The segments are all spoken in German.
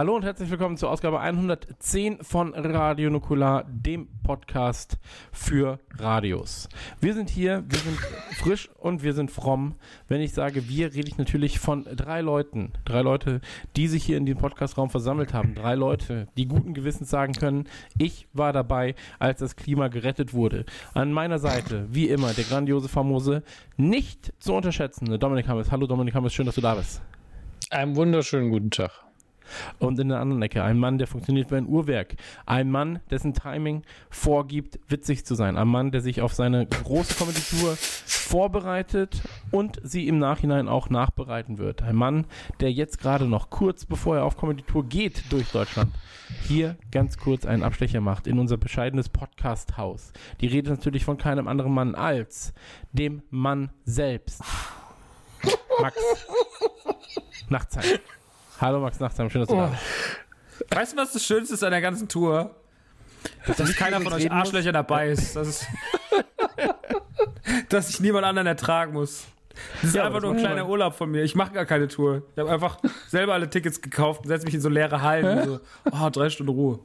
Hallo und herzlich willkommen zur Ausgabe 110 von Radio Nukular, dem Podcast für Radios. Wir sind hier, wir sind frisch und wir sind fromm. Wenn ich sage wir, rede ich natürlich von drei Leuten. Drei Leute, die sich hier in den Podcastraum versammelt haben. Drei Leute, die guten Gewissens sagen können, ich war dabei, als das Klima gerettet wurde. An meiner Seite, wie immer, der grandiose, famose, nicht zu unterschätzende Dominik Hammes. Hallo Dominik Hammes, schön, dass du da bist. Einen wunderschönen guten Tag. Und in der anderen Ecke ein Mann, der funktioniert wie ein Uhrwerk. Ein Mann, dessen Timing vorgibt, witzig zu sein. Ein Mann, der sich auf seine große Comedy-Tour vorbereitet und sie im Nachhinein auch nachbereiten wird. Ein Mann, der jetzt gerade noch kurz bevor er auf Comedy-Tour geht durch Deutschland, hier ganz kurz einen Abstecher macht in unser bescheidenes Podcast-Haus. Die Rede natürlich von keinem anderen Mann als dem Mann selbst. Max. Nachtzeit. Hallo Max Nachtsheim, schön, dass du da bist. Weißt du, was das Schönste ist an der ganzen Tour? Dass keiner von euch Arschlöcher dabei ist. Das ist dass ich niemand anderen ertragen muss. Das ist Ja, einfach nur ein kleiner macht Urlaub von mir. Ich mache gar keine Tour. Ich habe einfach selber alle Tickets gekauft und setze mich in so leere Hallen. Und so, oh, drei Stunden Ruhe.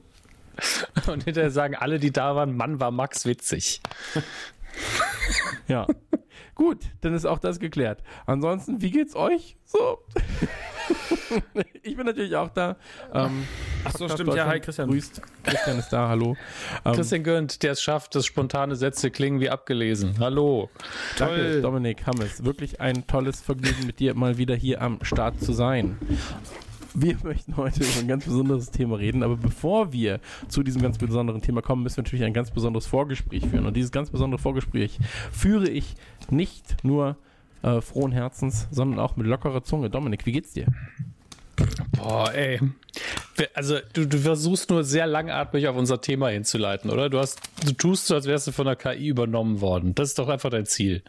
Und hinterher sagen alle, die da waren, Mann, war Max witzig. Ja. Gut, dann ist auch das geklärt. Ansonsten, wie geht's euch? So. ich bin natürlich auch da. Ähm, Ach so, stimmt. Ja, hi, Christian. Grüßt. Christian ist da, hallo. Ähm, Christian Gönnt, der es schafft, dass spontane Sätze klingen wie abgelesen. Hallo. danke, toll. Dominik Hammes. Wirklich ein tolles Vergnügen, mit dir mal wieder hier am Start zu sein. Wir möchten heute über ein ganz besonderes Thema reden, aber bevor wir zu diesem ganz besonderen Thema kommen, müssen wir natürlich ein ganz besonderes Vorgespräch führen. Und dieses ganz besondere Vorgespräch führe ich nicht nur äh, frohen Herzens, sondern auch mit lockerer Zunge. Dominik, wie geht's dir? Boah, ey. Also, du, du versuchst nur sehr langatmig auf unser Thema hinzuleiten, oder? Du hast, du tust so, als wärst du von der KI übernommen worden. Das ist doch einfach dein Ziel.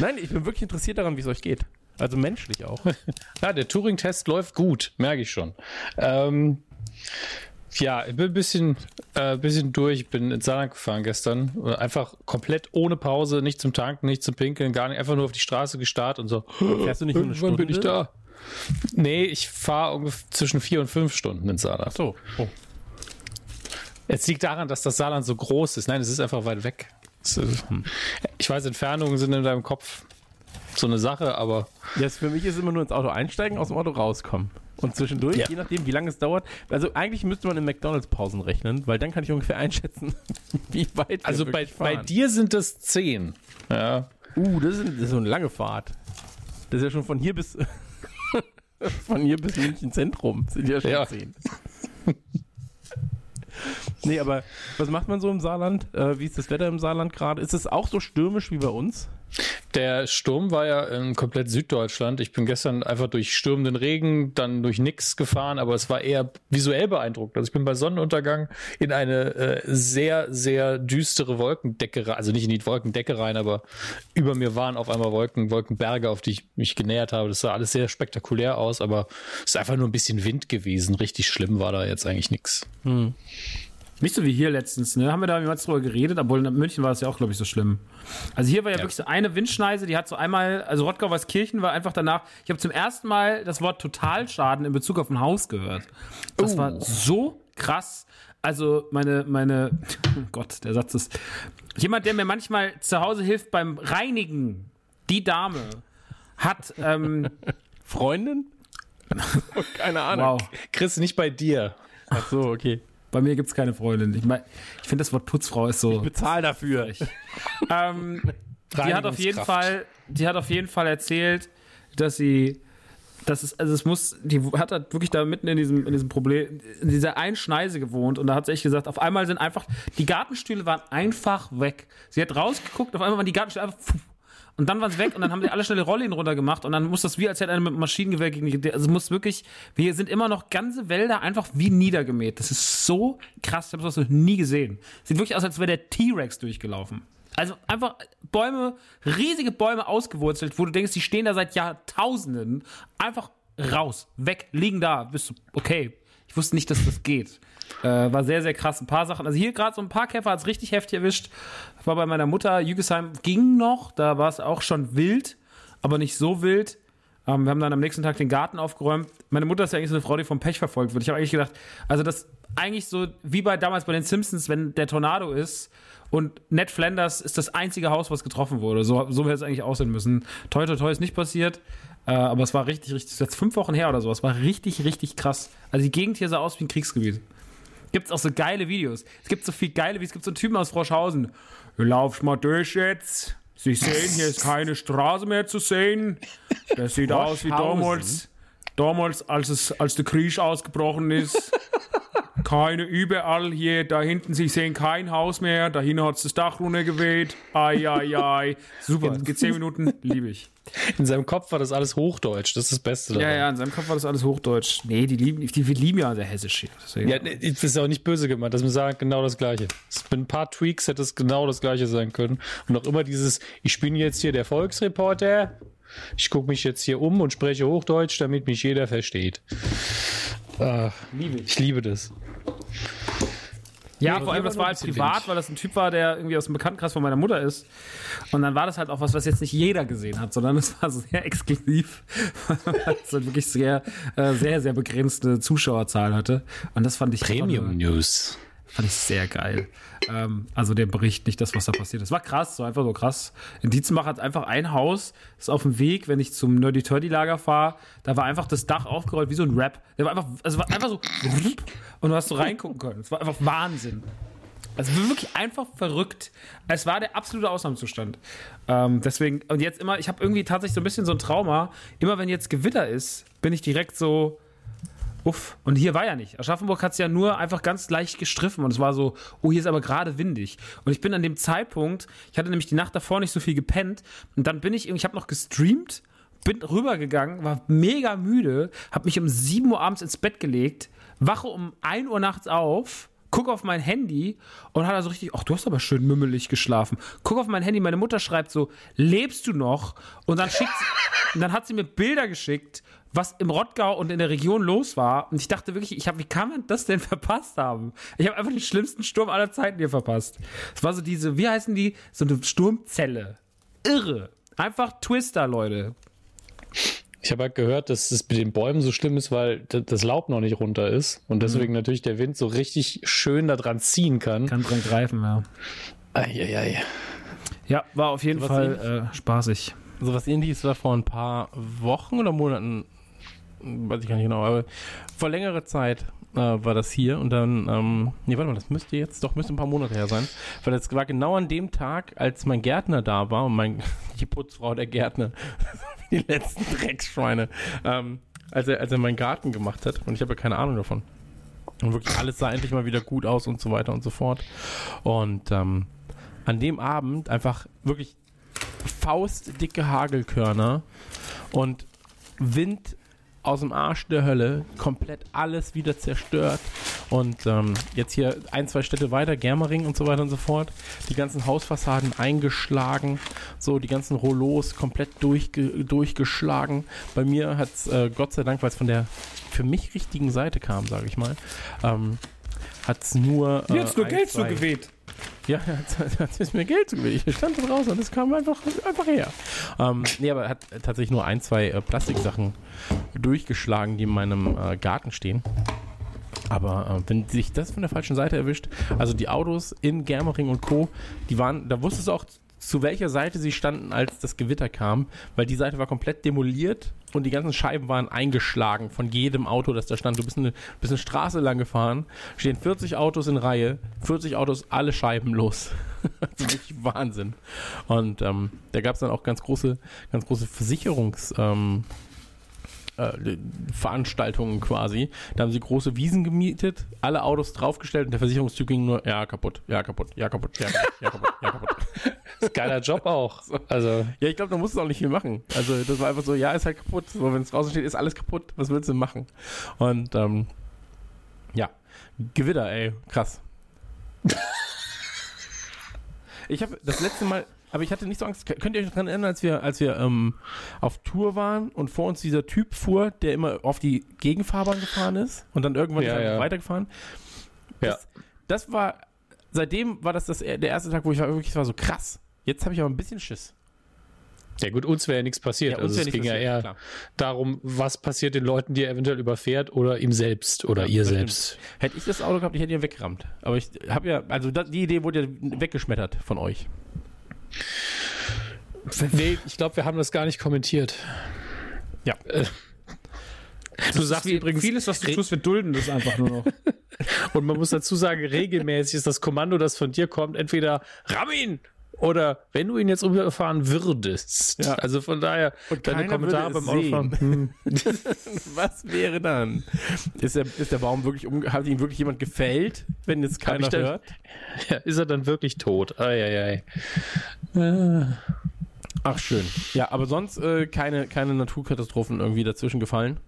Nein, ich bin wirklich interessiert daran, wie es euch geht. Also menschlich auch. Ja, der Turing-Test läuft gut, merke ich schon. Ähm, ja, ich bin ein bisschen, äh, bisschen durch. Ich bin ins Saarland gefahren gestern. Einfach komplett ohne Pause, nicht zum Tanken, nicht zum Pinkeln, gar nicht. Einfach nur auf die Straße gestarrt und so. Fährst du nicht nur eine Irgendwann bin ich Stunde? da. Nee, ich fahre ungefähr zwischen vier und fünf Stunden ins Saarland. So. Oh. Es liegt daran, dass das Saarland so groß ist. Nein, es ist einfach weit weg. Ist, ich weiß, Entfernungen sind in deinem Kopf so eine Sache, aber Jetzt für mich ist immer nur ins Auto einsteigen, aus dem Auto rauskommen. Und zwischendurch, Ja. je nachdem, wie lange es dauert. Also eigentlich müsste man in McDonalds-Pausen rechnen, weil dann kann ich ungefähr einschätzen, wie weit also bei, bei dir sind es zehn. Ja. Uh, das ist, das ist so eine lange Fahrt. Das ist ja schon von hier bis von hier bis München Zentrum. Sind ja schon Ja. zehn. nee, aber was macht man so im Saarland? Äh, wie ist das Wetter im Saarland gerade? Ist es auch so stürmisch wie bei uns? Der Sturm war ja in komplett Süddeutschland. Ich bin gestern einfach durch stürmenden Regen, dann durch nix gefahren, aber es war eher visuell beeindruckend. Also ich bin bei Sonnenuntergang in eine äh, sehr, sehr düstere Wolkendecke rein, also nicht in die Wolkendecke rein, aber über mir waren auf einmal Wolken, Wolkenberge, auf die ich mich genähert habe. Das sah alles sehr spektakulär aus, aber es ist einfach nur ein bisschen Wind gewesen. Richtig schlimm war da jetzt eigentlich nichts. Nicht so wie hier letztens, ne? Haben wir da jemals drüber geredet? Obwohl in München war es ja auch, glaube ich, so schlimm. Also hier war ja, Ja. wirklich so eine Windschneise, die hat so einmal, also Rottgau-Weißkirchen war einfach danach, ich habe zum ersten Mal das Wort Totalschaden in Bezug auf ein Haus gehört. Das war so krass. Also meine, meine, oh Gott, der Satz ist, jemand, der mir manchmal zu Hause hilft beim Reinigen, die Dame, hat, ähm, Freundin? Keine Ahnung. wow, Chris, nicht bei dir. Ach so, okay. Bei mir gibt's keine Freundin. Ich meine, ich finde das Wort Putzfrau ist so. Bezahl dafür. Ähm, die hat auf jeden. Fall, die hat auf jeden Fall erzählt, dass sie das ist, also es muss, die hat halt wirklich da mitten in diesem, in diesem Problem, in dieser einen Schneise gewohnt und da hat sie echt gesagt, auf einmal sind einfach, die Gartenstühle waren einfach weg. Sie hat rausgeguckt, auf einmal waren die Gartenstühle einfach, und dann waren sie weg und dann haben sie alle schnell die Rollläden runtergemacht und dann muss das wie, als hätte einer mit einem Maschinengewehr gegen die, also es muss wirklich, wir sind immer noch ganze Wälder einfach wie niedergemäht. Das ist so krass, ich habe das noch nie gesehen. Sieht wirklich aus, als wäre der T-Rex durchgelaufen. Also einfach Bäume, riesige Bäume ausgewurzelt, wo du denkst, die stehen da seit Jahrtausenden. Einfach raus, weg, liegen da. Bist du, okay. Ich wusste nicht, dass das geht. Äh, war sehr, sehr krass. Ein paar Sachen. Also hier gerade so ein paar Käfer hat es richtig heftig erwischt. War bei meiner Mutter. Jügesheim ging noch. Da war es auch schon wild, aber nicht so wild. Ähm, wir haben dann am nächsten Tag den Garten aufgeräumt. Meine Mutter ist ja eigentlich so eine Frau, die vom Pech verfolgt wird. Ich habe eigentlich gedacht, also das eigentlich so wie bei damals bei den Simpsons, wenn der Tornado ist und Ned Flanders ist das einzige Haus, was getroffen wurde. So, so hätte es eigentlich aussehen müssen. Toi, toi, toi ist nicht passiert. Äh, aber es war richtig, richtig, das ist jetzt fünf Wochen her oder so. Es war richtig, richtig krass. Also die Gegend hier sah aus wie ein Kriegsgebiet. Gibt es auch so geile Videos. Es gibt so viel geile Videos. Es gibt so einen Typen aus Froschhausen. Du laufst mal durch jetzt. Sie sehen, hier ist keine Straße mehr zu sehen. Das sieht aus wie damals, damals als, es, als der Krieg ausgebrochen ist. Keine überall hier, da hinten, Sie sehen kein Haus mehr, da hinten hat es das Dach runtergeweht. Ai, ai, ai. Super, geht zehn Minuten, liebe ich. In seinem Kopf war das alles Hochdeutsch, das ist das Beste Ja, daran. ja, in seinem Kopf war das alles Hochdeutsch. Nee, die lieben, die, die lieben ja sehr hessisch hier. Deswegen. Ja, das ist auch nicht böse gemeint, das ist sagen genau das Gleiche. Es- Mit ein paar Tweaks hätte es genau das Gleiche sein können. Und auch immer dieses, ich bin jetzt hier der Volksreporter, ich gucke mich jetzt hier um und spreche Hochdeutsch, damit mich jeder versteht. Ah, liebe ich. ich liebe das. Ja, aber vor allem, das war halt privat, weil das ein Typ war, der irgendwie aus dem Bekanntenkreis von meiner Mutter ist. Und dann war das halt auch was, was jetzt nicht jeder gesehen hat, sondern es war sehr exklusiv, weil es halt wirklich sehr, äh, sehr, sehr begrenzte Zuschauerzahl hatte. Und das fand ich Premium News. Fand ich sehr geil. Ähm, also der Bericht, nicht das, was da passiert ist. War krass, so einfach so krass. In Dietzenbach hat einfach ein Haus, ist auf dem Weg, wenn ich zum Nerdy Turdy Lager fahre, da war einfach das Dach aufgerollt wie so ein Rap. Der war einfach, also war einfach so und du hast so reingucken können. Es war einfach Wahnsinn. Also wirklich einfach verrückt. Es war der absolute Ausnahmezustand. Ähm, deswegen, und jetzt immer, ich habe irgendwie tatsächlich so ein bisschen so ein Trauma. Immer wenn jetzt Gewitter ist, bin ich direkt so, Uff, und hier war ja nicht. Aschaffenburg hat es ja nur einfach ganz leicht gestriffen und es war so, oh, hier ist aber gerade windig. Und ich bin an dem Zeitpunkt, ich hatte nämlich die Nacht davor nicht so viel gepennt und dann bin ich, ich habe noch gestreamt, bin rübergegangen, war mega müde, habe mich um 7 Uhr abends ins Bett gelegt, wache um 1 Uhr nachts auf, gucke auf mein Handy und hat also richtig, ach, du hast aber schön mümmelig geschlafen. Guck auf mein Handy, meine Mutter schreibt so, lebst du noch? Und dann schickt sie, und dann hat sie mir Bilder geschickt, was im Rottgau und in der Region los war. Und ich dachte wirklich, ich hab, wie kann man das denn verpasst haben? Ich habe einfach den schlimmsten Sturm aller Zeiten hier verpasst. Es war so diese, wie heißen die? So eine Sturmzelle. Irre. Einfach Twister, Leute. Ich habe halt gehört, dass es mit den Bäumen so schlimm ist, weil das Laub noch nicht runter ist und deswegen natürlich der Wind so richtig schön da dran ziehen kann. Kann dran greifen, ja. Eieiei. Ja, war auf jeden Was Fall äh, spaßig. So was ähnliches war vor ein paar Wochen oder Monaten, weiß ich gar nicht genau, aber vor längerer Zeit äh, war das hier und dann, ähm, nee, warte mal, das müsste jetzt, doch, müsste ein paar Monate her sein, weil das war genau an dem Tag, als mein Gärtner da war und mein, die Putzfrau der Gärtner, die letzten Drecksschweine, ähm, als er, als er meinen Garten gemacht hat und ich habe ja keine Ahnung davon. Und wirklich alles sah endlich mal wieder gut aus und so weiter und so fort. Und ähm, an dem Abend einfach wirklich faustdicke Hagelkörner und Wind aus dem Arsch der Hölle, komplett alles wieder zerstört. Und ähm, jetzt hier ein, zwei Städte weiter, Germering und so weiter und so fort, die ganzen Hausfassaden eingeschlagen, so die ganzen Rollos komplett durchge durchgeschlagen. Bei mir hat es äh, Gott sei Dank, weil es von der für mich richtigen Seite kam, sage ich mal, ähm, hat es nur. Äh, ein, zwei- zugeweht. Ja, hat, es mir Geld zugewiesen. Ich stand draußen und es kam einfach, einfach her. Ähm, nee, aber er hat tatsächlich nur ein, zwei äh, Plastiksachen durchgeschlagen, die in meinem äh, Garten stehen. Aber äh, wenn sich das von der falschen Seite erwischt, also die Autos in Germering und Co., die waren, da wusstest du auch, zu welcher Seite sie standen, als das Gewitter kam, weil die Seite war komplett demoliert und die ganzen Scheiben waren eingeschlagen von jedem Auto, das da stand. Du bist eine, bist eine Straße lang gefahren, stehen 40 Autos in Reihe, 40 Autos, alle Scheiben los. Wahnsinn. Und ähm, da gab es dann auch ganz große, ganz große Versicherungs... Ähm, äh, Veranstaltungen quasi. Da haben sie große Wiesen gemietet, alle Autos draufgestellt und der Versicherungstyp ging nur, ja, kaputt, ja, kaputt, ja, kaputt, ja, kaputt, ja, kaputt, ja, kaputt. Geiler Job auch. Also. Ja, ich glaube, da musst du auch nicht viel machen. Also, das war einfach so, ja, ist halt kaputt. So, wenn es draußen steht, ist alles kaputt. Was willst du denn machen? Und, ähm, ja, Gewitter, ey, krass. ich habe das letzte Mal, aber ich hatte nicht so Angst. Könnt ihr euch daran erinnern, als wir, als wir ähm, auf Tour waren und vor uns dieser Typ fuhr, der immer auf die Gegenfahrbahn gefahren ist und dann irgendwann Ja, ja. weitergefahren? Ja. Das, das war, seitdem war das, das der erste Tag, wo ich war, wirklich war so krass. Jetzt habe ich aber ein bisschen Schiss. Ja gut, uns wäre ja nichts passiert. Ja, also es ging ja passiert, eher klar. darum, was passiert den Leuten, die er eventuell überfährt oder ihm selbst oder Ja, ihr das selbst. Hätte ich das Auto gehabt, ich hätte ihn weggerammt. Aber ich habe ja, also das, die Idee wurde ja weggeschmettert von euch. Nee, ich glaube, wir haben das gar nicht kommentiert. Ja. Äh, du sagst übrigens, vieles, was du tust, wir dulden das einfach nur noch. und man muss dazu sagen, regelmäßig ist das Kommando, das von dir kommt, entweder ramm ihn oder wenn du ihn jetzt umfahren würdest. Ja. Also von daher, Und deine Kommentare beim Autofahren. Hm. Was wäre dann? Ist der, ist der Baum wirklich um, hat ihn wirklich jemand gefällt, wenn jetzt keiner ich da- hört? Ja, ist er dann wirklich tot? Eieiei. Ach schön. Ja, aber sonst äh, keine, keine Naturkatastrophen irgendwie dazwischen gefallen.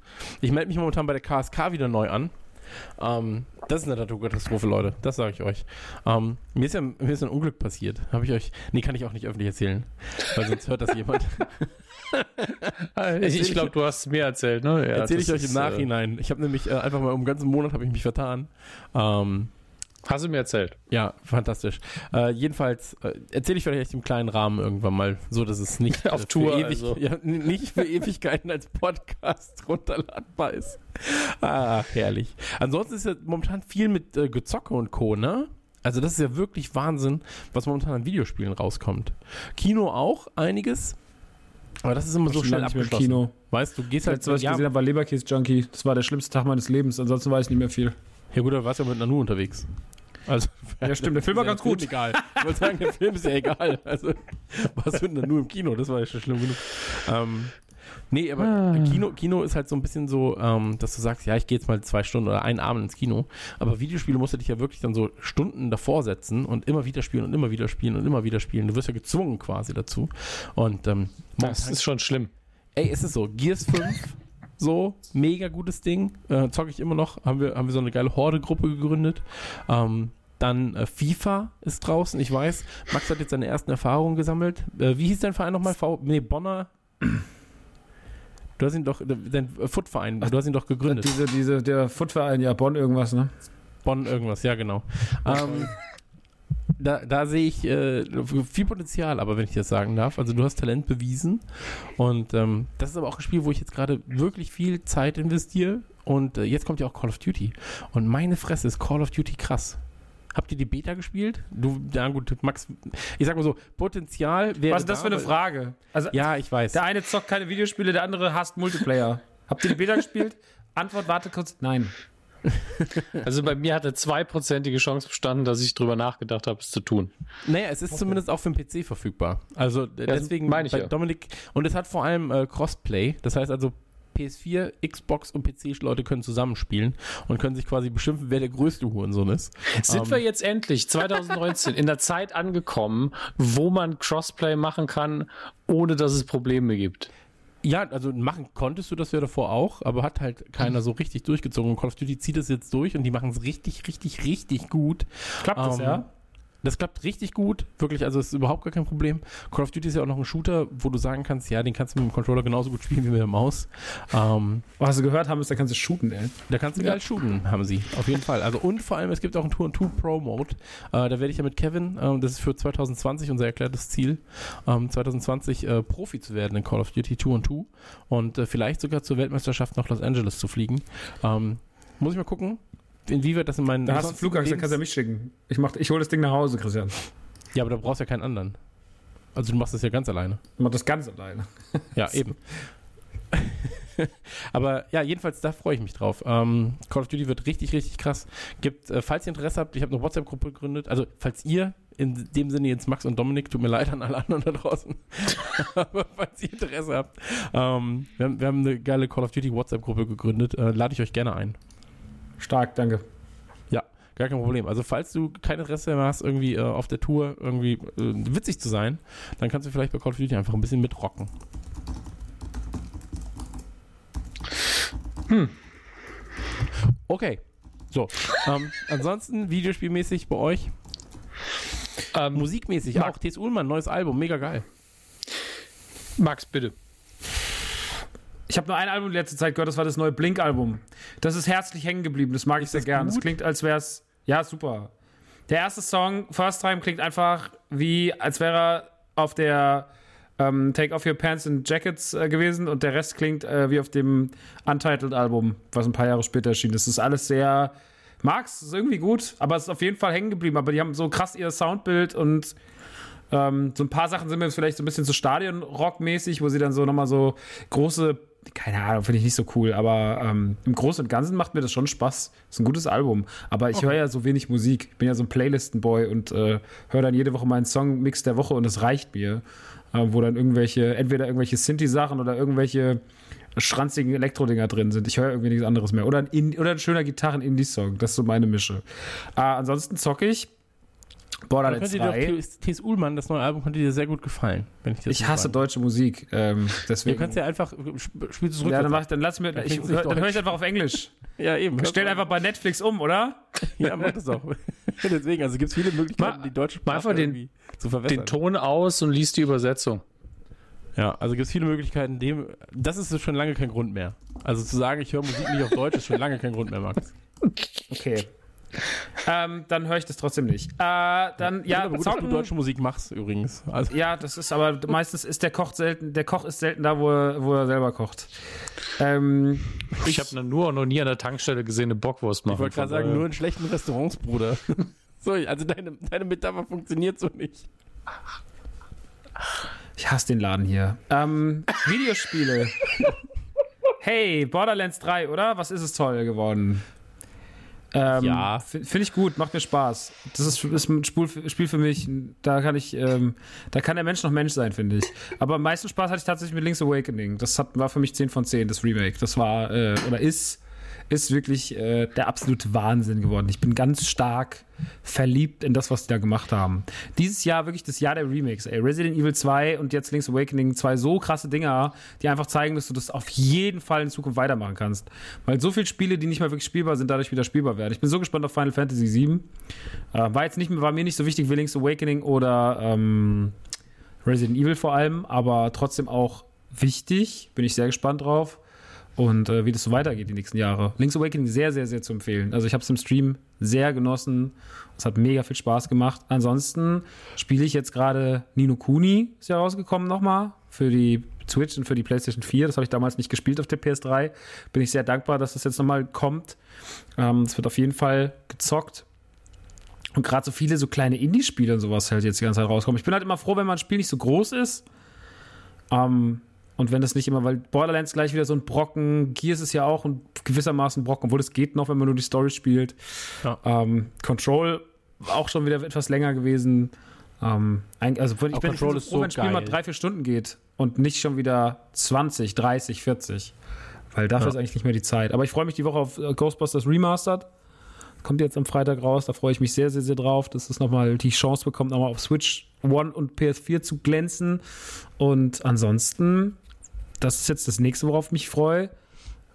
Ich melde mich momentan bei der KSK wieder neu an. Ähm, das ist eine Naturkatastrophe, Leute. Das sage ich euch. Ähm, mir, ist ja, mir ist ein Unglück passiert. Habe ich euch. Nee, kann ich auch nicht öffentlich erzählen. Weil sonst hört das jemand. Ich, ich glaube, du hast mir erzählt, ne? Ja, Erzähle ich euch im äh, Nachhinein. Ich habe nämlich äh, einfach mal um einen ganzen Monat habe ich mich vertan. Ähm, Hast du mir erzählt? ja, fantastisch. Äh, jedenfalls äh, erzähle ich vielleicht im kleinen Rahmen irgendwann mal, so dass es nicht Auf äh, Tour, für ewig, also. ja, nicht für Ewigkeiten als Podcast runterladbar ist. Ah, herrlich. Ansonsten ist ja momentan viel mit äh, Gezocke und Co. Ne? Also das ist ja wirklich Wahnsinn, was momentan an Videospielen rauskommt. Kino auch einiges. Aber das ist immer so schnell abgeschlossen. Kino. Weißt du, gehst Das halt letzte, was ich ja, gesehen habe, war Leberkäse Junkie. Das war der schlimmste Tag meines Lebens. Ansonsten weiß ich nicht mehr viel. Ja gut, da warst du ja mit Nanu unterwegs. Also, Ja, stimmt, der Film war ist ganz gut. Egal. Ich wollte sagen, der Film ist ja egal. Also, du mit Nanu im Kino, das war ja schon schlimm genug. Ähm, nee, aber Ah. Kino, Kino ist halt so ein bisschen so, ähm, dass du sagst, ja, ich gehe jetzt mal zwei Stunden oder einen Abend ins Kino. Aber Videospiele musst du dich ja wirklich dann so Stunden davor setzen und immer wieder spielen und immer wieder spielen und immer wieder spielen. Du wirst ja gezwungen quasi dazu. Und ähm, Das ist schon schlimm. Ey, ist es so. Gears 5, so, mega gutes Ding. Äh, zocke ich immer noch. Haben wir, haben wir so eine geile Horde-Gruppe gegründet. Ähm, dann äh, FIFA ist draußen. Ich weiß, Max hat jetzt seine ersten Erfahrungen gesammelt. Äh, wie hieß dein Verein nochmal? V nee, Bonner. Du hast ihn doch, dein Footverein, du hast ihn doch gegründet. Diese, diese, der Footverein, ja, Bonn irgendwas, ne? Bonn irgendwas, ja genau. Ähm, da, da sehe ich äh, viel Potenzial, aber wenn ich das sagen darf. Also du hast Talent bewiesen und ähm, das ist aber auch ein Spiel, wo ich jetzt gerade wirklich viel Zeit investiere und äh, jetzt kommt ja auch Call of Duty und meine Fresse ist Call of Duty krass. Habt ihr die Beta gespielt? Du, ja gut, Max, ich sag mal so, Potenzial wäre Was ist das für eine Frage? Also, Ja, ich weiß. der eine zockt keine Videospiele, der andere hasst Multiplayer. Habt ihr die Beta gespielt? Antwort, warte kurz. Nein. Also bei mir hatte zweiprozentige Chance bestanden, dass ich drüber nachgedacht habe, es zu tun. Naja, es ist zumindest auch für den PC verfügbar. Also äh, deswegen meine ich bei ja. Dominik und es hat vor allem äh, Crossplay. Das heißt also PS4, Xbox und PC-Leute können zusammenspielen und können sich quasi beschimpfen, wer der größte Hurensohn ist. Sind Ähm, wir jetzt endlich 2019 in der Zeit angekommen, wo man Crossplay machen kann, ohne dass es Probleme gibt? Ja, also machen konntest du das ja davor auch, aber hat halt keiner so richtig durchgezogen. Und Call of Duty zieht es jetzt durch und die machen es richtig, richtig, richtig gut. Klappt das, Ähm, ja? Das klappt richtig gut, wirklich, also es ist überhaupt gar kein Problem. Call of Duty ist ja auch noch ein Shooter, wo du sagen kannst, ja, den kannst du mit dem Controller genauso gut spielen wie mit der Maus. Ähm, hast du gehört haben, ist, da kannst du shooten, ey. Da kannst du geil shooten, haben sie. Auf jeden Fall. Also und vor allem, es gibt auch einen Tour 2 Pro Mode. Äh, da werde ich ja mit Kevin, ähm, das ist für 2020 unser erklärtes Ziel, ähm, 2020 äh, Profi zu werden in Call of Duty 2 und 2 und äh, vielleicht sogar zur Weltmeisterschaft nach Los Angeles zu fliegen. Ähm, muss ich mal gucken, inwieweit das in meinen. Da hast du Flugangst, dann kannst du ja mich schicken. Ich, mach, ich hole das Ding nach Hause, Christian. Ja, aber da brauchst du ja keinen anderen. Also du machst das ja ganz alleine. Ich mach das ganz alleine. Ja, eben. Aber ja, jedenfalls, da freue ich mich drauf. Ähm, Call of Duty wird richtig, richtig krass. Gibt, äh, falls ihr Interesse habt, ich habe eine WhatsApp-Gruppe gegründet. Also, falls ihr in dem Sinne jetzt Max und Dominik, tut mir leid an alle anderen da draußen. Aber falls ihr Interesse habt, ähm, wir, haben, wir haben eine geile Call of Duty WhatsApp-Gruppe gegründet. Äh, lade ich euch gerne ein. Stark, danke. Ja, gar kein Problem. Also falls du kein Interesse mehr hast, irgendwie äh, auf der Tour irgendwie äh, witzig zu sein, dann kannst du vielleicht bei Call of Duty einfach ein bisschen mitrocken. Hm. Okay. So. ähm, ansonsten videospielmäßig bei euch. Ähm, Musikmäßig Marc- auch. T.S. Ullmann, neues Album, mega geil. Max, bitte. Ich habe nur ein Album in letzter Zeit gehört, das war das neue Blink-Album. Das ist herzlich hängen geblieben, das mag ich sehr das gern. Das gut? klingt, als wäre es. Ja, super. Der erste Song, First Time, klingt einfach wie, als wäre er auf der ähm, Take Off Your Pants and Jackets äh, gewesen und der Rest klingt äh, wie auf dem Untitled-Album, was ein paar Jahre später erschien. Das ist alles sehr. Mag's, ist irgendwie gut, aber es ist auf jeden Fall hängen geblieben. Aber die haben so krass ihr Soundbild und ähm, so ein paar Sachen sind mir jetzt vielleicht so ein bisschen so Stadion-Rock-mäßig, wo sie dann so nochmal so große, keine Ahnung, finde ich nicht so cool, aber ähm, im Großen und Ganzen macht mir das schon Spaß. Ist ein gutes Album. Aber ich höre ja so wenig Musik. Ich bin ja so ein Playlisten-Boy und äh, höre dann jede Woche meinen Song-Mix der Woche und das reicht mir. Äh, wo dann irgendwelche, entweder irgendwelche Sinti-Sachen oder irgendwelche schranzigen Elektro-Dinger drin sind. Ich höre irgendwie nichts anderes mehr. Oder ein, In oder ein schöner Gitarren-Indie-Song. Das ist so meine Mische. Äh, ansonsten zocke ich Borderlands könnte dir 3. doch T.S. Ullmann, das neue Album, könnte dir sehr gut gefallen. Wenn ich das Ich hasse deutsche Musik. Ähm, Du deswegen. kannst ja einfach, sp- spielst du zurück. ja, dann, mach dann lass mir, Dann ich, hör, dann höre ich einfach auf Englisch. ja eben. Stell einfach bei Netflix um, oder? Ja, mach das auch. Deswegen, also gibt es viele Möglichkeiten, Mach- die deutsche Sprache einfach den- zu verbessern. Den Ton aus und liest die Übersetzung. Ja, also gibt es viele Möglichkeiten, dem. Das ist schon lange kein Grund mehr. Also zu sagen, ich höre Musik nicht auf Deutsch, ist schon lange kein Grund mehr, Max. Okay. Ähm, dann höre ich das trotzdem nicht. Äh, dann, ja, aber gut, dass du zocken. deutsche Musik machst, übrigens. Also, Ja, das ist aber meistens ist der Koch selten, der Koch ist selten da, wo er, wo er selber kocht. Ähm, Ich habe nur noch nie an der Tankstelle gesehen, eine Bockwurst machen. ich wollte gerade sagen, nur in schlechten Restaurants, Bruder. so, also deine, deine Metapher funktioniert so nicht. Ich hasse den Laden hier. Ähm, Videospiele. hey, Borderlands 3, oder? Was ist es toll geworden? Ähm, Ja. Finde ich gut, macht mir Spaß. Das ist, ist ein Spiel für, Spiel für mich. Da kann ich, ähm, da kann der Mensch noch Mensch sein, finde ich. Aber am meisten Spaß hatte ich tatsächlich mit Link's Awakening. Das hat, war für mich 10 von 10, das Remake. Das war, äh, oder ist, ist wirklich äh, der absolute Wahnsinn geworden. Ich bin ganz stark verliebt in das, was die da gemacht haben. Dieses Jahr wirklich das Jahr der Remakes. Ey. Resident Evil 2 und jetzt Link's Awakening, zwei so krasse Dinger, die einfach zeigen, dass du das auf jeden Fall in Zukunft weitermachen kannst. Weil so viele Spiele, die nicht mehr wirklich spielbar sind, dadurch wieder spielbar werden. Ich bin so gespannt auf Final Fantasy VII. Äh, war jetzt nicht war mir nicht so wichtig wie Link's Awakening oder ähm, Resident Evil vor allem, aber trotzdem auch wichtig. Bin ich sehr gespannt drauf. Und äh, wie das so weitergeht die nächsten Jahre. Link's Awakening sehr, sehr, sehr zu empfehlen. Also ich habe es im Stream sehr genossen. Es hat mega viel Spaß gemacht. Ansonsten spiele ich jetzt gerade Nino Kuni, ist ja rausgekommen nochmal für die Switch und für die PlayStation 4. Das habe ich damals nicht gespielt auf der PS3. Bin ich sehr dankbar, dass das jetzt nochmal kommt. Ähm, Es wird auf jeden Fall gezockt. Und gerade so viele so kleine Indie-Spiele und sowas halt jetzt die ganze Zeit rauskommen. Ich bin halt immer froh, wenn mein Spiel nicht so groß ist. Ähm, und wenn das nicht immer, weil Borderlands gleich wieder so ein Brocken, Gears ist ja auch ein gewissermaßen Brocken, obwohl es geht noch, wenn man nur die Story spielt. Ja. Ähm, Control auch schon wieder etwas länger gewesen. Ähm, also ich bin, ich bin Control so froh, so wenn ein Spiel mal geil. drei, vier Stunden geht und nicht schon wieder 20, 30, 40. Weil dafür Ja. ist eigentlich nicht mehr die Zeit. Aber ich freue mich die Woche auf äh, Ghostbusters Remastered. Kommt jetzt am Freitag raus, da freue ich mich sehr, sehr, sehr drauf, dass es nochmal die Chance bekommt, nochmal auf Switch One und PS4 zu glänzen. Und ansonsten, das ist jetzt das nächste, worauf ich mich freue.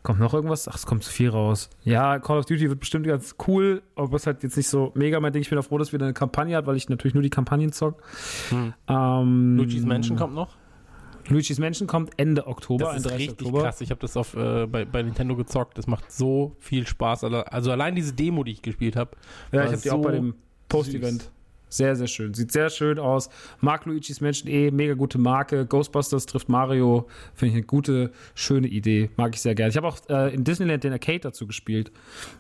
Kommt noch irgendwas? Ach, es kommt zu viel raus. Ja, Call of Duty wird bestimmt ganz cool, aber es ist halt jetzt nicht so mega mein Ding. Ich bin auch froh, dass wir eine Kampagne hat, weil ich natürlich nur die Kampagnen zock. Hm. Ähm, Luigi's Mansion kommt noch. Luigi's Mansion kommt Ende Oktober. Das ist 31. richtig krass. Ich habe das auf, äh, bei, bei Nintendo gezockt. Das macht so viel Spaß. Also, also allein diese Demo, die ich gespielt habe. Ja, ich habe die so auch bei dem Post-Event. Sehr, sehr schön. Sieht sehr schön aus. Mark Luigi's Mansion eh, mega gute Marke. Ghostbusters trifft Mario. Finde ich eine gute, schöne Idee. Mag ich sehr gerne. Ich habe auch äh, in Disneyland den Arcade dazu gespielt.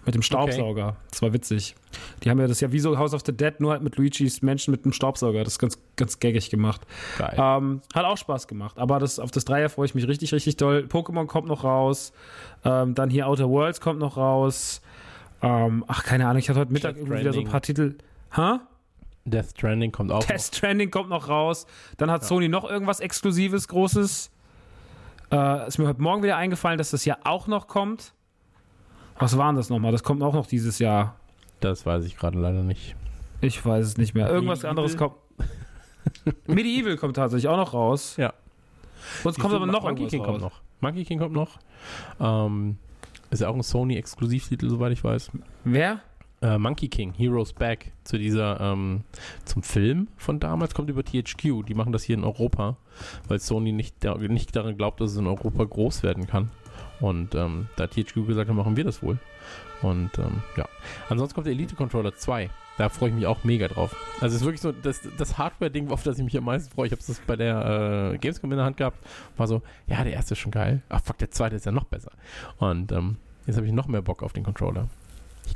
Mit dem Staubsauger. Okay. Das war witzig. Die haben ja das ja wie so House of the Dead, nur halt mit Luigi's Mansion mit dem Staubsauger. Das ist ganz, ganz gaggig gemacht. Geil. Ähm, hat auch Spaß gemacht. Aber das, auf das Dreier freue ich mich richtig, richtig doll. Pokémon kommt noch raus. Ähm, dann hier Outer Worlds kommt noch raus. Ähm, ach, keine Ahnung. Ich hatte heute Mittag irgendwie wieder so ein paar Titel. Ha? Huh? Death Stranding kommt auch. Death Stranding kommt noch raus. Dann hat ja. Sony noch irgendwas Exklusives, Großes. Äh, ist mir heute Morgen wieder eingefallen, dass das ja auch noch kommt. Was war denn das nochmal? Das kommt auch noch dieses Jahr. Das weiß ich gerade leider nicht. Ich weiß es nicht mehr. Irgendwas Medieval? anderes kommt. Medieval kommt tatsächlich auch noch raus. Ja. Sonst kommt aber noch Monkey King raus. kommt noch. Monkey King kommt noch. Ähm, ist ja auch ein Sony-Exklusivtitel, soweit ich weiß. Wer? Äh, Monkey King, Heroes Back, zu dieser, ähm, zum Film von damals, kommt über THQ. Die machen das hier in Europa, weil Sony nicht, da, nicht daran glaubt, dass es in Europa groß werden kann. Und ähm, da hat THQ gesagt, dann machen wir das wohl. Und ähm, ja. Ansonsten kommt der Elite Controller 2. Da freue ich mich auch mega drauf. Also es ist wirklich so das, das Hardware-Ding, auf das ich mich am meisten freue. Ich habe es bei der äh, Gamescom in der Hand gehabt. War so, ja, der erste ist schon geil. Ach fuck, der zweite ist ja noch besser. Und ähm, jetzt habe ich noch mehr Bock auf den Controller.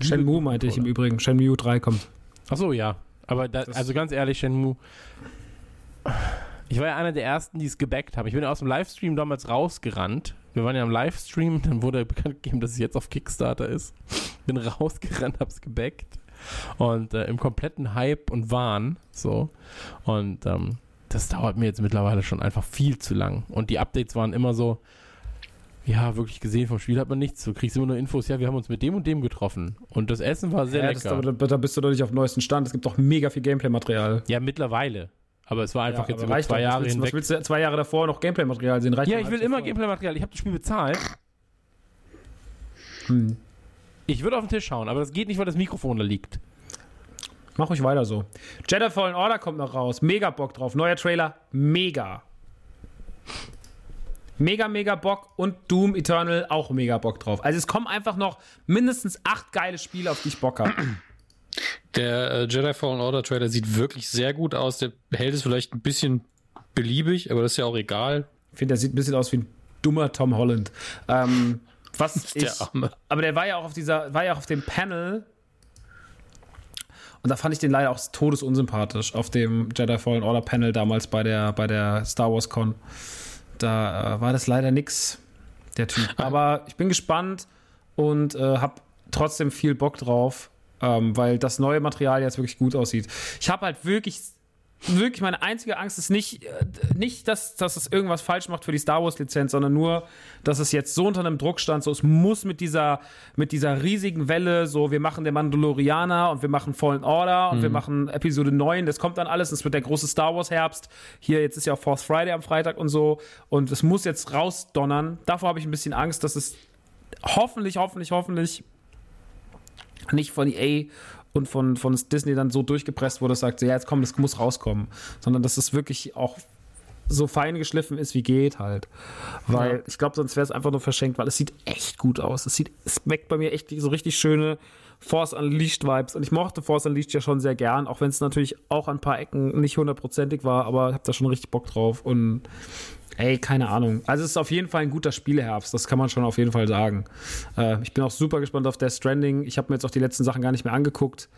Shenmue meinte ich im Übrigen. Shenmue 3 kommt. Achso, ja. Aber da, also ganz ehrlich, Shenmue. Ich war ja einer der ersten, die es gebackt haben. Ich bin ja aus dem Livestream damals rausgerannt. Wir waren ja im Livestream, dann wurde bekannt gegeben, dass es jetzt auf Kickstarter ist. Bin rausgerannt, hab's gebackt. Und äh, im kompletten Hype und Wahn. So. Und ähm, das dauert mir jetzt mittlerweile schon einfach viel zu lang. Und die Updates waren immer so, ja, wirklich gesehen vom Spiel hat man nichts. Du kriegst immer nur Infos, ja, wir haben uns mit dem und dem getroffen. Und das Essen war sehr ja, lecker. Das, da, da, bist du doch nicht auf dem neuesten Stand. Es gibt doch mega viel Gameplay-Material. Ja, mittlerweile. Aber es war einfach ja, jetzt über zwei Jahre willst, hinweg. Was willst du zwei Jahre davor noch Gameplay-Material sehen? Reicht ja, ich will immer Gameplay-Material. Ich habe das Spiel bezahlt. Hm. Ich würde auf den Tisch schauen, aber das geht nicht, weil das Mikrofon da liegt. Mach euch weiter so. Jedi Fallen Order kommt noch raus. Mega Bock drauf. Neuer Trailer. Mega. Mega, mega Bock und Doom Eternal auch mega Bock drauf. Also es kommen einfach noch mindestens acht geile Spiele, auf die ich Bock habe. Der äh, Jedi Fallen Order Trailer sieht wirklich sehr gut aus. Der hält es vielleicht ein bisschen beliebig, aber das ist ja auch egal. Ich finde, der sieht ein bisschen aus wie ein dummer Tom Holland. Ähm, was ich, der Arme. Aber der war ja auch auf dieser, war ja auch auf dem Panel. Und da fand ich den leider auch todesunsympathisch auf dem Jedi Fallen Order Panel damals bei der, bei der Star Wars Con. Da äh, war das leider nix, der Typ. Aber ich bin gespannt und äh, habe trotzdem viel Bock drauf, ähm, weil das neue Material jetzt wirklich gut aussieht. Ich habe halt wirklich wirklich meine einzige Angst ist nicht, äh, nicht dass, dass es irgendwas falsch macht für die Star Wars-Lizenz, sondern nur, dass es jetzt so unter einem Druck stand, so es muss mit dieser, mit dieser riesigen Welle, so wir machen den Mandalorianer und wir machen Fallen Order und mhm. wir machen Episode 9, das kommt dann alles, es wird der große Star Wars-Herbst. Hier, jetzt ist ja auch Fourth Friday am Freitag und so und es muss jetzt rausdonnern. Davor habe ich ein bisschen Angst, dass es hoffentlich, hoffentlich, hoffentlich nicht von EA und von, von Disney dann so durchgepresst wurde, dass sagt, ja, jetzt komm, das muss rauskommen. Sondern dass es wirklich auch so fein geschliffen ist, wie geht halt. Weil ja. ich glaube, sonst wäre es einfach nur verschenkt, weil es sieht echt gut aus. Es sieht, es weckt bei mir echt so richtig schöne Force Unleashed Vibes. Und ich mochte Force Unleashed ja schon sehr gern, auch wenn es natürlich auch an ein paar Ecken nicht hundertprozentig war, aber ich habe da schon richtig Bock drauf. Und Ey, keine Ahnung. Also es ist auf jeden Fall ein guter Spieleherbst, das kann man schon auf jeden Fall sagen. Äh, ich bin auch super gespannt auf Death Stranding. Ich habe mir jetzt auch die letzten Sachen gar nicht mehr angeguckt.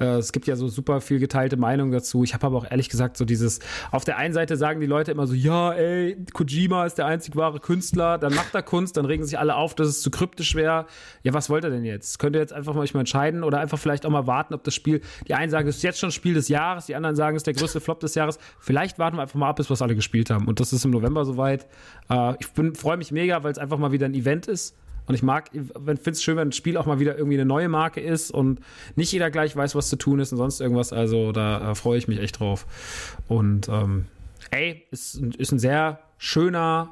Äh, es gibt ja so super viel geteilte Meinung dazu. Ich habe aber auch ehrlich gesagt so dieses, auf der einen Seite sagen die Leute immer so, ja, ey, Kojima ist der einzig wahre Künstler, dann macht er Kunst, dann regen sich alle auf, dass es zu kryptisch wäre. Ja, was wollt ihr denn jetzt? Könnt ihr jetzt einfach mal euch mal entscheiden oder einfach vielleicht auch mal warten, ob das Spiel, die einen sagen, es ist jetzt schon Spiel des Jahres, die anderen sagen, es ist der größte Flop des Jahres. Vielleicht warten wir einfach mal ab, bis wir alle gespielt haben. Und das ist im November soweit. Äh, ich freue mich mega, weil es einfach mal wieder ein Event ist. Und ich mag, finde es schön, wenn ein Spiel auch mal wieder irgendwie eine neue Marke ist und nicht jeder gleich weiß, was zu tun ist und sonst irgendwas. Also da äh, freue ich mich echt drauf. Und ähm, ey, ist, ist ein sehr schöner,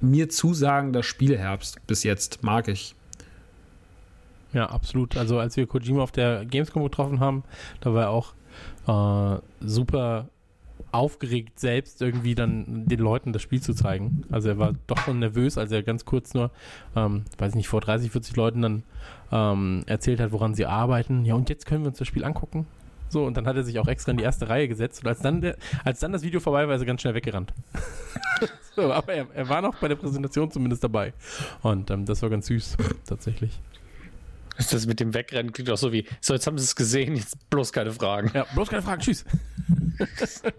mir zusagender Spielherbst bis jetzt. Mag ich. Ja, absolut. Also als wir Kojima auf der Gamescom getroffen haben, da war er auch äh, super aufgeregt, selbst irgendwie dann den Leuten das Spiel zu zeigen. Also er war doch schon nervös, als er ganz kurz nur, ähm, weiß ich nicht, vor 30, 40 Leuten dann ähm, erzählt hat, woran sie arbeiten. Ja, und jetzt können wir uns das Spiel angucken. So, und dann hat er sich auch extra in die erste Reihe gesetzt. Und als dann, der, als dann das Video vorbei war, ist er ganz schnell weggerannt. so, aber er, er war noch bei der Präsentation zumindest dabei. Und ähm, das war ganz süß, tatsächlich. Das mit dem Wegrennen klingt auch so wie, so jetzt haben sie es gesehen, jetzt bloß keine Fragen. Ja, bloß keine Fragen, tschüss. ja,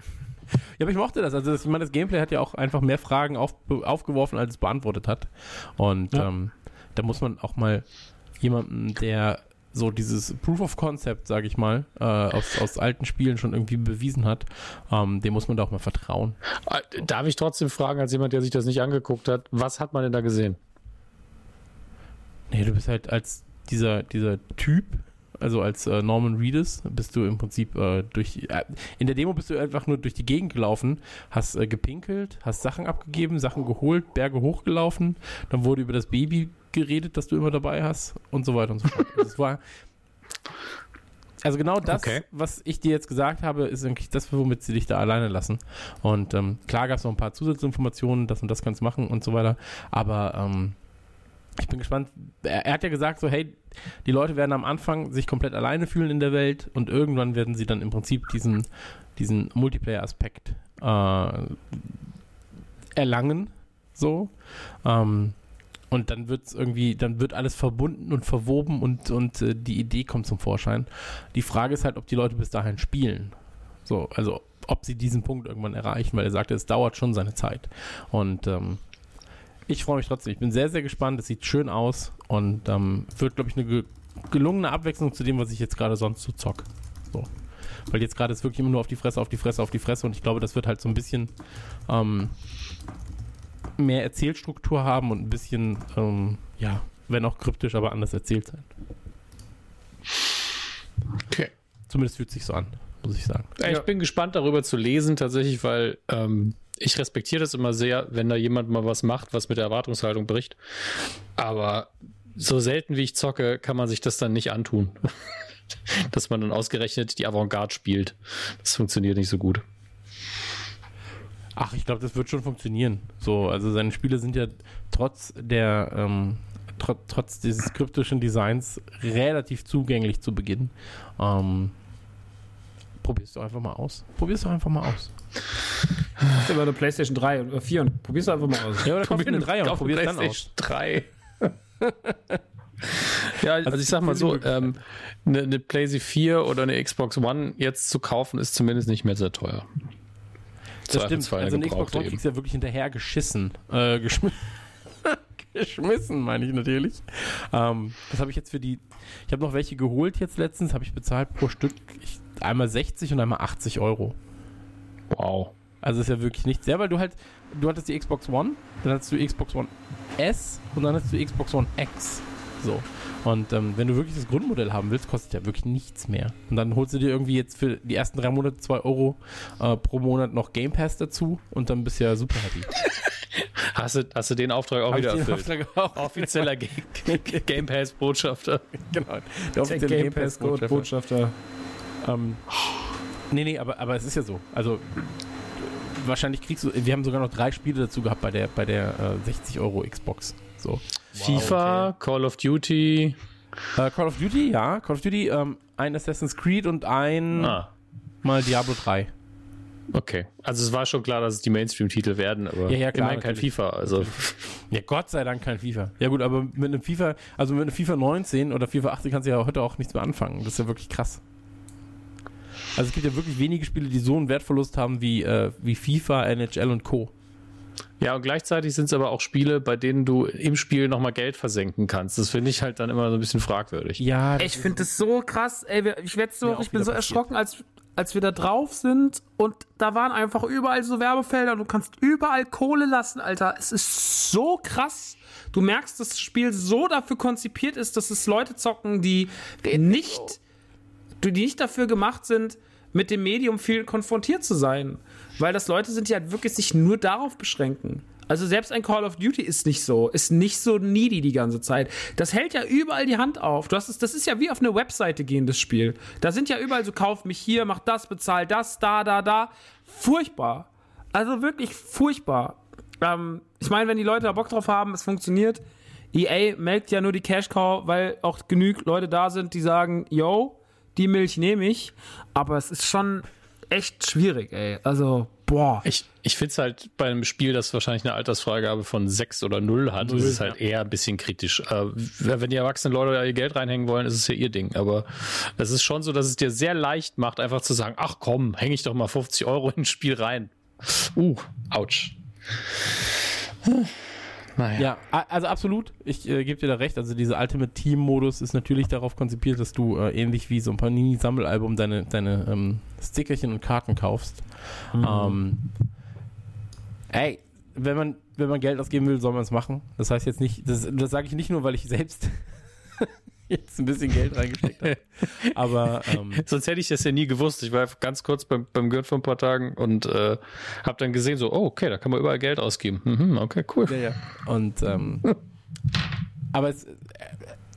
aber ich mochte das. Also, das, ich meine, das Gameplay hat ja auch einfach mehr Fragen auf, aufgeworfen, als es beantwortet hat. Und Ja. ähm, da muss man auch mal jemanden, der so dieses Proof of Concept, sage ich mal, äh, aus, aus alten Spielen schon irgendwie bewiesen hat, ähm, dem muss man da auch mal vertrauen. Äh, Darf ich trotzdem fragen, als jemand, der sich das nicht angeguckt hat, was hat man denn da gesehen? Nee, du bist halt als dieser, dieser Typ, also als äh, Norman Reedus, bist du im Prinzip äh, durch. Äh, in der Demo bist du einfach nur durch die Gegend gelaufen, hast äh, gepinkelt, hast Sachen abgegeben, Sachen geholt, Berge hochgelaufen, dann wurde über das Baby geredet, das du immer dabei hast und so weiter und so fort. Also es war. Also genau das, Okay. was ich dir jetzt gesagt habe, ist eigentlich das, womit sie dich da alleine lassen. Und ähm, klar gab es noch ein paar Zusatzinformationen, das und das kannst du machen und so weiter. Aber ähm, ich bin gespannt. Er, er hat ja gesagt, so, hey, die Leute werden am Anfang sich komplett alleine fühlen in der Welt und irgendwann werden sie dann im Prinzip diesen, diesen Multiplayer-Aspekt äh, erlangen. So. Ähm, und dann wird es irgendwie, dann wird alles verbunden und verwoben und, und äh, die Idee kommt zum Vorschein. Die Frage ist halt, ob die Leute bis dahin spielen. So, also ob sie diesen Punkt irgendwann erreichen, weil er sagte, es dauert schon seine Zeit. Und ähm, ich freue mich trotzdem. Ich bin sehr, sehr gespannt. Es sieht schön aus und ähm, wird, glaube ich, eine ge gelungene Abwechslung zu dem, was ich jetzt gerade sonst so zock. So. Weil jetzt gerade ist wirklich immer nur auf die Fresse, auf die Fresse, auf die Fresse und ich glaube, das wird halt so ein bisschen ähm, mehr Erzählstruktur haben und ein bisschen, ähm, ja, wenn auch kryptisch, aber anders erzählt sein. Okay. Zumindest fühlt sich so an, muss ich sagen. Ja, Ich bin gespannt darüber zu lesen, tatsächlich, weil ähm, ich respektiere das immer sehr, wenn da jemand mal was macht, was mit der Erwartungshaltung bricht. Aber so selten wie ich zocke, kann man sich das dann nicht antun. Dass man dann ausgerechnet die Avantgarde spielt. Das funktioniert nicht so gut. Ach, ich glaube, das wird schon funktionieren. So, also seine Spiele sind ja trotz der, ähm, tr trotz dieses kryptischen Designs relativ zugänglich zu Beginn. Ähm, probier's doch einfach mal aus. Probier's doch einfach mal aus. Hast du aber eine PlayStation 3 oder 4 und probier's doch einfach mal aus. Ja, oder kauf dir eine Dreier und Kauf probier's dann aus. PlayStation 3. ja, also ich sag mal so, ähm, eine, eine PlayStation 4 oder eine Xbox One jetzt zu kaufen, ist zumindest nicht mehr sehr teuer. Das stimmt. Also eine Xbox One kriegst du ja wirklich hinterher geschissen. Äh, geschm geschmissen, meine ich natürlich. Ähm, das habe ich jetzt für die. Ich habe noch welche geholt jetzt letztens, habe ich bezahlt pro Stück ich, einmal 60 und einmal 80 Euro. Wow. Also ist ja wirklich nichts. Ja, weil du halt, du hattest die Xbox One, dann hattest du Xbox One S und dann hattest du Xbox One X. So. Und ähm, wenn du wirklich das Grundmodell haben willst, kostet ja wirklich nichts mehr. Und dann holst du dir irgendwie jetzt für die ersten drei Monate 2 Euro äh, pro Monat noch Game Pass dazu und dann bist du ja super happy. Hast du, hast du den Auftrag auch Hab wieder erfüllt? Auftrag auch. Offizieller Ga- Game Pass Botschafter. genau. Der offizielle Game Pass Botschafter. Botschafter. Ähm, nee, nee, aber, aber es ist ja so. Also wahrscheinlich kriegst du, wir haben sogar noch drei Spiele dazu gehabt bei der, bei der äh, 60 Euro Xbox. So. FIFA, Call of Duty. Äh, Call of Duty, ja. Call of Duty, ähm, ein Assassin's Creed und ein Ah, mal Diablo 3. okay. Also es war schon klar, dass es die Mainstream-Titel werden, aber Ja, ja, klar, immerhin kein. FIFA. Also Ja, Gott sei Dank kein FIFA. Ja gut, aber mit einem FIFA, also mit einem FIFA 19 oder FIFA 18 kannst du ja heute auch nichts mehr anfangen. Das ist ja wirklich krass. Also es gibt ja wirklich wenige Spiele, die so einen Wertverlust haben wie, äh, wie FIFA, NHL und Co. Ja, und gleichzeitig sind es aber auch Spiele, bei denen du im Spiel nochmal Geld versenken kannst. Das finde ich halt dann immer so ein bisschen fragwürdig. Ja, Ich finde das so krass, ey, ich so, ich bin so passiert. erschrocken, als, als wir da drauf sind und da waren einfach überall so Werbefelder und du kannst überall Kohle lassen, Alter. Es ist so krass. Du merkst, dass das Spiel so dafür konzipiert ist, dass es Leute zocken, die nicht, die nicht dafür gemacht sind, mit dem Medium viel konfrontiert zu sein. Weil das Leute sind, die halt wirklich sich nur darauf beschränken. Also selbst ein Call of Duty ist nicht so, ist nicht so needy die ganze Zeit. Das hält ja überall die Hand auf. Du hast es, das ist ja wie auf eine Webseite gehendes Spiel. Da sind ja überall so, kauf mich hier, mach das, bezahl das, da, da, da. Furchtbar. Also wirklich furchtbar. Ähm, ich meine, wenn die Leute da Bock drauf haben, es funktioniert. EA melkt ja nur die Cash Cow, weil auch genug Leute da sind, die sagen, yo, die Milch nehme ich, aber es ist schon echt schwierig, ey. Also, boah. Ich, ich finde es halt bei einem Spiel, das wahrscheinlich eine Altersfreigabe von 6 oder 0 hat, 0, ist es halt ja. eher ein bisschen kritisch. Äh, wenn die erwachsenen Leute da ihr Geld reinhängen wollen, ist es ja ihr Ding. Aber es ist schon so, dass es dir sehr leicht macht, einfach zu sagen, ach komm, hänge ich doch mal 50 Euro in ein Spiel rein. Uh, ouch. Naja. Ja, also absolut. Ich äh, gebe dir da recht. Also dieser Ultimate Team-Modus ist natürlich darauf konzipiert, dass du äh, ähnlich wie so ein Panini-Sammelalbum deine, deine ähm, Stickerchen und Karten kaufst. Mhm. Ähm, ey, wenn man, wenn man Geld ausgeben will, soll man es machen. Das heißt jetzt nicht, das, das sage ich nicht nur, weil ich selbst jetzt ein bisschen Geld reingesteckt habe. Aber ähm, sonst hätte ich das ja nie gewusst. Ich war ganz kurz beim, beim Gürtel vor ein paar Tagen und äh, habe dann gesehen, so, oh, okay, da kann man überall Geld ausgeben. Mhm, okay, cool. Ja, ja. Und ähm, aber es,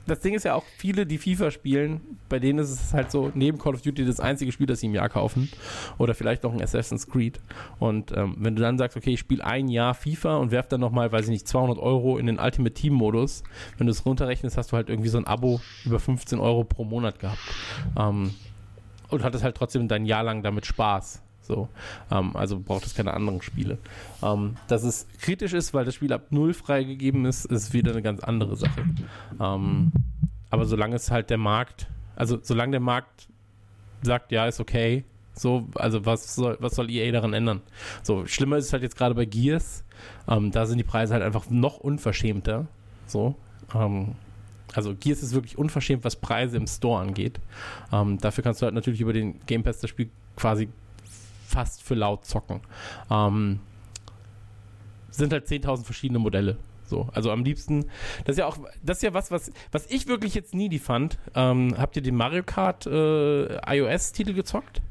das Ding ist ja auch, viele, die FIFA spielen, bei denen ist es halt so, neben Call of Duty das einzige Spiel, das sie im Jahr kaufen. Oder vielleicht noch ein Assassin's Creed. Und ähm, wenn du dann sagst, okay, ich spiele ein Jahr FIFA und werf dann nochmal, weiß ich nicht, 200 Euro in den Ultimate Team Modus, wenn du es runterrechnest, hast du halt irgendwie so ein Abo über 15 Euro pro Monat gehabt. Ähm, und hattest halt trotzdem dein Jahr lang damit Spaß. So, ähm, also braucht es keine anderen Spiele. Ähm, dass es kritisch ist, weil das Spiel ab null freigegeben ist, ist wieder eine ganz andere Sache. Ähm, aber solange es halt der Markt, also solange der Markt sagt, ja, ist okay, so, also was soll, was soll EA daran ändern? So, schlimmer ist es halt jetzt gerade bei Gears. Ähm, da sind die Preise halt einfach noch unverschämter. So, ähm, also Gears ist wirklich unverschämt, was Preise im Store angeht. Ähm, dafür kannst du halt natürlich über den Game Pass das Spiel quasi fast für laut zocken. Ähm, sind halt 10.000 verschiedene Modelle. So, also am liebsten, das ist ja auch, das ist ja was, was, was ich wirklich jetzt nie die fand. Ähm, habt ihr den Mario Kart äh, iOS-Titel gezockt?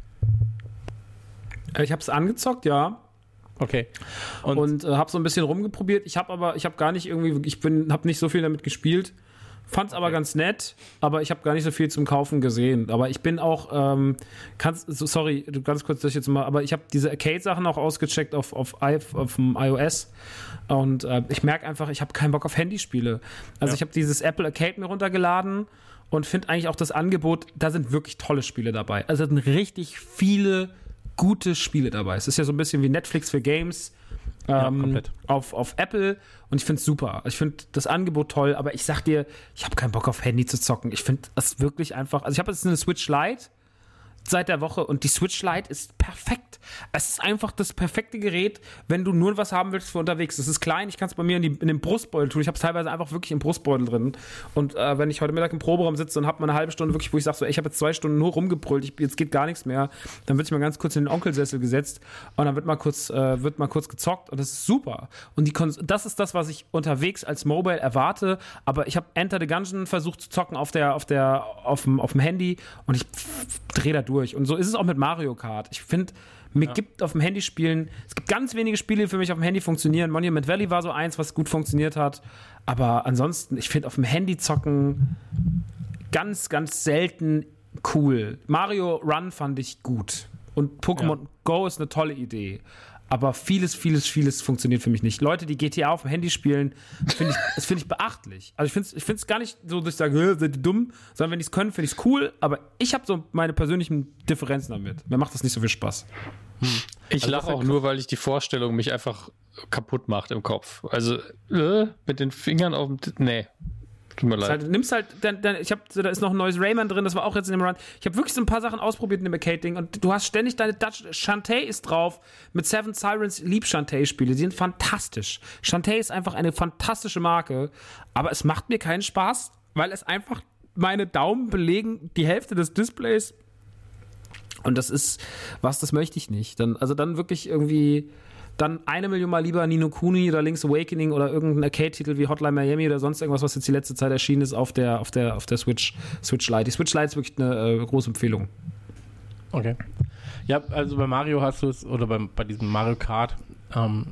Äh, ich habe es angezockt, ja. Okay. Und, und äh, habe so ein bisschen rumgeprobiert. Ich habe aber, ich habe gar nicht irgendwie, ich bin, habe nicht so viel damit gespielt. Fand's aber ganz nett, aber ich habe gar nicht so viel zum Kaufen gesehen. Aber ich bin auch, ähm, kannst, sorry, ganz kurz das jetzt mal, aber ich habe diese Arcade-Sachen auch ausgecheckt auf, auf, auf, auf dem iOS und äh, ich merke einfach, ich habe keinen Bock auf Handyspiele. Also ja. ich habe dieses Apple Arcade mir runtergeladen und finde eigentlich auch das Angebot, da sind wirklich tolle Spiele dabei. Also da sind richtig viele gute Spiele dabei. Es ist ja so ein bisschen wie Netflix für Games ähm, ja, auf, auf Apple und ich finde es super. Ich finde das Angebot toll, aber ich sag dir, ich habe keinen Bock auf Handy zu zocken. Ich finde das wirklich einfach. Also ich habe jetzt eine Switch Lite seit der Woche und die Switch Lite ist perfekt. Es ist einfach das perfekte Gerät, wenn du nur was haben willst für unterwegs. Es ist klein, ich kann es bei mir in, die, in, den Brustbeutel tun. Ich habe es teilweise einfach wirklich im Brustbeutel drin. Und äh, wenn ich heute Mittag im Proberaum sitze und habe mal eine halbe Stunde wirklich, wo ich sage, so, ich habe jetzt zwei Stunden nur rumgebrüllt, ich, jetzt geht gar nichts mehr, dann wird ich mal ganz kurz in den Onkelsessel gesetzt und dann wird mal kurz, äh, wird mal kurz gezockt und das ist super. Und die das ist das, was ich unterwegs als Mobile erwarte. Aber ich habe Enter the Gungeon versucht zu zocken auf der, auf der, auf dem, auf dem Handy und ich drehe da durch. Und so ist es auch mit Mario Kart. Ich finde, mir ja. gibt auf dem Handy spielen, es gibt ganz wenige Spiele, die für mich auf dem Handy funktionieren. Monument Valley war so eins, was gut funktioniert hat. Aber ansonsten, ich finde auf dem Handy zocken ganz, ganz selten cool. Mario Run fand ich gut. Und Pokémon ja. Go ist eine tolle Idee aber vieles, vieles, vieles funktioniert für mich nicht. Leute, die GTA auf dem Handy spielen, finde ich, das finde ich beachtlich. Also ich finde es ich find's gar nicht so, dass ich sage, seid ihr dumm, sondern wenn die es können, finde ich es cool, aber ich habe so meine persönlichen Differenzen damit. Mir macht das nicht so viel Spaß. Hm. Ich also lache auch nur, weil ich die Vorstellung mich einfach kaputt macht im Kopf. Also äh, mit den Fingern auf dem... Nee, Tut mir leid. Halt, nimmst halt, dann, dann, ich hab, da ist noch ein neues Rayman drin, das war auch jetzt in dem Run. Ich habe wirklich so ein paar Sachen ausprobiert in dem Arcade-Ding und du hast ständig deine Dutch. Shantae ist drauf mit Seven Sirens, lieb Shantae-Spiele, die sind fantastisch. Shantae ist einfach eine fantastische Marke, aber es macht mir keinen Spaß, weil es einfach meine Daumen belegen die Hälfte des Displays. Und das ist, was, das möchte ich nicht. Dann, also dann wirklich irgendwie dann eine Million Mal lieber Nino Kuni oder Link's Awakening oder irgendein Arcade-Titel wie Hotline Miami oder sonst irgendwas, was jetzt die letzte Zeit erschienen ist auf der, auf der, auf der Switch, Switch Lite. Die Switch Lite ist wirklich eine äh, große Empfehlung. Okay. Ja, also bei Mario hast du es, oder beim, bei diesem Mario Kart, ähm,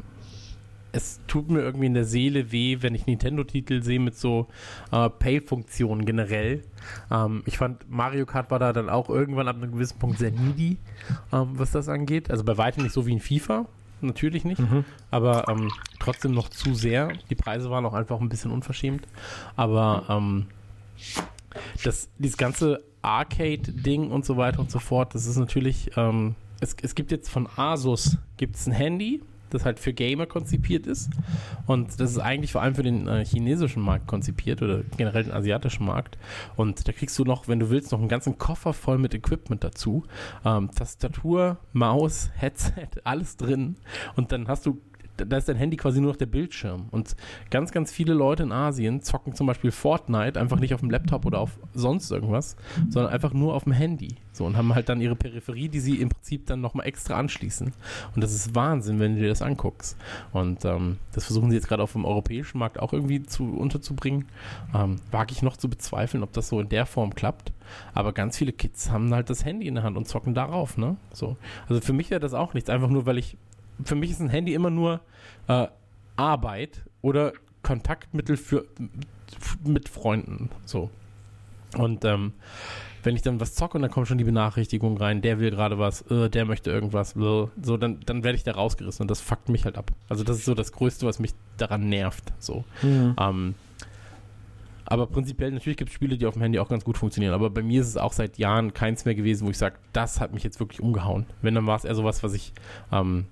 es tut mir irgendwie in der Seele weh, wenn ich Nintendo-Titel sehe mit so äh, Pay-Funktionen generell. Ähm, ich fand, Mario Kart war da dann auch irgendwann ab einem gewissen Punkt sehr needy, ähm, was das angeht. Also bei weitem nicht so wie in FIFA, natürlich nicht, mhm. aber ähm, trotzdem noch zu sehr. Die Preise waren auch einfach ein bisschen unverschämt. Aber ähm, das, dieses ganze Arcade-Ding und so weiter und so fort. Das ist natürlich, ähm, es, es gibt jetzt von Asus gibt's ein Handy, das halt für Gamer konzipiert ist. Und das ist eigentlich vor allem für den äh, chinesischen Markt konzipiert oder generell den asiatischen Markt. Und da kriegst du noch, wenn du willst, noch einen ganzen Koffer voll mit Equipment dazu. Ähm, Tastatur, Maus, Headset, alles drin. Und dann hast du da ist dein Handy quasi nur noch der Bildschirm. Und ganz, ganz viele Leute in Asien zocken zum Beispiel Fortnite einfach nicht auf dem Laptop oder auf sonst irgendwas, sondern einfach nur auf dem Handy. So und haben halt dann ihre Peripherie, die sie im Prinzip dann nochmal extra anschließen. Und das ist Wahnsinn, wenn du dir das anguckst. Und ähm, das versuchen sie jetzt gerade auf dem europäischen Markt auch irgendwie zu, unterzubringen. Ähm, wage ich noch zu bezweifeln, ob das so in der Form klappt. Aber ganz viele Kids haben halt das Handy in der Hand und zocken darauf, ne? So. Also für mich wäre das auch nichts, einfach nur, weil ich für mich ist ein Handy immer nur äh, Arbeit oder Kontaktmittel für mit Freunden. So. Und ähm, wenn ich dann was zocke und dann kommt schon die Benachrichtigung rein, der will gerade was, äh, der möchte irgendwas, äh, so, dann, dann werde ich da rausgerissen und das fuckt mich halt ab. Also das ist so das Größte, was mich daran nervt. So. Mhm. Ähm, aber prinzipiell, natürlich gibt es Spiele, die auf dem Handy auch ganz gut funktionieren. Aber bei mir ist es auch seit Jahren keins mehr gewesen, wo ich sage, das hat mich jetzt wirklich umgehauen. Wenn, dann war es eher sowas, was ich ähm,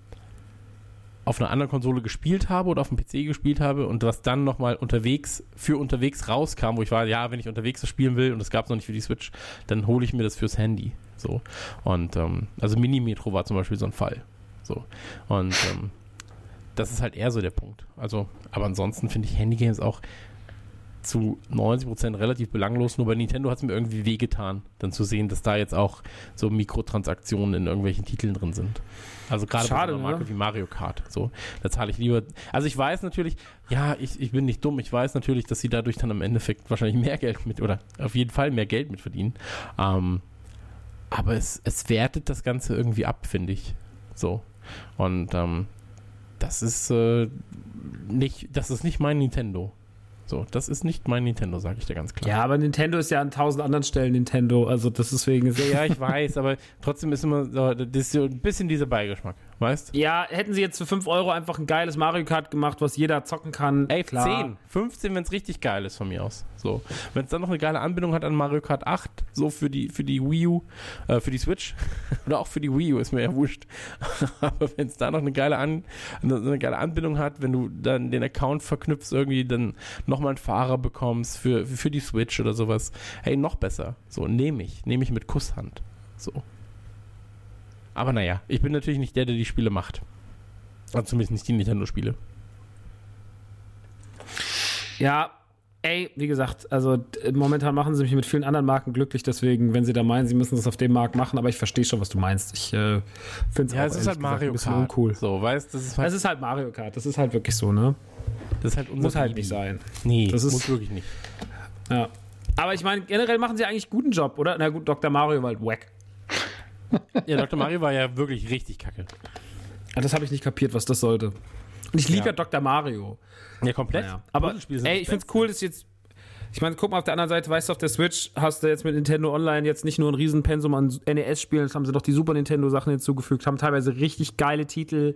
auf einer anderen Konsole gespielt habe oder auf dem PC gespielt habe und was dann nochmal unterwegs, für unterwegs rauskam, wo ich war, ja, wenn ich unterwegs das spielen will und es gab es noch nicht für die Switch, dann hole ich mir das fürs Handy. So. Und ähm, also Mini-Metro war zum Beispiel so ein Fall. So. Und ähm, das ist halt eher so der Punkt. Also, aber ansonsten finde ich Handygames auch zu 90% relativ belanglos. Nur bei Nintendo hat es mir irgendwie wehgetan, dann zu sehen, dass da jetzt auch so Mikrotransaktionen in irgendwelchen Titeln drin sind. Also gerade bei so einer Marke ne? wie Mario Kart. So, da zahle ich lieber. Also ich weiß natürlich, ja, ich, ich bin nicht dumm. Ich weiß natürlich, dass sie dadurch dann im Endeffekt wahrscheinlich mehr Geld mit oder auf jeden Fall mehr Geld mit verdienen. Ähm, aber es, es wertet das Ganze irgendwie ab, finde ich. So. Und ähm, das ist äh, nicht, das ist nicht mein Nintendo. So, das ist nicht mein Nintendo, sage ich dir ganz klar. Ja, aber Nintendo ist ja an tausend anderen Stellen Nintendo, also das deswegen. Ja, ich weiß, aber trotzdem ist immer so, das ist so ein bisschen dieser Beigeschmack weißt Ja, hätten sie jetzt für 5 Euro einfach ein geiles Mario Kart gemacht, was jeder zocken kann. Ey, klar. 10, 15, wenn es richtig geil ist von mir aus. So. Wenn es dann noch eine geile Anbindung hat an Mario Kart 8, so für die, für die Wii U, äh, für die Switch oder auch für die Wii U, ist mir ja wurscht. Aber wenn es da noch eine geile, an, eine, geile Anbindung hat, wenn du dann den Account verknüpfst, irgendwie dann nochmal einen Fahrer bekommst für, für die Switch oder sowas, hey, noch besser. So, nehme ich. Nehme ich mit Kusshand. So. Aber naja, ich bin natürlich nicht der, der die Spiele macht. Also zumindest nicht die Nintendo-Spiele. Ja, ey, wie gesagt, also momentan machen sie mich mit vielen anderen Marken glücklich, deswegen, wenn sie da meinen, sie müssen das auf dem Markt machen, aber ich verstehe schon, was du meinst. Ich äh, finde es ja, es ist halt Mario gesagt, Kart. uncool. So, weißt, das ist halt. Es ist halt Mario Kart, das ist halt wirklich so, ne? Das ist halt unser Muss halt nicht sein. Nee, das ist, muss wirklich nicht. Ja. Aber ich meine, generell machen sie eigentlich guten Job, oder? Na gut, Dr. Mario war halt wack ja, Dr. Mario war ja wirklich richtig kacke. Ja, das habe ich nicht kapiert, was das sollte. Und ich liebe ja. ja Dr. Mario. Ja, komplett. Naja. Aber ey, ich finde es cool, dass jetzt ich meine, guck mal, auf der anderen Seite, weißt du, auf der Switch hast du jetzt mit Nintendo Online jetzt nicht nur ein Riesenpensum an NES-Spielen, das haben sie doch die Super Nintendo-Sachen hinzugefügt, haben teilweise richtig geile Titel.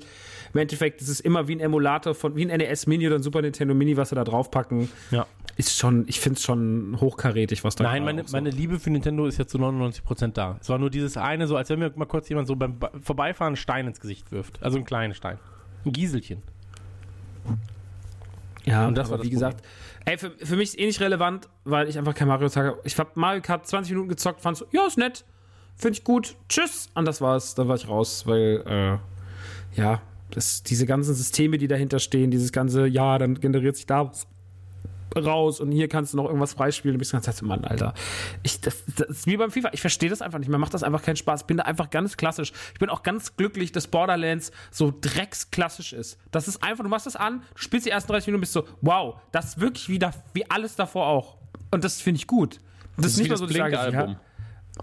Im Endeffekt, das ist immer wie ein Emulator von, wie ein NES Mini oder ein Super Nintendo Mini, was sie da draufpacken. Ja. Ist schon, ich finde es schon hochkarätig, was da Nein, meine, so. meine Liebe für Nintendo ist ja zu 99% da. Es war nur dieses eine, so als wenn mir mal kurz jemand so beim Vorbeifahren einen Stein ins Gesicht wirft. Also einen kleinen Stein. Ein Gieselchen. Ja, und das war das wie gesagt, ey, für, für mich ist eh nicht relevant, weil ich einfach kein Mario Kart Ich hab Mario Kart 20 Minuten gezockt, fand so, ja, ist nett, finde ich gut, tschüss. Und das war's, dann war ich raus, weil, äh, ja, das, diese ganzen Systeme, die dahinter stehen, dieses ganze, ja, dann generiert sich da was raus und hier kannst du noch irgendwas freispielen. Du bist ganz heißt, Mann, Alter. Ich, das, das ist wie beim FIFA. Ich verstehe das einfach nicht. Mir macht das einfach keinen Spaß. Ich bin da einfach ganz klassisch. Ich bin auch ganz glücklich, dass Borderlands so drecksklassisch ist. Das ist einfach, du machst das an, du spielst die ersten 30 Minuten und bist so, wow, das ist wirklich wie, da, wie alles davor auch. Und das finde ich gut. Das, das ist nicht mal so, das Album. Ja,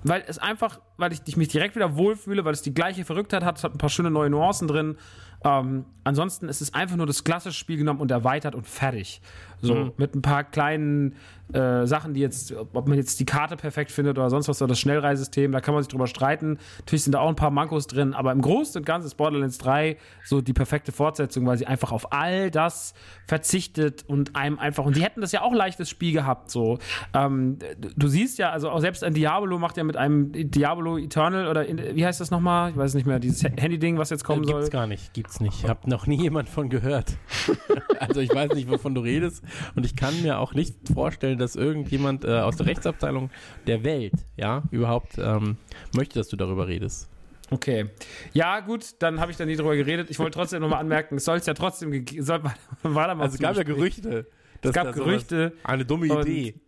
weil es einfach weil ich, ich mich direkt wieder wohlfühle, weil es die gleiche Verrücktheit hat, es hat ein paar schöne neue Nuancen drin. Ähm, ansonsten ist es einfach nur das klassische Spiel genommen und erweitert und fertig. So, Mhm. mit ein paar kleinen äh, Sachen, die jetzt, ob man jetzt die Karte perfekt findet oder sonst was, oder das Schnellreisesystem, da kann man sich drüber streiten. Natürlich sind da auch ein paar Mankos drin, aber im Großen und Ganzen ist Borderlands 3 so die perfekte Fortsetzung, weil sie einfach auf all das verzichtet und einem einfach, und die hätten das ja auch leichtes Spiel gehabt, so. Ähm, du, du siehst ja, also auch selbst ein Diablo macht ja mit einem Diablo Eternal oder in, wie heißt das nochmal? Ich weiß nicht mehr, dieses Handy-Ding, was jetzt kommen Äh, gibt's soll. gar nicht, gibt's nicht. Ich habe noch nie jemand von gehört. also ich weiß nicht, wovon du redest und ich kann mir auch nicht vorstellen, dass irgendjemand äh, aus der Rechtsabteilung der Welt, ja, überhaupt ähm, möchte, dass du darüber redest. Okay. Ja, gut, dann habe ich da nie drüber geredet. Ich wollte trotzdem nochmal anmerken, es soll es ja trotzdem gegeben. Soll, war da mal Also es gab ja. Gerüchte. dass Es gab Gerüchte, Eine dumme und- Idee im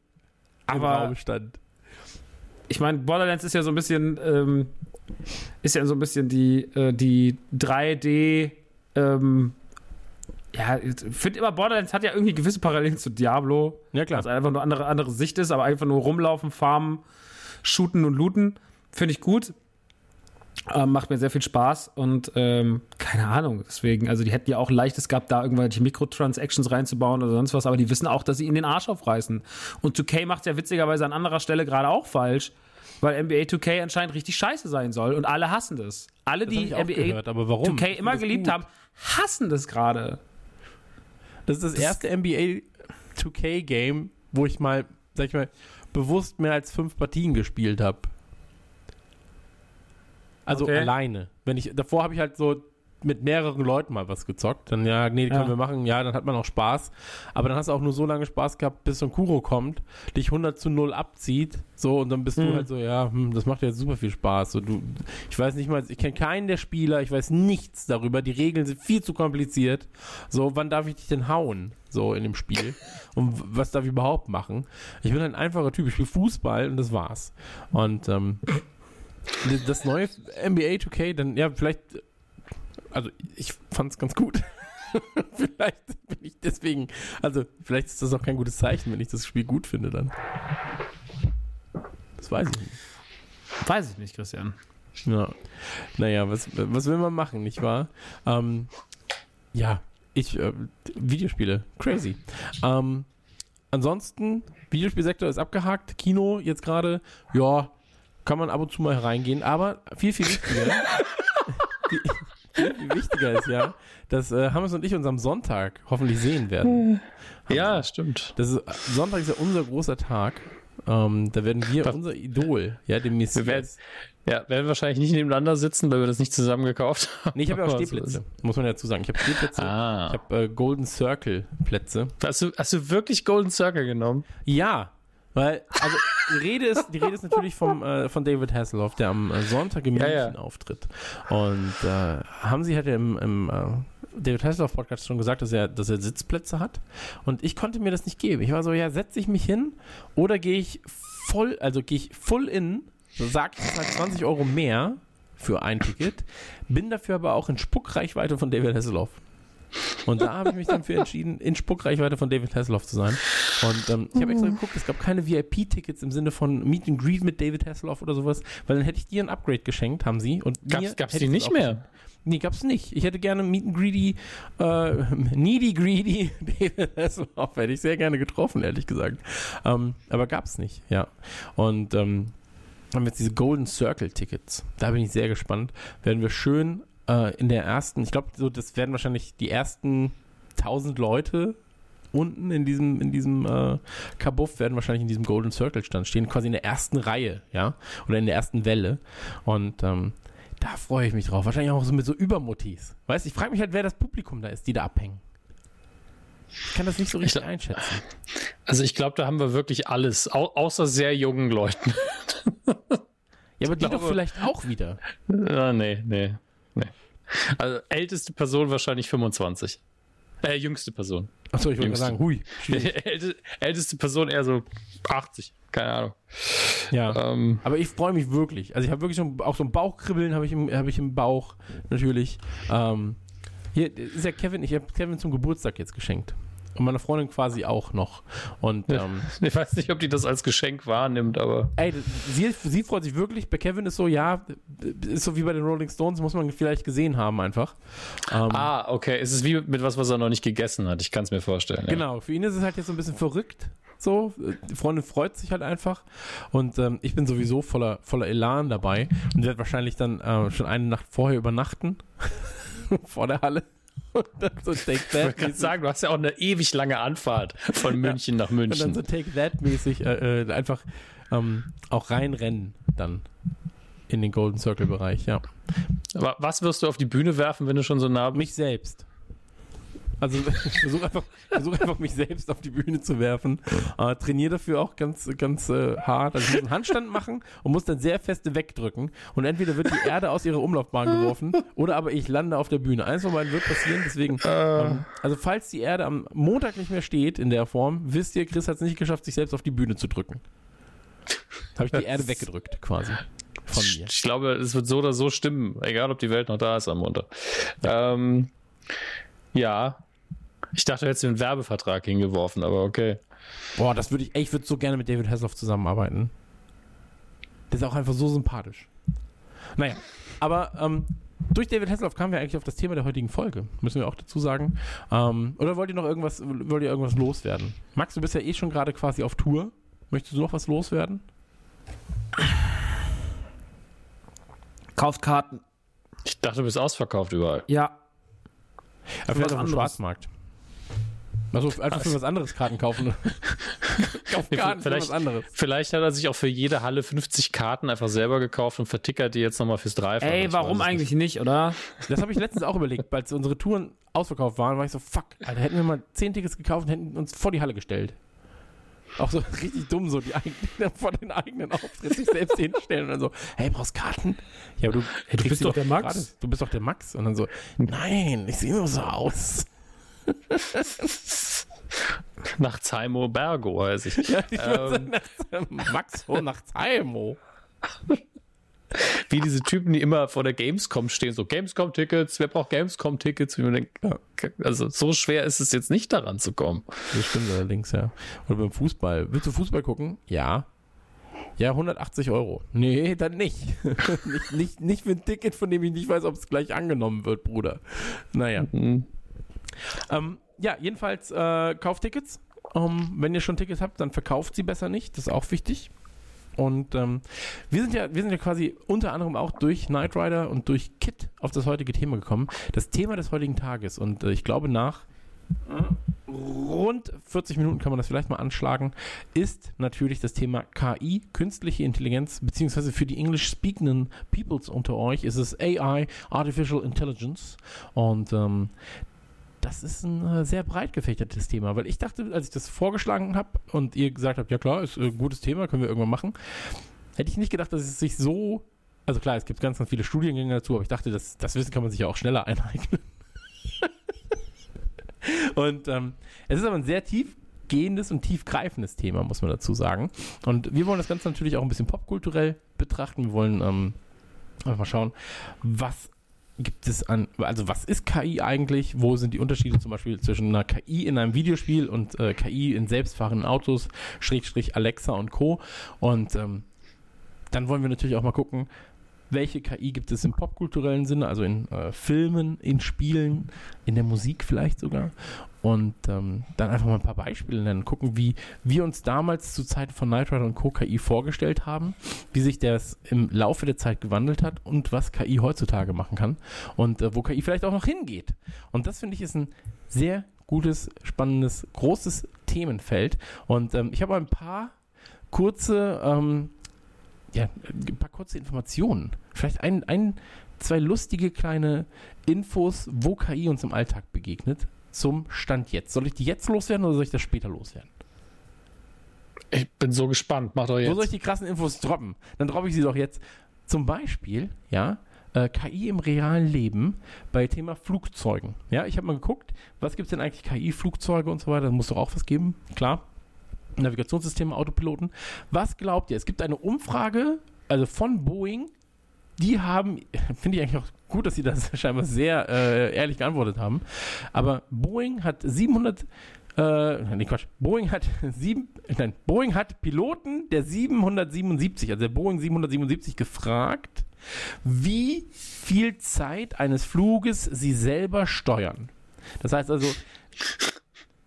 aber Raum stand. Ich meine, Borderlands ist ja so ein bisschen, ähm, ist ja so ein bisschen die, äh, die 3D, ähm, ja, ich finde immer, Borderlands hat ja irgendwie gewisse Parallelen zu Diablo. Ja klar. Was einfach nur andere, andere Sicht ist, aber einfach nur rumlaufen, farmen, shooten und looten. Finde ich gut. Ähm, macht mir sehr viel Spaß und ähm, keine Ahnung, deswegen, also die hätten ja auch leichtes gehabt, da irgendwelche Mikrotransactions reinzubauen oder sonst was, aber die wissen auch, dass sie ihnen den Arsch aufreißen. Und 2K macht ja witzigerweise an anderer Stelle gerade auch falsch, weil NBA 2K anscheinend richtig scheiße sein soll und alle hassen das. Alle, Das die NBA gehört, aber warum? Ich 2K find immer das geliebt gut. haben, hassen das gerade. Das ist das, erste NBA 2K-Game, wo ich mal, sag ich mal, bewusst mehr als fünf Partien gespielt habe. Also Okay. alleine. Wenn ich, davor habe ich halt so mit mehreren Leuten mal was gezockt. Dann, ja, nee, können Ja. wir machen. Ja, dann hat man auch Spaß. Aber dann hast du auch nur so lange Spaß gehabt, bis so ein Kuro kommt, dich 100 zu 0 abzieht. So, und dann bist du Hm. halt so, ja, hm, das macht ja super viel Spaß. So, du, ich weiß nicht mal, ich kenne keinen der Spieler, ich weiß nichts darüber. Die Regeln sind viel zu kompliziert. So, wann darf ich dich denn hauen? So in dem Spiel. Und was darf ich überhaupt machen? Ich bin ein einfacher Typ. Ich spiele Fußball und das war's. Und ähm, das- neue NBA 2K, dann, ja, vielleicht, also ich fand's ganz gut. vielleicht bin ich deswegen, also vielleicht ist das auch kein gutes Zeichen, wenn ich das Spiel gut finde dann. Das weiß ich nicht. Weiß ich nicht, Christian. Ja. Naja, was, was will man machen, nicht wahr? Ähm, ja, ich, äh, Videospiele, crazy. Ähm, ansonsten, Videospielsektor ist abgehakt, Kino jetzt gerade, ja, kann man ab und zu mal reingehen, aber viel, viel wichtiger, viel, wichtiger ist ja, dass äh, Hammes und ich uns am Sonntag hoffentlich sehen werden. Ja, stimmt. Das ist, Sonntag ist ja unser großer Tag. Ähm, da werden wir unser Idol, ja, dem Wir werden, Messias. ja, werden wahrscheinlich nicht nebeneinander sitzen, weil wir das nicht zusammen gekauft haben. Nee, ich habe ja auch Aber so Stehplätze, muss man ja dazu sagen. Ich habe Stehplätze. Ah. Ich habe äh, Golden Circle Plätze. Hast du, hast du wirklich Golden Circle genommen? Ja, weil, also die Rede ist, die Rede ist natürlich vom, äh, von David Hasselhoff, der am äh, Sonntag in Ja, München ja. auftritt. Und äh, haben sie hat ja im, im äh, David Hasselhoff Podcast schon gesagt, dass er, dass er Sitzplätze hat. Und ich konnte mir das nicht geben. Ich war so, ja, setze ich mich hin oder gehe ich voll, also gehe ich full in, sag ich halt 20 Euro mehr für ein Ticket, bin dafür aber auch in Spuckreichweite von David Hasselhoff. Und da habe ich mich dann für entschieden, in Spuckreichweite von David Hasselhoff zu sein. Und ähm, ich habe extra geguckt, es gab keine VIP-Tickets im Sinne von Meet and Greet mit David Hasselhoff oder sowas, weil dann hätte ich dir ein Upgrade geschenkt, haben sie. Und mir Gab's, gab's hätte die nicht mehr? Nee, gab's nicht. Ich hätte gerne Meet and Greedy, äh, Needy Greedy David Hasselhoff hätte ich sehr gerne getroffen, ehrlich gesagt. Ähm, aber gab's nicht, ja. Und ähm, haben jetzt diese Golden Circle Tickets. Da bin ich sehr gespannt. Werden wir schön äh, in der ersten, ich glaube, so, das werden wahrscheinlich die ersten 1000 Leute unten in diesem, in diesem äh, Kabuff werden wahrscheinlich in diesem Golden Circle Stand stehen, quasi in der ersten Reihe, ja, oder in der ersten Welle. Und ähm, da freue ich mich drauf. Wahrscheinlich auch so mit so Übermotis. Weißt du, ich frage mich halt, wer das Publikum da ist, die da abhängen. Ich kann das nicht so richtig glaub- einschätzen. Also ich glaube, da haben wir wirklich alles, au außer sehr jungen Leuten. Ja, aber die glaube- doch vielleicht auch wieder. ah, nee, nee. Also älteste Person wahrscheinlich 25. Äh, jüngste Person. Achso, ich wollte sagen, hui. älteste Person eher so 80. Keine Ahnung. Ja. Ähm, Aber ich freue mich wirklich. Also ich habe wirklich so, auch so ein Bauchkribbeln habe ich, im- hab ich im Bauch, natürlich. Ähm, hier ist ja Kevin, ich habe Kevin zum Geburtstag jetzt geschenkt. Und meine Freundin quasi auch noch. Und ähm, Ich weiß nicht, ob die das als Geschenk wahrnimmt, aber. ey, sie, sie freut sich wirklich. Bei Kevin ist so, ja, ist so wie bei den Rolling Stones, muss man vielleicht gesehen haben einfach. Ähm, Ah, okay. Es ist wie mit was, was er noch nicht gegessen hat. Ich kann es mir vorstellen. Ja. Genau, für ihn ist es halt jetzt so ein bisschen verrückt. So, die Freundin freut sich halt einfach. Und ähm, ich bin sowieso voller, voller Elan dabei und werde wahrscheinlich dann äh, schon eine Nacht vorher übernachten. vor der Halle. Und dann so Take Ich That. wollte gerade sagen, du hast ja auch eine ewig lange Anfahrt von München nach Und dann München. so Take That mäßig äh, äh, einfach ähm, auch reinrennen dann in den Golden Circle Bereich, ja. Aber was wirst du auf die Bühne werfen, wenn du schon so nah bist? Mich selbst. Also ich versuche einfach, versuch einfach mich selbst auf die Bühne zu werfen. Äh, Trainiere dafür auch ganz, ganz äh, hart. Also ich muss einen Handstand machen und muss dann sehr feste wegdrücken. Und entweder wird die Erde aus ihrer Umlaufbahn geworfen oder aber ich lande auf der Bühne. Eins von beiden wird passieren. Deswegen, ähm, also falls die Erde am Montag nicht mehr steht in der Form, wisst ihr, Chris hat es nicht geschafft, sich selbst auf die Bühne zu drücken. Habe ich die Erde weggedrückt quasi. Von mir. Ich glaube, es wird so oder so stimmen, egal ob die Welt noch da ist am Montag. Ähm, ja. Ich dachte, du hättest den Werbevertrag hingeworfen, aber okay. Boah, das würde ich, ey, ich würde so gerne mit David Hasselhoff zusammenarbeiten. Der ist auch einfach so sympathisch. Naja, aber ähm, durch David Hasselhoff kamen wir eigentlich auf das Thema der heutigen Folge. Müssen wir auch dazu sagen. Ähm, oder wollt ihr noch irgendwas, wollt ihr irgendwas loswerden? Max, du bist ja eh schon gerade quasi auf Tour. Möchtest du noch was loswerden? Kauft Karten. Ich dachte, du bist ausverkauft überall. Ja. Ja, vielleicht auf dem. Schwarzmarkt. Also einfach für was anderes Karten kaufen. Kauf Karten für vielleicht- was anderes. Vielleicht hat er sich auch für jede Halle 50 Karten einfach selber gekauft und vertickert die jetzt nochmal fürs Dreifache. Ey, warum eigentlich nicht, oder? Das habe ich letztens auch überlegt, als unsere Touren ausverkauft waren, war ich so, fuck, Alter, hätten wir mal 10 Tickets gekauft und hätten uns vor die Halle gestellt. Auch so richtig dumm, so die eigenen, vor den eigenen Auftritt sich selbst hinstellen und dann so, hey, brauchst Karten? Ja, aber du, Hey, du bist doch der Max. gratis. Du bist doch der Max. Und dann so, nein, ich sehe nur so aus. Nach Zaimo Bergo heiße ich. Ja, ich Ähm. nach, Max oh, nach Zaimo. Wie diese Typen, die immer vor der Gamescom stehen, so Gamescom-Tickets, wer braucht Gamescom-Tickets? Also so schwer ist es jetzt nicht daran zu kommen. Das stimmt allerdings, ja. Oder beim Fußball. Willst du Fußball gucken? Ja. Ja, 180 Euro. Nee, dann nicht. nicht, nicht. Nicht für ein Ticket, von dem ich nicht weiß, ob es gleich angenommen wird, Bruder. Naja. Hm. Ähm, ja, jedenfalls äh, kauft Tickets. Ähm, wenn ihr schon Tickets habt, dann verkauft sie besser nicht. Das ist auch wichtig. Und ähm, wir sind ja, wir sind ja quasi unter anderem auch durch Knight Rider und durch Kit auf das heutige Thema gekommen. Das Thema des heutigen Tages. Und äh, ich glaube, nach rund 40 Minuten kann man das vielleicht mal anschlagen, ist natürlich das Thema KI, künstliche Intelligenz, beziehungsweise für die English-speakenden Peoples unter euch ist es AI, Artificial Intelligence. Und ähm, das ist ein äh, sehr breit gefächertes Thema, weil ich dachte, als ich das vorgeschlagen habe und ihr gesagt habt, ja klar, ist äh, ein gutes Thema, können wir irgendwann machen, hätte ich nicht gedacht, dass es sich so, also klar, es gibt ganz, ganz viele Studiengänge dazu, aber ich dachte, das, das Wissen kann man sich ja auch schneller eineignen. und ähm, es ist aber ein sehr tiefgehendes und tiefgreifendes Thema, muss man dazu sagen. Und wir wollen das Ganze natürlich auch ein bisschen popkulturell betrachten. Wir wollen ähm, einfach mal schauen, was gibt es an, also was ist KI eigentlich? Wo sind die Unterschiede zum Beispiel zwischen einer KI in einem Videospiel und äh, KI in selbstfahrenden Autos, Schrägstrich Alexa und Co. Und ähm, dann wollen wir natürlich auch mal gucken, welche KI gibt es im popkulturellen Sinne, also in äh, Filmen, in Spielen, in der Musik vielleicht sogar. Und ähm, dann einfach mal ein paar Beispiele nennen, gucken, wie wir uns damals zu Zeiten von Knight Rider und Co. KI vorgestellt haben, wie sich das im Laufe der Zeit gewandelt hat und was KI heutzutage machen kann und äh, wo KI vielleicht auch noch hingeht. Und das finde ich ist ein sehr gutes, spannendes, großes Themenfeld. Und ähm, ich habe ein paar kurze, ähm, ja, ein paar kurze Informationen. Vielleicht ein, ein, zwei lustige kleine Infos, wo KI uns im Alltag begegnet. Zum Stand jetzt. Soll ich die jetzt loswerden oder soll ich das später loswerden? Ich bin so gespannt. Mach doch Wo soll ich jetzt. die krassen Infos droppen? Dann droppe ich sie doch jetzt. Zum Beispiel, ja, äh, KI im realen Leben bei Thema Flugzeugen. Ja, ich habe mal geguckt, was gibt es denn eigentlich KI-Flugzeuge und so weiter? Da muss doch auch was geben, klar. Navigationssysteme, Autopiloten. Was glaubt ihr? Es gibt eine Umfrage, also von Boeing, die haben, finde ich eigentlich auch gut, dass sie das scheinbar sehr äh, ehrlich geantwortet haben, aber Boeing hat 700 äh, nee, Quatsch. Boeing hat sieben, nein, Boeing hat Piloten der 777, also der Boeing 777 gefragt, wie viel Zeit eines Fluges sie selber steuern. Das heißt also,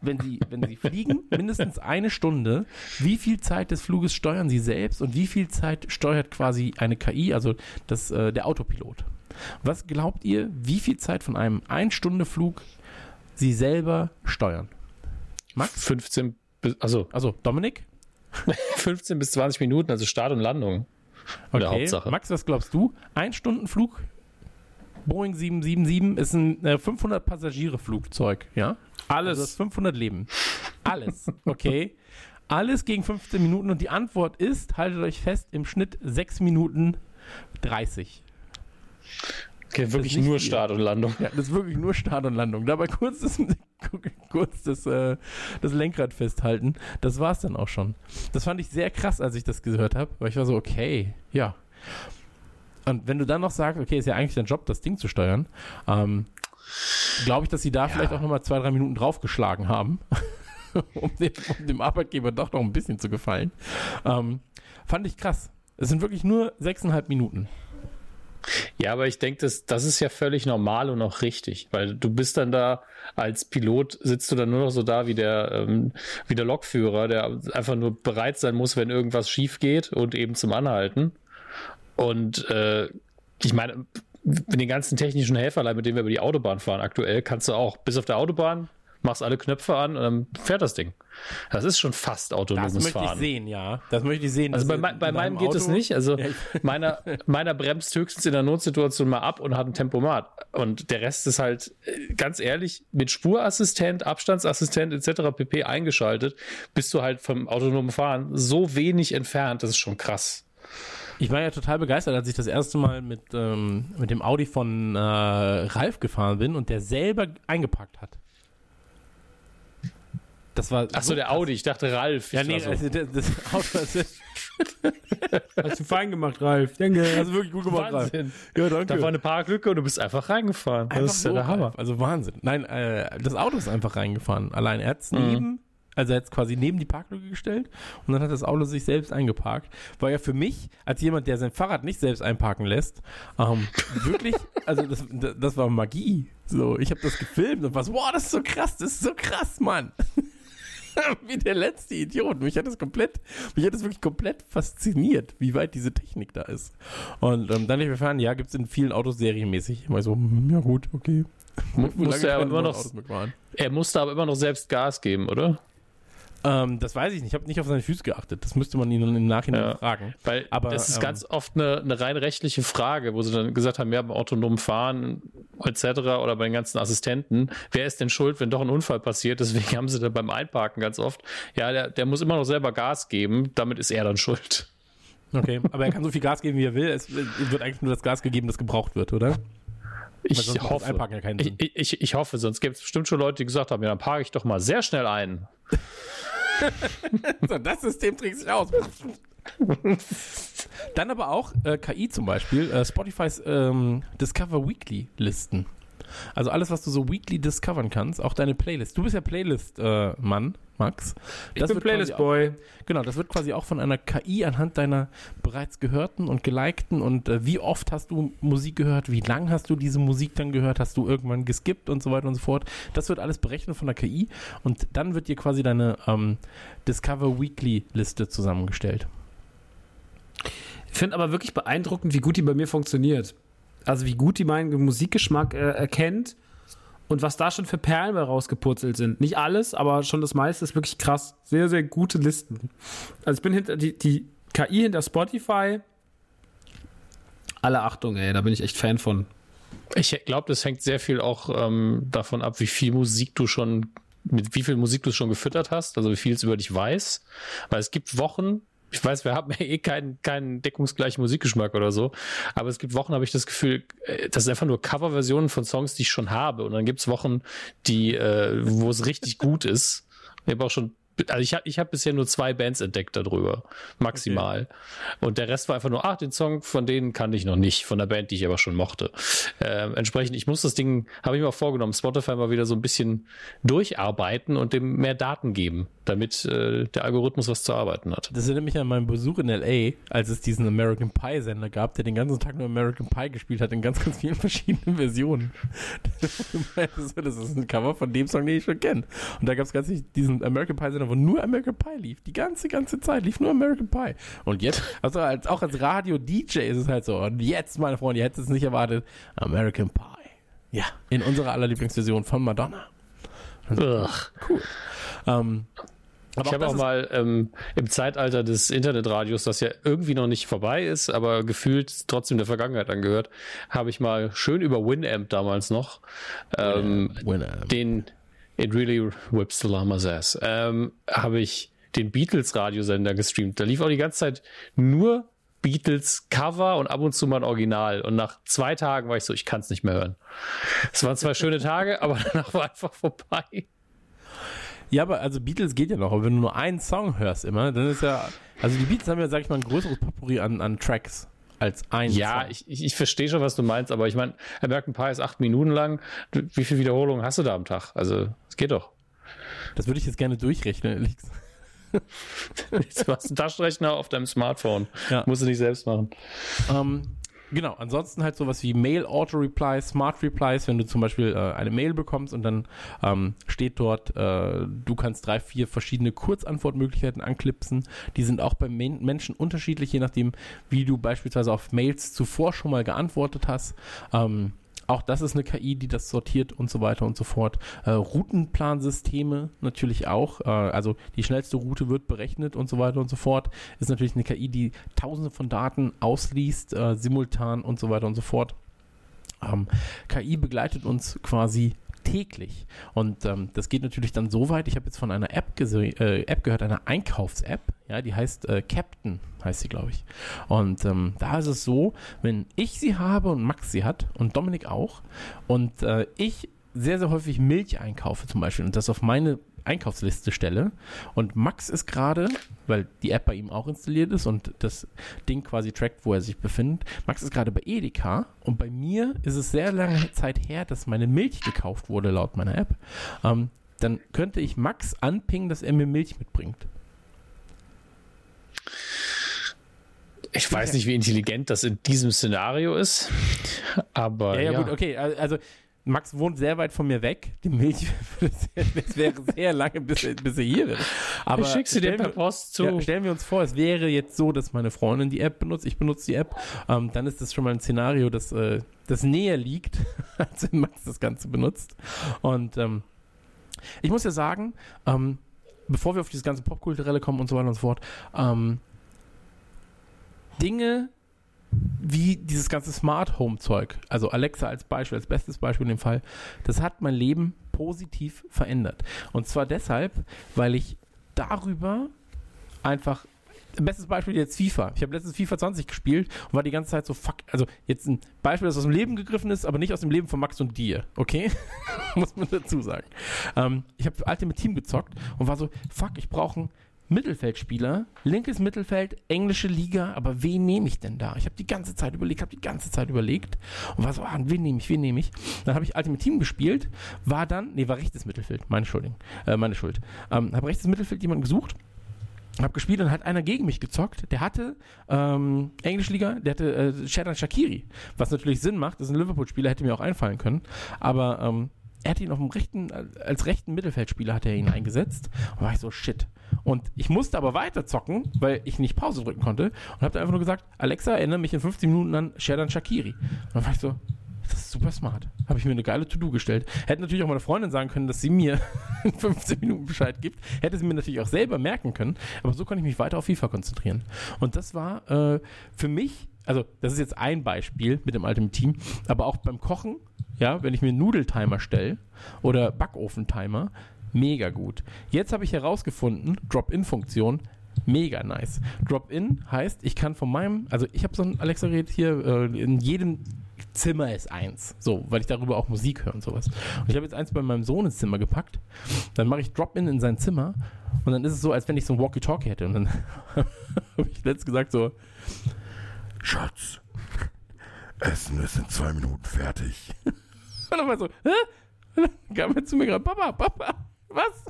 wenn sie, wenn sie fliegen, mindestens eine Stunde, wie viel Zeit des Fluges steuern sie selbst und wie viel Zeit steuert quasi eine KI, also das, äh, der Autopilot? Was glaubt ihr, wie viel Zeit von einem Ein-Stunde-Flug sie selber steuern? Max? 15 bis, also. Also, Dominik? 15 bis 20 Minuten, also Start und Landung. Okay. Hauptsache. Max, was glaubst du? Ein Stundenflug? Boeing 777 ist ein äh, 500 Passagiere Flugzeug, ja? Alles. Also 500 Leben. Alles, okay? Alles gegen 15 Minuten und die Antwort ist, haltet euch fest, im Schnitt 6 Minuten 30. Okay, wirklich nur viel. Start und Landung. Ja, das ist wirklich nur Start und Landung. Dabei kurz das, kurz das, äh, das Lenkrad festhalten. Das war es dann auch schon. Das fand ich sehr krass, als ich das gehört habe, weil ich war so, okay, ja. Und wenn du dann noch sagst, okay, ist ja eigentlich dein Job, das Ding zu steuern, ähm, glaube ich, dass sie da ja. vielleicht auch nochmal zwei, drei Minuten draufgeschlagen haben, um, dem, um, dem, Arbeitgeber doch noch ein bisschen zu gefallen. Ähm, fand ich krass. Es sind wirklich nur sechseinhalb Minuten. Ja, aber ich denke, das, das ist ja völlig normal und auch richtig, weil du bist dann da als Pilot, sitzt du dann nur noch so da wie der, ähm, wie der Lokführer, der einfach nur bereit sein muss, wenn irgendwas schief geht und eben zum Anhalten. Und äh, ich meine, mit den ganzen technischen Helferlein, mit denen wir über die Autobahn fahren aktuell, kannst du auch bis auf der Autobahn machst alle Knöpfe an und dann fährt das Ding. Das ist schon fast autonomes Fahren. Das möchte ich sehen, ja. Das möchte ich sehen. Also bei, bei meinem geht Auto. es nicht. Also ja, meiner, meiner bremst höchstens in der Notsituation mal ab und hat ein Tempomat. Und der Rest ist halt, äh, ganz ehrlich, mit Spurassistent, Abstandsassistent etc. pp. eingeschaltet, bist du halt vom autonomen Fahren so wenig entfernt. Das ist schon krass. Ich war ja total begeistert, als ich das erste Mal mit, ähm, mit dem Audi von äh, Ralf gefahren bin und der selber eingepackt hat. Das war. Achso, so der Audi, ich dachte Ralf. Ja, nee, so. also das, das Auto ist. Hast du fein gemacht, Ralf. Danke. Hast du wirklich gut gemacht, Wahnsinn. Ralf. Ja, danke. Da war eine Parklücke und du bist einfach reingefahren. Einfach das ist so, ja der Hammer. Also Wahnsinn. Nein, äh, das Auto ist einfach reingefahren. Allein er hat es mhm. Also er hat es quasi neben die Parklücke gestellt und dann hat das Auto sich selbst eingeparkt. War ja für mich, als jemand, der sein Fahrrad nicht selbst einparken lässt, ähm, wirklich, also das, das war Magie. So, ich habe das gefilmt und was, wow, das ist so krass, das ist so krass, Mann. wie der letzte Idiot. Mich hat das komplett, mich hat das wirklich komplett fasziniert, wie weit diese Technik da ist. Und ähm, dann habe ich erfahren, ja, gibt es in vielen Autos serienmäßig. Immer so, hm, ja gut, okay. Musste er, aber immer noch, er musste aber immer noch selbst Gas geben, oder? Ähm, das weiß ich nicht. Ich habe nicht auf seine Füße geachtet. Das müsste man ihn im Nachhinein ja, fragen. Weil Aber, das ist ähm, ganz oft eine, eine, rein rechtliche Frage, wo sie dann gesagt haben, ja, beim autonomen Fahren etc. oder bei den ganzen Assistenten, wer ist denn schuld, wenn doch ein Unfall passiert? Deswegen haben sie dann beim Einparken ganz oft, ja, der, der muss immer noch selber Gas geben, damit ist er dann schuld. Okay, aber er kann so viel Gas geben, wie er will. Es wird eigentlich nur das Gas gegeben, das gebraucht wird, oder? Ich hoffe, ja ich, ich, ich, hoffe, sonst gibt es bestimmt schon Leute, die gesagt haben, ja, dann parke ich doch mal sehr schnell ein. so, das System trägt sich aus. Dann aber auch äh, KI zum Beispiel, äh, Spotifys ähm, Discover Weekly Listen. Also alles, was du so weekly discovern kannst, auch deine Playlist. Du bist ja Playlist-Mann, äh, Max. Das ich bin Playlist-Boy. Genau, das wird quasi auch von einer KI anhand deiner bereits gehörten und gelikten und äh, wie oft hast du Musik gehört, wie lang hast du diese Musik dann gehört, hast du irgendwann geskippt und so weiter und so fort. Das wird alles berechnet von der KI und dann wird dir quasi deine ähm, Discover Weekly Liste zusammengestellt. Ich finde aber wirklich beeindruckend, wie gut die bei mir funktioniert. Also wie gut die meinen Musikgeschmack äh, erkennt und was da schon für Perlen rausgepurzelt sind. Nicht alles, aber schon das meiste ist wirklich krass. Sehr, sehr gute Listen. Also ich bin hinter die, die KI hinter Spotify. Alle Achtung, ey, da bin ich echt Fan von. Ich glaube, das hängt sehr viel auch ähm, davon ab, wie viel Musik du schon, mit wie viel Musik du schon gefüttert hast, also wie viel es über dich weiß. Weil es gibt Wochen, ich weiß, wir haben ja eh keinen, keinen deckungsgleichen Musikgeschmack oder so, aber es gibt Wochen, habe ich das Gefühl, äh, das sind einfach nur Coverversionen von Songs, die ich schon habe. Und dann gibt es Wochen, die, äh, wo es richtig gut ist. Ich habe auch schon also ich habe ich hab bisher nur zwei Bands entdeckt darüber, maximal. Okay. Und der Rest war einfach nur, ach, den Song von denen kannte ich noch nicht, von der Band, die ich aber schon mochte. Ähm, entsprechend, ich muss das Ding, habe ich mir auch vorgenommen, Spotify mal wieder so ein bisschen durcharbeiten und dem mehr Daten geben, damit äh, der Algorithmus was zu arbeiten hat. Das erinnert mich an meinen Besuch in L.A., als es diesen American Pie Sender gab, der den ganzen Tag nur American Pie gespielt hat, in ganz, ganz vielen verschiedenen Versionen. das ist ein Cover von dem Song, den ich schon kenne. Und da gab es ganz diesen American Pie Sender, wo nur American Pie lief. Die ganze, ganze Zeit lief nur American Pie. Und jetzt, also als, auch als Radio-DJ ist es halt so. Und jetzt, meine Freunde, ihr hättet es nicht erwartet, American Pie. Ja, in unserer allerlieblingsversion von Madonna. Also, cool. Ähm, aber ich habe auch mal ähm, im Zeitalter des Internetradios, das ja irgendwie noch nicht vorbei ist, aber gefühlt trotzdem der Vergangenheit angehört, habe ich mal schön über Winamp damals noch ähm, Winamp. den It Really Whips the Llama's Ass, ähm, habe ich den Beatles-Radiosender gestreamt. Da lief auch die ganze Zeit nur Beatles Cover und ab und zu mal ein Original. Und nach zwei Tagen war ich so, ich kann es nicht mehr hören. Es waren zwei schöne Tage, aber danach war einfach vorbei. Ja, aber also Beatles geht ja noch, aber wenn du nur einen Song hörst immer, dann ist ja, also die Beatles haben ja, sag ich mal, ein größeres Potpourri an, an Tracks als ein Ja, ich, ich, ich verstehe schon, was du meinst, aber ich meine, American Pie ist acht Minuten lang. Wie viele Wiederholungen hast du da am Tag? Also, es geht doch. Das würde ich jetzt gerne durchrechnen, ehrlich gesagt. du hast einen Taschenrechner auf deinem Smartphone. Ja. Musst du nicht selbst machen. Ähm, Genau, ansonsten halt sowas wie Mail Auto Replies, Smart Replies, wenn du zum Beispiel äh, eine Mail bekommst und dann ähm, steht dort, äh, du kannst drei, vier verschiedene Kurzantwortmöglichkeiten anklipsen. Die sind auch bei Men Menschen unterschiedlich, je nachdem, wie du beispielsweise auf Mails zuvor schon mal geantwortet hast. Ähm, auch das ist eine KI, die das sortiert und so weiter und so fort. Äh, Routenplansysteme natürlich auch. Äh, also die schnellste Route wird berechnet und so weiter und so fort. Ist natürlich eine KI, die tausende von Daten ausliest, äh, simultan und so weiter und so fort. Ähm, KI begleitet uns quasi täglich. Und ähm, das geht natürlich dann so weit. Ich habe jetzt von einer App, äh, App gehört, einer Einkaufs-App. Ja, die heißt äh, Captain, heißt sie, glaube ich. Und ähm, da ist es so, wenn ich sie habe und Max sie hat und Dominik auch und äh, ich sehr, sehr häufig Milch einkaufe zum Beispiel und das auf meine Einkaufsliste stelle. Und Max ist gerade, weil die App bei ihm auch installiert ist und das Ding quasi trackt, wo er sich befindet. Max ist gerade bei Edeka und bei mir ist es sehr lange Zeit her, dass meine Milch gekauft wurde, laut meiner App. Ähm, dann könnte ich Max anpingen, dass er mir Milch mitbringt. Ich weiß nicht, wie intelligent das in diesem Szenario ist, aber. Ja, ja, ja. gut, okay. Also, Max wohnt sehr weit von mir weg. Die Milch, es wäre sehr lange, bis, bis er hier ist. Aber ich schick sie dir per Post zu. Ja, stellen wir uns vor, es wäre jetzt so, dass meine Freundin die App benutzt, ich benutze die App, ähm, dann ist das schon mal ein Szenario, das, äh, das näher liegt, als wenn Max das Ganze benutzt. Und ähm, ich muss ja sagen, ähm, bevor wir auf dieses ganze Popkulturelle kommen und so weiter und so fort, ähm, Dinge, wie dieses ganze Smart Home Zeug, also Alexa als Beispiel, als bestes Beispiel in dem Fall, das hat mein Leben positiv verändert. Und zwar deshalb, weil ich darüber einfach bestes Beispiel jetzt FIFA. Ich habe letztens FIFA 20 gespielt und war die ganze Zeit so, fuck, also jetzt ein Beispiel, das aus dem Leben gegriffen ist, aber nicht aus dem Leben von Max und dir, okay? Muss man dazu sagen. Ähm, ich habe Ultimate Team gezockt und war so, fuck, ich brauche einen Mittelfeldspieler, linkes Mittelfeld, englische Liga, aber wen nehme ich denn da? Ich habe die ganze Zeit überlegt, habe die ganze Zeit überlegt und war so, ah, wen nehme ich, wen nehme ich? Dann habe ich Ultimate Team gespielt, war dann, nee, war rechtes Mittelfeld, meine Schuld, äh, meine Schuld. Ähm, habe rechtes Mittelfeld jemanden gesucht, habe gespielt und hat einer gegen mich gezockt. Der hatte ähm, Englische Liga, der hatte äh, Sheridan Shakiri, was natürlich Sinn macht, das ist ein Liverpool-Spieler, hätte mir auch einfallen können, aber ähm, er hat ihn auf dem rechten, als rechten Mittelfeldspieler hat er ihn eingesetzt. Und war ich so, shit. Und ich musste aber weiter zocken, weil ich nicht Pause drücken konnte. Und habe einfach nur gesagt, Alexa, erinnere mich in 15 Minuten an Sherdan Shakiri. Und dann war ich so, das ist super smart. Habe ich mir eine geile To-Do gestellt. Hätte natürlich auch meine Freundin sagen können, dass sie mir in 15 Minuten Bescheid gibt. Hätte sie mir natürlich auch selber merken können. Aber so konnte ich mich weiter auf FIFA konzentrieren. Und das war äh, für mich, also das ist jetzt ein Beispiel mit dem alten Team, aber auch beim Kochen ja, wenn ich mir einen Nudeltimer stelle oder Backofentimer, mega gut. Jetzt habe ich herausgefunden, Drop-In-Funktion, mega nice. Drop-In heißt, ich kann von meinem, also ich habe so ein Alexa-Gerät hier, äh, in jedem Zimmer ist eins. So, weil ich darüber auch Musik höre und sowas. Und ich habe jetzt eins bei meinem Sohn ins Zimmer gepackt. Dann mache ich Drop-In in sein Zimmer und dann ist es so, als wenn ich so ein Walkie-Talkie hätte. Und dann habe ich letztens gesagt so, Schatz, Essen ist in zwei Minuten fertig. war so, hä? Dann kam er zu mir gerade, Papa, Papa, was?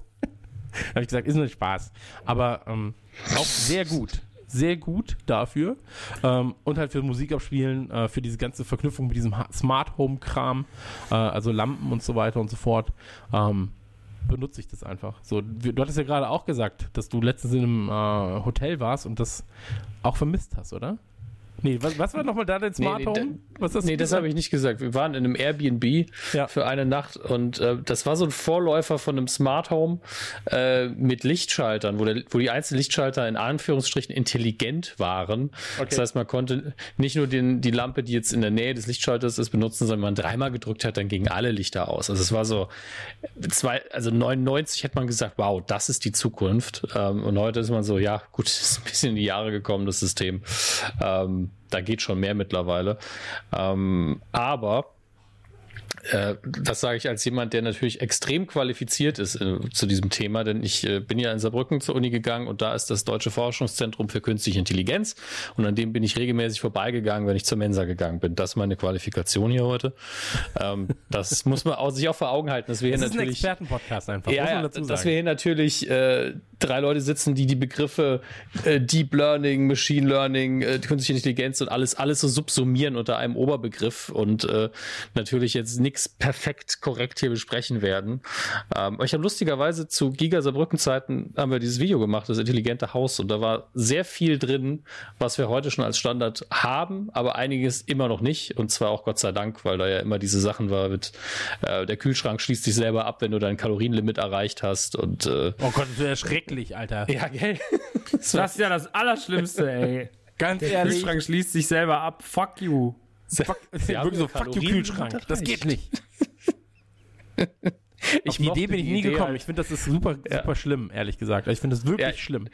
Da habe ich gesagt, ist nur Spaß. Aber ähm, auch sehr gut. Sehr gut dafür. Ähm, und halt für Musik abspielen, äh, für diese ganze Verknüpfung mit diesem Smart Home Kram, äh, also Lampen und so weiter und so fort. Ähm, benutze ich das einfach. So, du du hattest ja gerade auch gesagt, dass du letztens in einem äh, Hotel warst und das auch vermisst hast, oder? Nee, was, was war nochmal da dein Smart nee, Home? Was hast Nee, das habe ich nicht gesagt. Wir waren in einem Airbnb Ja. für eine Nacht und äh, das war so ein Vorläufer von einem Smart Home äh, mit Lichtschaltern, wo, der, wo die einzelnen Lichtschalter in Anführungsstrichen intelligent waren. Das heißt, man konnte nicht nur den, die Lampe, die jetzt in der Nähe des Lichtschalters ist, benutzen, sondern man dreimal gedrückt hat, dann gingen alle Lichter aus. Also es war so, zwei, also 99 hätte man gesagt, wow, das ist die Zukunft. Ähm, und heute ist man so, ja, gut, ist ein bisschen in die Jahre gekommen, das System. Ähm, da geht schon mehr mittlerweile. Ähm, aber äh, das sage ich als jemand, der natürlich extrem qualifiziert ist äh, zu diesem Thema, denn ich äh, bin ja in Saarbrücken zur Uni gegangen und da ist das Deutsche Forschungszentrum für Künstliche Intelligenz und an dem bin ich regelmäßig vorbeigegangen, wenn ich zur Mensa gegangen bin. Das ist meine Qualifikation hier heute. Ähm, das muss man auch, sich auch vor Augen halten, dass wir hier Das ist ein natürlich Expertenpodcast einfach, ja, ja dass wir hier natürlich drei Leute sitzen, die die Begriffe äh, Deep Learning, Machine Learning, äh, künstliche Intelligenz und alles, alles so subsumieren unter einem Oberbegriff und äh, natürlich jetzt nichts perfekt korrekt hier besprechen werden. Ähm, ich habe lustigerweise zu Giga Saarbrücken Zeiten haben wir dieses Video gemacht, das intelligente Haus und da war sehr viel drin, was wir heute schon als Standard haben, aber einiges immer noch nicht und zwar auch Gott sei Dank, weil da ja immer diese Sachen war mit äh, der Kühlschrank schließt sich selber ab, wenn du dein Kalorienlimit erreicht hast und äh, Oh Gott, das wäre schrecklich, Alter. ja, gell? Das ist ja das Allerschlimmste, ey. Ganz Der ehrlich. Kühlschrank schließt sich selber ab. Fuck you. Fuck, Sie wirklich so, fuck you Kühlschrank. Das geht nicht. Ich Auf die Idee bin ich nie Idee gekommen. halt. Ich finde, das ist super, Ja. super schlimm, ehrlich gesagt. Ich finde das wirklich Ja. schlimm.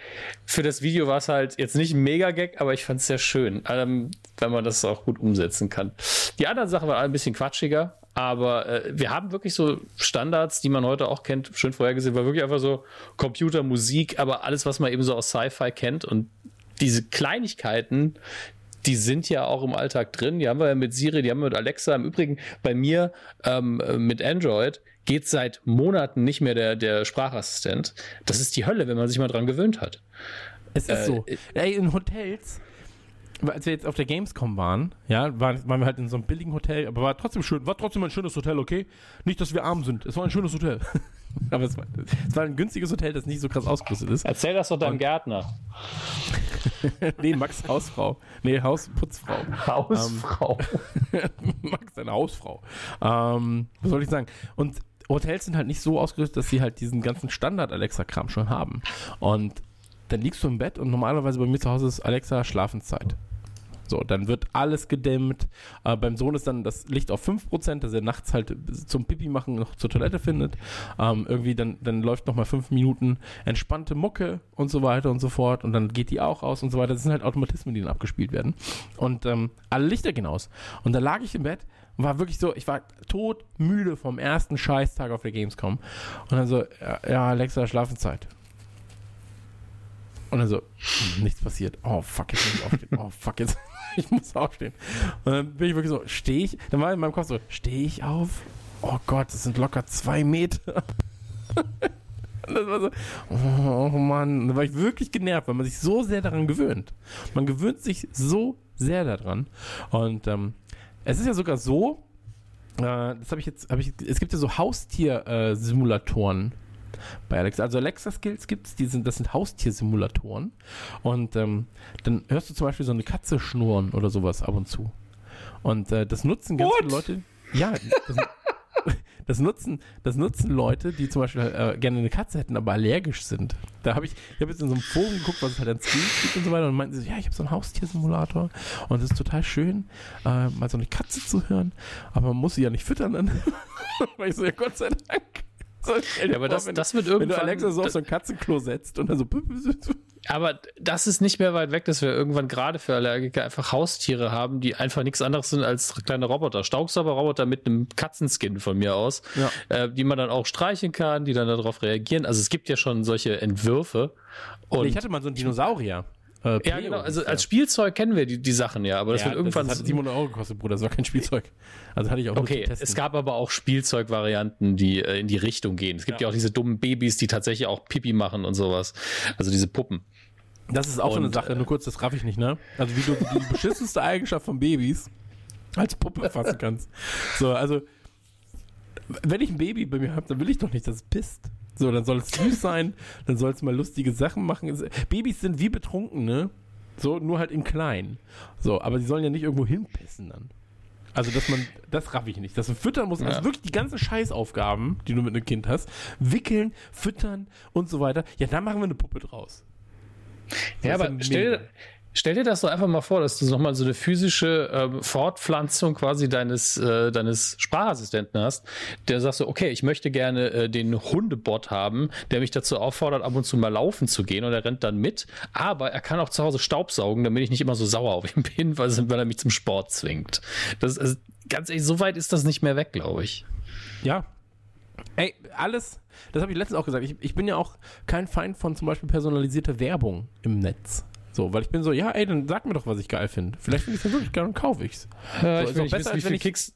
Für das Video war es halt jetzt nicht ein Mega-Gag, aber ich fand es sehr schön, ähm, wenn man das auch gut umsetzen kann. Die anderen Sachen waren alle ein bisschen quatschiger, aber äh, wir haben wirklich so Standards, die man heute auch kennt, schön vorhergesehen, war wirklich einfach so Computer, Musik, aber alles, was man eben so aus Sci-Fi kennt und diese Kleinigkeiten, die sind ja auch im Alltag drin. Die haben wir ja mit Siri, die haben wir mit Alexa. Im Übrigen bei mir ähm, äh, mit Android geht seit Monaten nicht mehr der, der Sprachassistent. Das ist die Hölle, wenn man sich mal dran gewöhnt hat. Es ist Äh, so. Ey, in Hotels, als wir jetzt auf der Gamescom waren, ja, waren, waren wir halt in so einem billigen Hotel, aber war trotzdem schön, war trotzdem ein schönes Hotel, okay? Nicht, dass wir arm sind. Es war ein schönes Hotel. aber es war, es war ein günstiges Hotel, das nicht so krass ausgerüstet ist. Erzähl das doch deinem Gärtner. nee, Max Hausfrau. Nee, Hausputzfrau. Hausfrau. Max, deine Hausfrau. Ähm, was soll ich sagen? Und Hotels sind halt nicht so ausgerüstet, dass sie halt diesen ganzen Standard-Alexa-Kram schon haben. Und dann liegst du im Bett und normalerweise bei mir zu Hause ist Alexa Schlafenszeit. So, dann wird alles gedämmt. Äh, beim Sohn ist dann das Licht auf 5%, dass er nachts halt zum Pipi machen noch zur Toilette findet. Ähm, irgendwie dann, dann läuft nochmal fünf Minuten entspannte Mucke und so weiter und so fort. Und dann geht die auch aus und so weiter. Das sind halt Automatismen, die dann abgespielt werden. Und ähm, alle Lichter gehen aus. Und da lag ich im Bett und war wirklich so, ich war todmüde vom ersten Scheißtag auf der Gamescom. Und dann so, ja, Alexa, Schlafenszeit. Und dann so, nichts passiert. Oh, fuck, jetzt muss ich aufstehen. Oh, fuck, jetzt, ich muss aufstehen. Und dann bin ich wirklich so, stehe ich, dann war in meinem Kopf so, stehe ich auf? Oh Gott, das sind locker zwei Meter. Das war so, oh Mann, da war ich wirklich genervt, weil man sich so sehr daran gewöhnt. Man gewöhnt sich so sehr daran. Und ähm, es ist ja sogar so, äh, das habe ich jetzt, habe ich, es gibt ja so Haustier-Simulatoren bei Alexa. Also Alexa-Skills gibt es, sind, das sind Haustiersimulatoren. Und ähm, dann hörst du zum Beispiel so eine Katze schnurren oder sowas ab und zu. Und äh, das nutzen ganz viele Leute. Ja, das, das, nutzen, das nutzen Leute, die zum Beispiel äh, gerne eine Katze hätten, aber allergisch sind. Da habe ich, ich habe jetzt in so einem Forum geguckt, was es halt an Skills gibt und so weiter und meinten sie, so, ja, ich habe so einen Haustiersimulator und es ist total schön, äh, mal so eine Katze zu hören, aber man muss sie ja nicht füttern dann. Weil ich so, ja, Gott sei Dank. So, Ja, aber das, wenn, das wird wenn du irgendwann. Alexa so auf so ein Katzenklo setzt und dann so Aber das ist nicht mehr weit weg, dass wir irgendwann gerade für Allergiker einfach Haustiere haben, die einfach nichts anderes sind als kleine Roboter. Staubsaugerroboter mit einem Katzenskin von mir aus, Ja. äh, die man dann auch streichen kann, die dann darauf reagieren. Also es gibt ja schon solche Entwürfe. Und ich hatte mal so einen Dinosaurier. Äh, ja, genau. Also als Spielzeug kennen wir die, die Sachen ja, aber das ja, wird irgendwann. Das hat 700 Euro gekostet, Bruder. Das war kein Spielzeug. Also hatte ich auch Okay, es gab aber auch Spielzeugvarianten, die äh, in die Richtung gehen. Es gibt ja. Ja. auch diese dummen Babys, die tatsächlich auch Pipi machen und sowas. Also diese Puppen. Das ist auch so eine Und, Sache, nur kurz, das raff ich nicht, ne? Also wie du die beschissenste Eigenschaft von Babys als Puppe fassen kannst. So, also wenn ich ein Baby bei mir habe, dann will ich doch nicht, dass es pisst. So, dann soll es süß sein, dann soll es mal lustige Sachen machen. Babys sind wie Betrunkene, so, nur halt in klein. So, aber sie sollen ja nicht irgendwo hinpissen dann. Also, dass man, das raff ich nicht. Dass man füttern muss, also Ja. wirklich die ganzen Scheißaufgaben, die du mit einem Kind hast, wickeln, füttern und so weiter. Ja, dann machen wir eine Puppe draus. Ja, Das ist aber ja stell. Stell dir das doch einfach mal vor, dass du nochmal so eine physische ähm, Fortpflanzung quasi deines, äh, deines Sprachassistenten hast, der sagst so, okay, ich möchte gerne äh, den Hundebot haben, der mich dazu auffordert, ab und zu mal laufen zu gehen und er rennt dann mit, aber er kann auch zu Hause Staubsaugen, damit ich nicht immer so sauer auf ihn bin, weil, weil er mich zum Sport zwingt. Das also, ganz ehrlich, so weit ist das nicht mehr weg, glaube ich. Ja. Ey, alles, das habe ich letztens auch gesagt. Ich, ich bin ja auch kein Feind von zum Beispiel personalisierter Werbung im Netz. So, weil ich bin so, ja, ey, dann sag mir doch, was ich geil finde. Vielleicht finde ich es ja wirklich geil und kaufe ich's. So, ist ich, will nicht besser, wissen, wie viele ich- Kicks,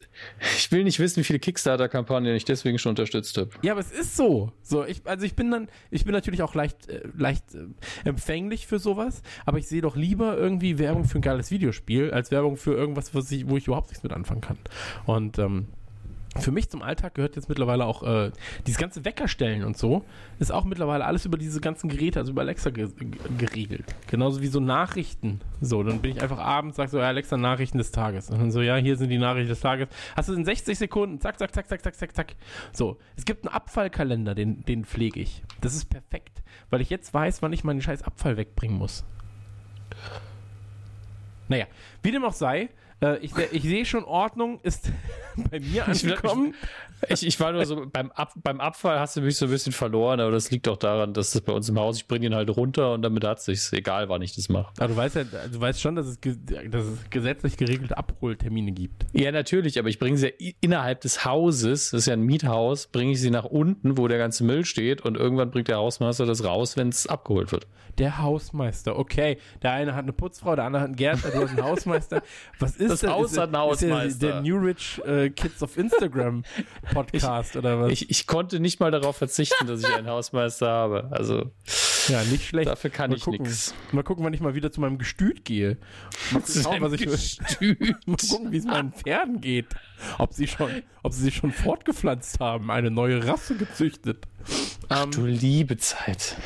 ich will nicht wissen, wie viele Kickstarter-Kampagnen ich deswegen schon unterstützt habe. Ja, aber es ist so. So, ich, also ich bin dann, ich bin natürlich auch leicht, äh, leicht äh, empfänglich für sowas, aber ich sehe doch lieber irgendwie Werbung für ein geiles Videospiel, als Werbung für irgendwas, was ich, wo ich überhaupt nichts mit anfangen kann. Und ähm, für mich zum Alltag gehört jetzt mittlerweile auch äh, dieses ganze Weckerstellen und so, ist auch mittlerweile alles über diese ganzen Geräte, also über Alexa ge ge- geregelt. Genauso wie so Nachrichten. So, dann bin ich einfach abends, sag so, ja, Alexa, Nachrichten des Tages. Und dann so, ja, hier sind die Nachrichten des Tages. Hast du in 60 Sekunden, zack, zack, zack, zack, zack, zack, zack. So, es gibt einen Abfallkalender, den, den pflege ich. Das ist perfekt, weil ich jetzt weiß, wann ich meinen scheiß Abfall wegbringen muss. Naja, wie dem auch sei, äh, ich, ich sehe schon, Ordnung ist bei mir Ich angekommen. Ich, ich war nur so, beim, Ab, beim Abfall hast du mich so ein bisschen verloren, aber das liegt auch daran, dass das bei uns im Haus, ich bringe ihn halt runter und damit hat es sich egal, wann ich das mache. Aber du weißt ja, du weißt schon, dass es, dass es gesetzlich geregelte Abholtermine gibt. Ja, natürlich, aber ich bringe sie ja innerhalb des Hauses, das ist ja ein Miethaus, bringe ich sie nach unten, wo der ganze Müll steht und irgendwann bringt der Hausmeister das raus, wenn es abgeholt wird. Der Hausmeister, okay. Der eine hat eine Putzfrau, der andere hat einen Gärtner, du hast einen Hausmeister. Was ist Das ist der, ist der, New Rich äh, Kids of Instagram Podcast oder was? Ich, ich konnte nicht mal darauf verzichten, dass ich einen Hausmeister habe. Also ja, nicht schlecht. dafür kann mal ich nichts. Mal gucken, wann ich mal wieder zu meinem Gestüt gehe. Mal schauen, was ich mal gucken, wie es meinen Pferden geht. Ob sie schon, ob sie sich schon fortgepflanzt haben, eine neue Rasse gezüchtet. Ähm, Du liebe Zeit.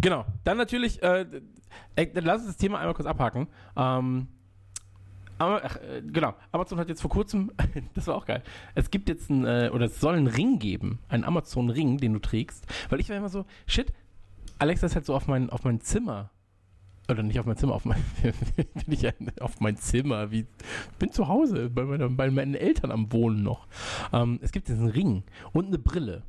Genau. Dann natürlich, äh, äh, dann lass uns das Thema einmal kurz abhaken. Ähm, aber, ach, äh, genau. Amazon hat jetzt vor kurzem, das war auch geil. Es gibt jetzt ein, äh, oder es soll einen Ring geben, einen Amazon-Ring, den du trägst. Weil ich war immer so, shit, Alexa ist halt so auf mein, auf mein Zimmer. Oder nicht auf mein Zimmer, auf mein, bin ich auf mein Zimmer, wie, bin zu Hause, bei, meiner, bei meinen Eltern am Wohnen noch. Ähm, es gibt diesen Ring und eine Brille.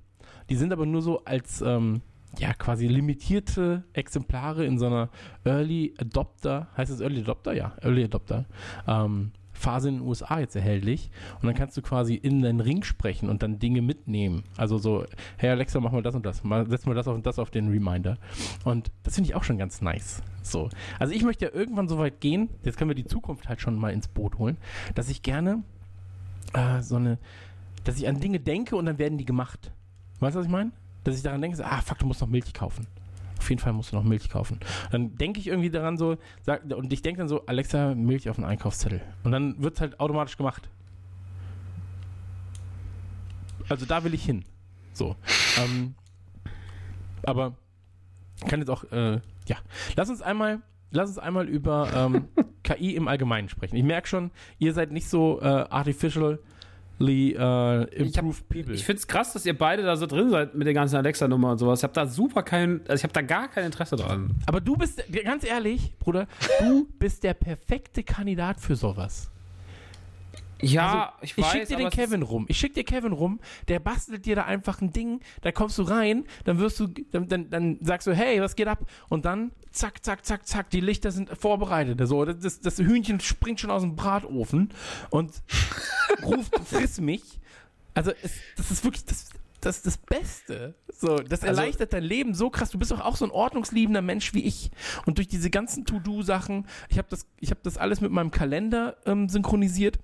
Die sind aber nur so als, ähm, ja, quasi limitierte Exemplare in so einer Early Adopter, heißt es Early Adopter? Ja, Early Adopter. Ähm, Phase in den USA jetzt erhältlich. Und dann kannst du quasi in deinen Ring sprechen und dann Dinge mitnehmen. Also so, hey Alexa, mach mal das und das. Mal, setz mal das auf und das auf den Reminder. Und das finde ich auch schon ganz nice. So. Also ich möchte ja irgendwann so weit gehen, jetzt können wir die Zukunft halt schon mal ins Boot holen, dass ich gerne äh, so eine, dass ich an Dinge denke und dann werden die gemacht. Weißt du, was ich meine? Dass ich daran denke, so, ah, fuck, du musst noch Milch kaufen. Auf jeden Fall musst du noch Milch kaufen. Dann denke ich irgendwie daran so, sag, und ich denke dann so, Alexa, Milch auf den Einkaufszettel. Und dann wird es halt automatisch gemacht. Also da will ich hin. So. Ähm, aber kann jetzt auch, äh, ja. Lass uns einmal, lass uns einmal über ähm, KI im Allgemeinen sprechen. Ich merke schon, ihr seid nicht so äh, artificially äh, improved people. Ich finde es krass, dass ihr beide da so drin seid mit der ganzen Alexa-Nummer und sowas. Ich habe da super kein, also ich habe da gar kein Interesse dran. Aber du bist, ganz ehrlich, Bruder, du bist der perfekte Kandidat für sowas. Ja, Also, ich weiß. schick dir den Kevin rum. Ich schick dir Kevin rum, der bastelt dir da einfach ein Ding, da kommst du rein, dann wirst du, dann, dann, dann sagst du, hey, was geht ab? Und dann, zack, zack, zack, zack, die Lichter sind vorbereitet. So, das, das, das Hühnchen springt schon aus dem Bratofen und ruft, friss mich. Also, es, das ist wirklich das, das, ist das Beste. So, das Also- erleichtert dein Leben so krass. Du bist doch auch so ein ordnungsliebender Mensch wie ich. Und durch diese ganzen To-Do-Sachen, ich habe das, ich hab das alles mit meinem Kalender ähm, synchronisiert.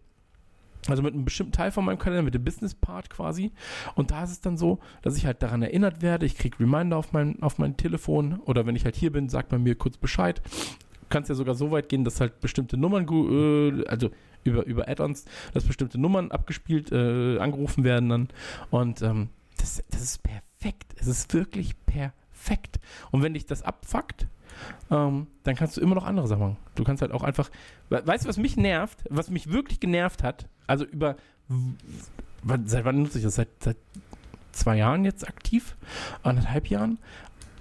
Also mit einem bestimmten Teil von meinem Kalender, mit dem Business-Part quasi. Und da ist es dann so, dass ich halt daran erinnert werde. Ich kriege Reminder auf mein, auf mein Telefon oder wenn ich halt hier bin, sagt man mir kurz Bescheid. Kannst ja sogar so weit gehen, dass halt bestimmte Nummern, äh, also über, über Add-ons, dass bestimmte Nummern abgespielt, äh, angerufen werden dann. Und ähm, das, das ist perfekt. Es ist wirklich perfekt. Und wenn dich das abfuckt, ähm, dann kannst du immer noch andere Sachen machen. Du kannst halt auch einfach, we- weißt du, was mich nervt, was mich wirklich genervt hat? Also über, seit wann nutze ich das? Seit, seit zwei Jahren jetzt aktiv? Anderthalb Jahren?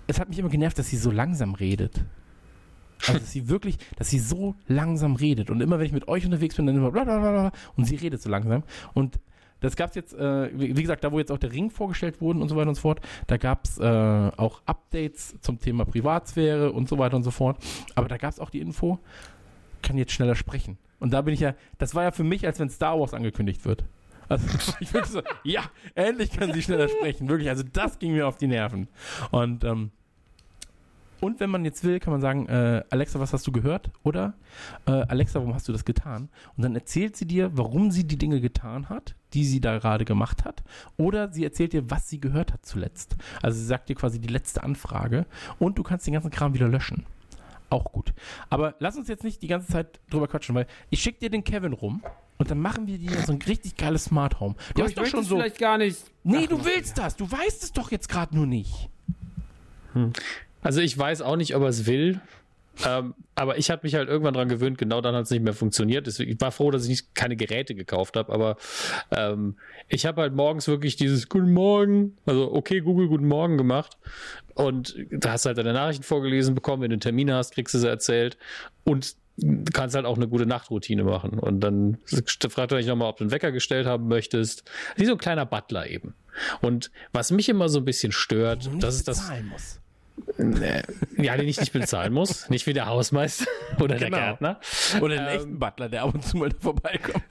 Es hat mich immer genervt, dass sie so langsam redet. Also, dass sie wirklich, dass sie so langsam redet. Und immer, wenn ich mit euch unterwegs bin, dann immer bla bla bla bla und sie redet so langsam. Und das gab es jetzt, äh, wie, wie gesagt, da wo jetzt auch der Ring vorgestellt wurden und so weiter und so fort, da gab es äh, auch Updates zum Thema Privatsphäre und so weiter und so fort. Aber da gab es auch die Info, kann jetzt schneller sprechen. Und da bin ich ja, das war ja für mich, als wenn Star Wars angekündigt wird. Also ich bin so, ja, endlich kann sie schneller sprechen. Wirklich, also das ging mir auf die Nerven. Und, ähm, und wenn man jetzt will, kann man sagen, äh, Alexa, was hast du gehört? Oder äh, Alexa, warum hast du das getan? Und dann erzählt sie dir, warum sie die Dinge getan hat, die sie da gerade gemacht hat. Oder sie erzählt dir, was sie gehört hat zuletzt. Also sie sagt dir quasi die letzte Anfrage. Und du kannst den ganzen Kram wieder löschen. Auch gut. Aber lass uns jetzt nicht die ganze Zeit drüber quatschen, weil ich schicke dir den Kevin rum und dann machen wir dir so ein richtig geiles Smart Home. Du hast doch schon so. vielleicht gar nicht. Nee, Ach, du willst das. Du weißt es doch jetzt gerade nur nicht. Also ich weiß auch nicht, ob er es will. Ähm, aber ich hatte mich halt irgendwann dran gewöhnt, genau dann hat es nicht mehr funktioniert. Deswegen, ich war froh, dass ich nicht keine Geräte gekauft habe, aber ähm, ich habe halt morgens wirklich dieses Guten Morgen, also okay, Google, guten Morgen gemacht. Und da hast du halt deine Nachrichten vorgelesen bekommen, wenn du einen Termin hast, kriegst du sie erzählt und kannst halt auch eine gute Nachtroutine machen. Und dann fragt er dich nochmal, ob du einen Wecker gestellt haben möchtest. Wie so ein kleiner Butler eben. Und was mich immer so ein bisschen stört, Du das nicht ist das. musst. Ja, den ich nicht bezahlen muss. Nicht wie der Hausmeister oder der Genau. Gärtner. Oder einen Ähm, echten Butler, der ab und zu mal da vorbeikommt.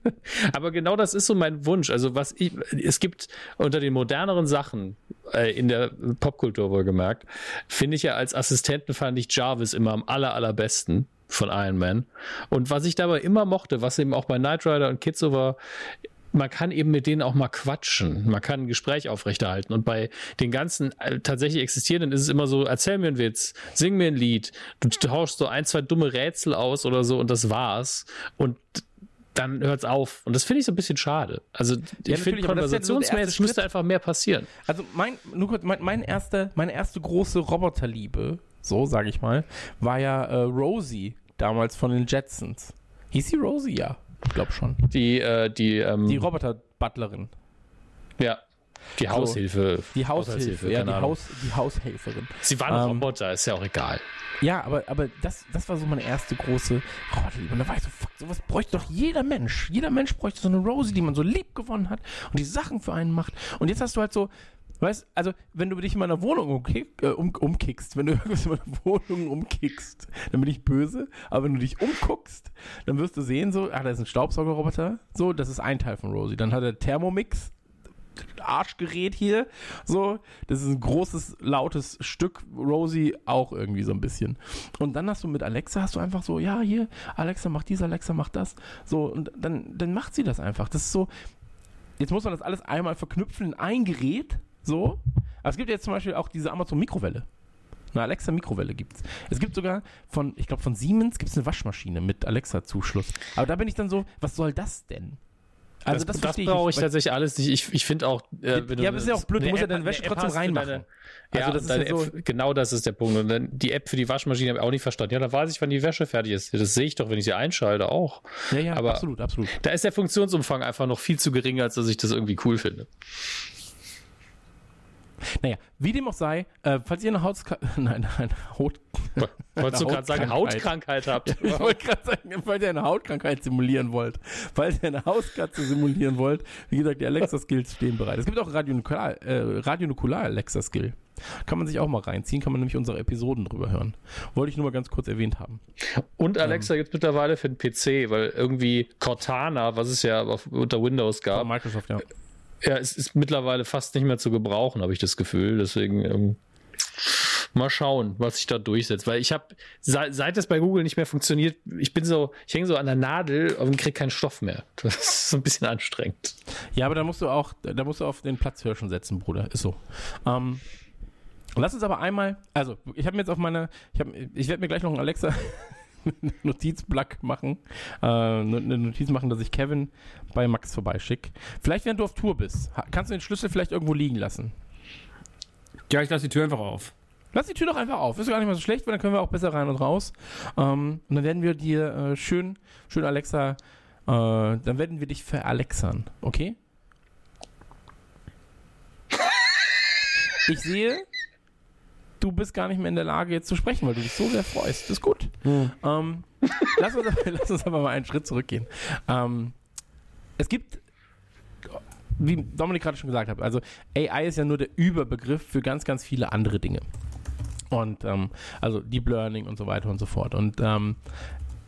Aber genau das ist so mein Wunsch. Also was ich, es gibt unter den moderneren Sachen äh, in der Popkultur wohlgemerkt, finde ich ja als Assistenten fand ich Jarvis immer am aller, allerbesten von Iron Man. Und was ich dabei immer mochte, was eben auch bei Knight Rider und Kids so war, man kann eben mit denen auch mal quatschen. Man kann ein Gespräch aufrechterhalten. Und bei den ganzen äh, tatsächlich existierenden ist es immer so, erzähl mir einen Witz, sing mir ein Lied, du tauschst so ein, zwei dumme Rätsel aus oder so und das war's. Und dann hört's auf. Und das finde ich so ein bisschen schade. Also ich finde ja der erste konversationsmäßig müsste einfach mehr passieren. Also mein, nur kurz, mein, mein erste, meine erste große Roboterliebe, so sage ich mal, war ja äh, Rosie, damals von den Jetsons. Hieß sie Rosie? Ja, ich glaube schon. Die, äh, die, ähm, Die Roboter-Butlerin. ja, die Haushilfe. Die Haushilfe, ja, die. Haus, die Haushelferin. Sie war ein ähm, Roboter, ist ja auch egal. Ja, aber, aber das, das war so meine erste große Roboterliebe. Und da war ich so, fuck, sowas bräuchte doch jeder Mensch. Jeder Mensch bräuchte so eine Rosie, die man so lieb gewonnen hat und die Sachen für einen macht. Und jetzt hast du halt so, weißt also, wenn du dich in meiner Wohnung umkick, äh, um, umkickst, wenn du irgendwas in meiner Wohnung umkickst, dann bin ich böse. Aber wenn du dich umguckst, dann wirst du sehen, so, ah, da ist ein Staubsaugerroboter. So, das ist ein Teil von Rosie. Dann hat er Thermomix. Arschgerät hier. So, das ist ein großes, lautes Stück. Rosie auch irgendwie so ein bisschen. Und dann hast du mit Alexa, hast du einfach so, ja, hier, Alexa macht dies, Alexa macht das. So, und dann, dann macht sie das einfach. Das ist so, jetzt muss man das alles einmal verknüpfen in ein Gerät. So. Aber es gibt jetzt zum Beispiel auch diese Amazon-Mikrowelle. Eine Alexa-Mikrowelle gibt's. Es gibt sogar von, ich glaube, von Siemens gibt es eine Waschmaschine mit Alexa-Zuschluss. Aber da bin ich dann so, was soll das denn? Also das, das, verstehe brauche ich weil- tatsächlich alles nicht. Ich, ich finde auch, äh, wenn Ja, du aber ist ja auch blöd, du musst ja App- deine Wäsche trotzdem reinmachen. Deine, Also ja, das ist deine ja so- App, genau das ist der Punkt. Und dann die App für die Waschmaschine habe ich auch nicht verstanden. Ja, dann weiß ich, wann die Wäsche fertig ist. Das sehe ich doch, wenn ich sie einschalte, auch. Ja, ja, aber- absolut, absolut. Da ist der Funktionsumfang einfach noch viel zu gering, als dass ich das irgendwie cool finde. Naja, wie dem auch sei, äh, falls ihr eine Haut, nein, eine Haut, Wolltest du gerade sagen, Hautkrankheit habt? ich wollte gerade sagen, falls ihr eine Hautkrankheit simulieren wollt, falls ihr eine Hauskatze simulieren wollt, wie gesagt, die Alexa-Skills stehen bereit. Es gibt auch Radionukular, äh, Radionukular Alexa-Skill. Kann man sich auch mal reinziehen, kann man nämlich unsere Episoden drüber hören. Wollte ich nur mal ganz kurz erwähnt haben. Und Alexa gibt es mittlerweile für den PC, weil irgendwie Cortana, was es ja auf, unter Windows gab, Microsoft, ja. Ja, es ist mittlerweile fast nicht mehr zu gebrauchen, habe ich das Gefühl. Deswegen ähm, mal schauen, was sich da durchsetzt. Weil ich habe, seit, seit das bei Google nicht mehr funktioniert, ich bin so, ich hänge so an der Nadel und kriege keinen Stoff mehr. Das ist so ein bisschen anstrengend. Ja, aber da musst du auch, da musst du auf den Platzhirschen setzen, Bruder. Ist so. Ähm, lass uns aber einmal, also ich habe mir jetzt auf meine, ich, ich werde mir gleich noch einen Alexa Notizblock machen, äh, eine Notiz machen, dass ich Kevin bei Max vorbeischicke. Vielleicht, wenn du auf Tour bist, kannst du den Schlüssel vielleicht irgendwo liegen lassen. Ja, ich lasse die Tür einfach auf. Lass die Tür doch einfach auf. Ist gar nicht mal so schlecht, weil dann können wir auch besser rein und raus. Ähm, und dann werden wir dir äh, schön, schön Alexa, äh, dann werden wir dich veralexern, okay? Ich sehe, du bist gar nicht mehr in der Lage, jetzt zu sprechen, weil du dich so sehr freust. Das ist gut. Ähm, lass, uns, lass uns aber mal einen Schritt zurückgehen. Ähm, es gibt, wie Dominik gerade schon gesagt hat, also AI ist ja nur der Überbegriff für ganz, ganz viele andere Dinge. Und ähm, also Deep Learning und so weiter und so fort. Und ähm,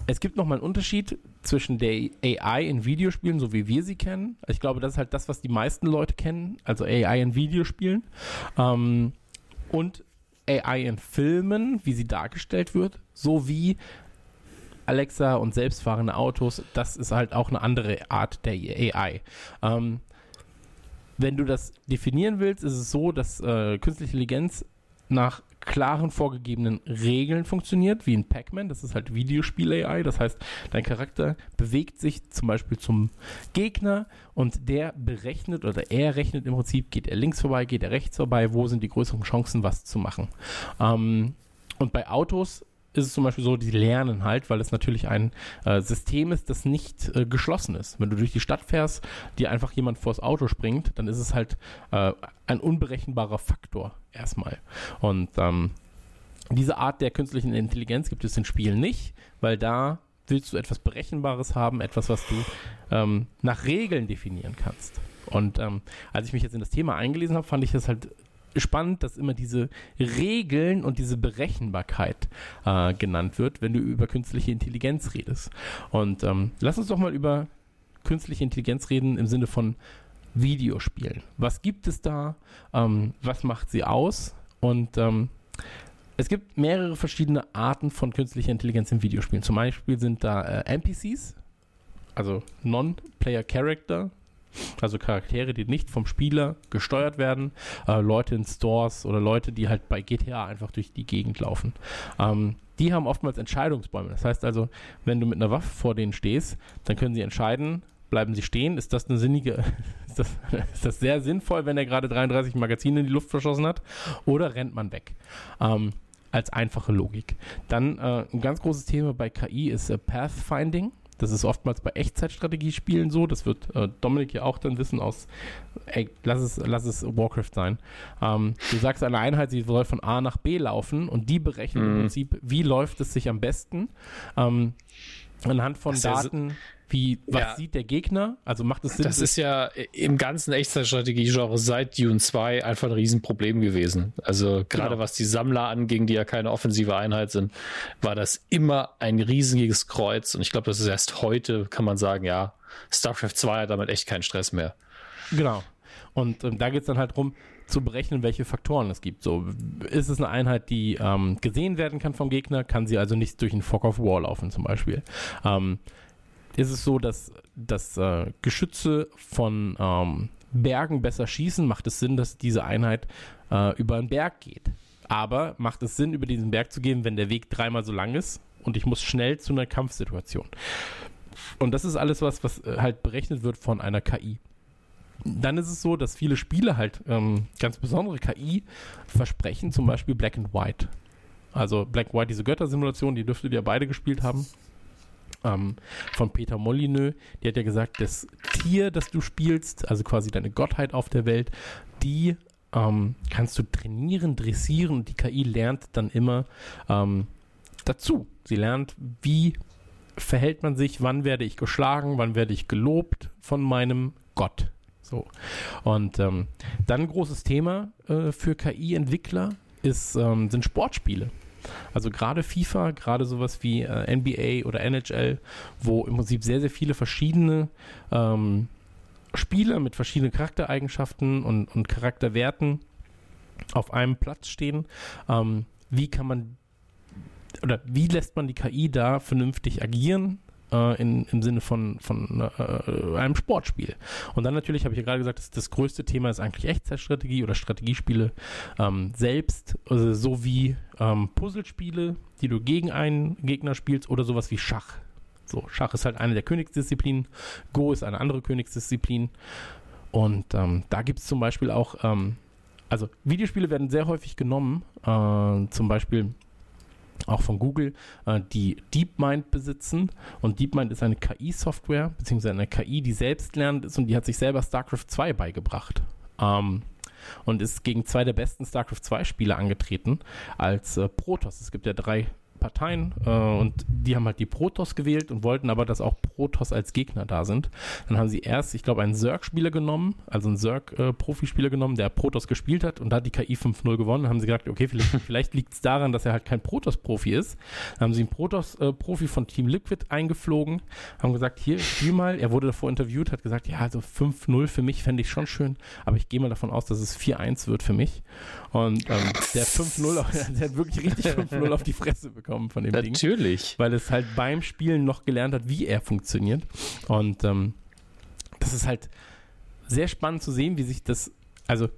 es gibt nochmal einen Unterschied zwischen der AI in Videospielen, so wie wir sie kennen. Ich glaube, das ist halt das, was die meisten Leute kennen, also AI in Videospielen. Ähm, und AI in Filmen, wie sie dargestellt wird, sowie Alexa und selbstfahrende Autos, das ist halt auch eine andere Art der AI. Ähm, wenn du das definieren willst, ist es so, dass äh, künstliche Intelligenz nach klaren vorgegebenen Regeln funktioniert, wie in Pac-Man. Das ist halt Videospiel-AI. Das heißt, dein Charakter bewegt sich zum Beispiel zum Gegner und der berechnet oder er rechnet im Prinzip, geht er links vorbei, geht er rechts vorbei, wo sind die größeren Chancen, was zu machen. Ähm, und bei Autos ist es zum Beispiel so, die lernen halt, weil es natürlich ein äh, System ist, das nicht äh, geschlossen ist. Wenn du durch die Stadt fährst, dir einfach jemand vors Auto springt, dann ist es halt äh, ein unberechenbarer Faktor erstmal. Und ähm, diese Art der künstlichen Intelligenz gibt es in Spielen nicht, weil da willst du etwas Berechenbares haben, etwas, was du ähm, nach Regeln definieren kannst. Und ähm, als ich mich jetzt in das Thema eingelesen habe, fand ich das halt spannend, dass immer diese Regeln und diese Berechenbarkeit äh, genannt wird, wenn du über künstliche Intelligenz redest. Und ähm, lass uns doch mal über künstliche Intelligenz reden im Sinne von Videospielen. Was gibt es da? Ähm, was macht sie aus? Und ähm, es gibt mehrere verschiedene Arten von künstlicher Intelligenz in Videospielen. Zum Beispiel sind da äh, NPCs, also Non-Player Character, also Charaktere, die nicht vom Spieler gesteuert werden, äh, Leute in Stores oder Leute, die halt bei GTA einfach durch die Gegend laufen. Ähm, die haben oftmals Entscheidungsbäume. Das heißt also, wenn du mit einer Waffe vor denen stehst, dann können sie entscheiden, bleiben sie stehen, ist das eine sinnige, ist das, ist das sehr sinnvoll, wenn er gerade 33 Magazine in die Luft verschossen hat, oder rennt man weg? Ähm, als einfache Logik. Dann äh, ein ganz großes Thema bei KI ist äh, Pathfinding. Das ist oftmals bei Echtzeitstrategiespielen so. Das wird äh, Dominik ja auch dann wissen aus, ey, lass es, lass es Warcraft sein. Ähm, du sagst einer Einheit, sie soll von A nach B laufen und die berechnen im Mhm. Prinzip, wie läuft es sich am besten. Ähm, anhand von Das ist Daten, wie, was Ja. sieht der Gegner? Also macht es Sinn, Das ist ja im ganzen Echtzeitstrategie-Genre seit Dune 2 einfach ein Riesenproblem gewesen. Also gerade Genau. was die Sammler anging, die ja keine offensive Einheit sind, war das immer ein riesiges Kreuz. Und ich glaube, das ist erst heute, kann man sagen, ja, StarCraft 2 hat damit echt keinen Stress mehr. Genau. Und ähm, da geht es dann halt darum, zu berechnen, welche Faktoren es gibt. So, ist es eine Einheit, die ähm, gesehen werden kann vom Gegner, kann sie also nicht durch einen Fog of War laufen zum Beispiel. Ähm, ist es so, dass, dass äh, Geschütze von ähm, Bergen besser schießen, macht es Sinn, dass diese Einheit äh, über einen Berg geht. Aber macht es Sinn, über diesen Berg zu gehen, wenn der Weg dreimal so lang ist und ich muss schnell zu einer Kampfsituation. Und das ist alles was, was äh, halt berechnet wird von einer KI dann ist es so, dass viele Spiele halt ähm, ganz besondere KI versprechen, zum Beispiel Black and White. Also Black and White, diese Göttersimulation, die dürftet ihr beide gespielt haben. Ähm, von Peter Molyneux, die hat ja gesagt, das Tier, das du spielst, also quasi deine Gottheit auf der Welt, die ähm, kannst du trainieren, dressieren die KI lernt dann immer ähm, dazu. Sie lernt, wie verhält man sich, wann werde ich geschlagen, wann werde ich gelobt von meinem Gott. So. Und ähm, dann ein großes Thema äh, für KI-Entwickler ähm, sind Sportspiele. Also gerade FIFA, gerade sowas wie äh, NBA oder NHL, wo im Prinzip sehr, sehr viele verschiedene ähm, Spieler mit verschiedenen Charaktereigenschaften und, und Charakterwerten auf einem Platz stehen. Ähm, wie kann man oder wie lässt man die KI da vernünftig agieren? Äh, in, im Sinne von, von äh, einem Sportspiel. Und dann natürlich, habe ich ja gerade gesagt, das, das größte Thema ist eigentlich Echtzeitstrategie oder Strategiespiele ähm, selbst, also so wie ähm, Puzzlespiele, die du gegen einen Gegner spielst oder sowas wie Schach. So, Schach ist halt eine der Königsdisziplinen, Go ist eine andere Königsdisziplin. Und ähm, da gibt es zum Beispiel auch, ähm, also Videospiele werden sehr häufig genommen, äh, zum Beispiel auch von Google, äh, die DeepMind besitzen. Und DeepMind ist eine KI-Software, beziehungsweise eine KI, die selbstlernend ist und die hat sich selber StarCraft 2 beigebracht. Ähm, und ist gegen zwei der besten StarCraft 2 Spieler angetreten als äh, Protoss. Es gibt ja drei Parteien äh, und die haben halt die Protoss gewählt und wollten aber, dass auch Protoss als Gegner da sind. Dann haben sie erst, ich glaube, einen Zerg-Spieler genommen, also einen Zerg-Profispieler genommen, der Protoss gespielt hat und da hat die KI 5-0 gewonnen. Dann haben sie gesagt, okay, vielleicht, vielleicht liegt es daran, dass er halt kein Protoss-Profi ist. Dann haben sie einen Protoss-Profi von Team Liquid eingeflogen, haben gesagt, hier, spiel mal. Er wurde davor interviewt, hat gesagt, ja, also 5-0 für mich fände ich schon schön, aber ich gehe mal davon aus, dass es 4-1 wird für mich. Und ähm, der 5-0, der hat wirklich richtig 5-0 auf die Fresse bekommen von dem Natürlich. Ding. Natürlich. Weil es halt beim Spielen noch gelernt hat, wie er funktioniert. Und ähm, das ist halt sehr spannend zu sehen, wie sich das, also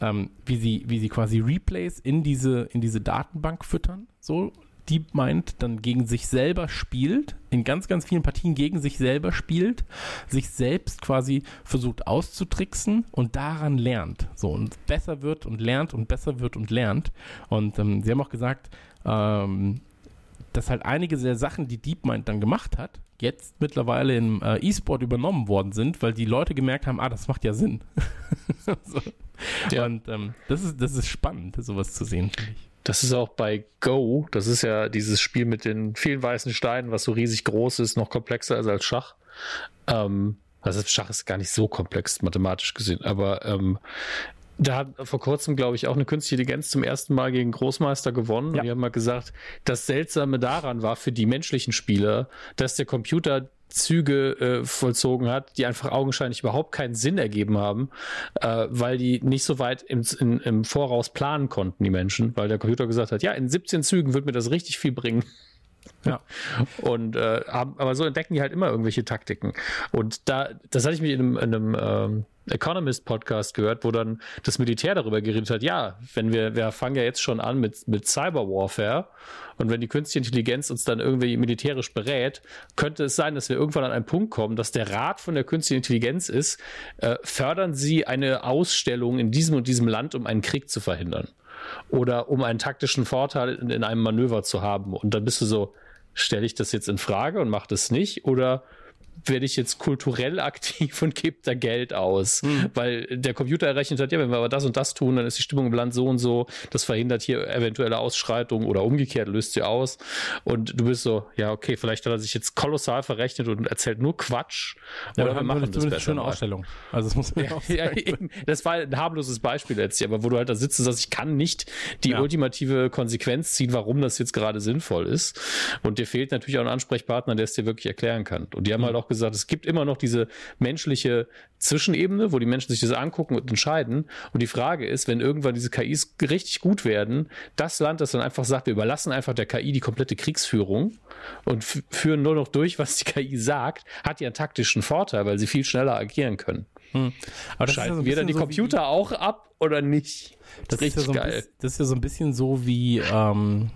ähm, wie sie, wie sie quasi Replays in diese, in diese Datenbank füttern, so DeepMind dann gegen sich selber spielt, in ganz, ganz vielen Partien gegen sich selber spielt, sich selbst quasi versucht auszutricksen und daran lernt. So und besser wird und lernt und besser wird und lernt. Und ähm, sie haben auch gesagt, ähm, dass halt einige der Sachen, die DeepMind dann gemacht hat, jetzt mittlerweile im äh, E-Sport übernommen worden sind, weil die Leute gemerkt haben, ah, das macht ja Sinn. so. Ja. Und ähm, das, ist, das ist spannend, sowas zu sehen, finde ich. Das ist auch bei Go, das ist ja dieses Spiel mit den vielen weißen Steinen, was so riesig groß ist, noch komplexer ist als Schach. Ähm, also Schach ist gar nicht so komplex mathematisch gesehen, aber ähm, da hat vor kurzem, glaube ich, auch eine künstliche Intelligenz zum ersten Mal gegen Großmeister gewonnen. Ja. Und die haben mal gesagt, das Seltsame daran war für die menschlichen Spieler, dass der Computer Züge äh, vollzogen hat, die einfach augenscheinlich überhaupt keinen Sinn ergeben haben, äh, weil die nicht so weit im, in, im Voraus planen konnten, die Menschen, weil der Computer gesagt hat, ja, in 17 Zügen wird mir das richtig viel bringen. Ja. Und äh, aber so entdecken die halt immer irgendwelche Taktiken. Und da, das hatte ich mir in einem, in einem ähm, Economist-Podcast gehört, wo dann das Militär darüber geredet hat, ja, wenn wir, wir fangen ja jetzt schon an mit, mit Cyberwarfare und wenn die künstliche Intelligenz uns dann irgendwie militärisch berät, könnte es sein, dass wir irgendwann an einen Punkt kommen, dass der Rat von der künstlichen Intelligenz ist, äh, fördern Sie eine Ausstellung in diesem und diesem Land, um einen Krieg zu verhindern. Oder um einen taktischen Vorteil in, in einem Manöver zu haben. Und dann bist du so, stelle ich das jetzt in Frage und mache das nicht? Oder werde ich jetzt kulturell aktiv und gebe da Geld aus. Hm. Weil der Computer errechnet hat, ja, wenn wir aber das und das tun, dann ist die Stimmung im Land so und so, das verhindert hier eventuelle Ausschreitungen oder umgekehrt löst sie aus. Und du bist so, ja, okay, vielleicht hat er sich jetzt kolossal verrechnet und erzählt nur Quatsch. Ja, oder wir machen das eine besser. schöne mal. Ausstellung. Also das muss man ja, auch Ja, das war ein harmloses Beispiel jetzt hier, aber wo du halt da sitzt und sagst, ich kann nicht die Ja. ultimative Konsequenz ziehen, warum das jetzt gerade sinnvoll ist. Und dir fehlt natürlich auch ein Ansprechpartner, der es dir wirklich erklären kann. Und die haben halt auch gesagt, es gibt immer noch diese menschliche Zwischenebene, wo die Menschen sich das angucken und entscheiden. Und die Frage ist, wenn irgendwann diese KIs richtig gut werden, das Land, das dann einfach sagt, wir überlassen einfach der KI die komplette Kriegsführung und führen nur noch durch, was die KI sagt, hat ja einen taktischen Vorteil, weil sie viel schneller agieren können. Aber das ist ja Schalten so ein wir dann die so Computer auch ab oder nicht? Das Richtig ist ja so ein geil. Bisschen, das ist ja so ein bisschen so wie ähm,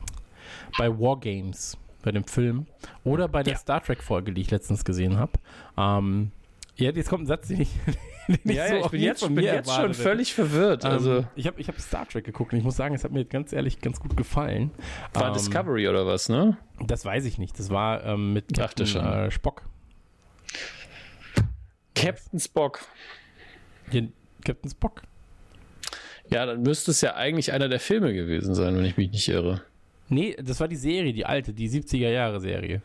bei Wargames, bei dem Film. Oder bei der Ja. Star Trek-Folge, die ich letztens gesehen habe. Ähm, ja, jetzt kommt ein Satz, den ich, den ich so auch nie von mir erwartet hätte. völlig verwirrt. Ähm, Also ich habe ich hab Star Trek geguckt und ich muss sagen, es hat mir ganz ehrlich ganz gut gefallen. war Ähm, Discovery oder was, ne? Das weiß ich nicht. Das war ähm, mit Captain, schon. äh, Spock. Captain Spock. Hier, Captain Spock. Ja, dann müsste es ja eigentlich einer der Filme gewesen sein, wenn ich mich nicht irre. Nee, das war die Serie, die alte, die 70er Jahre Serie.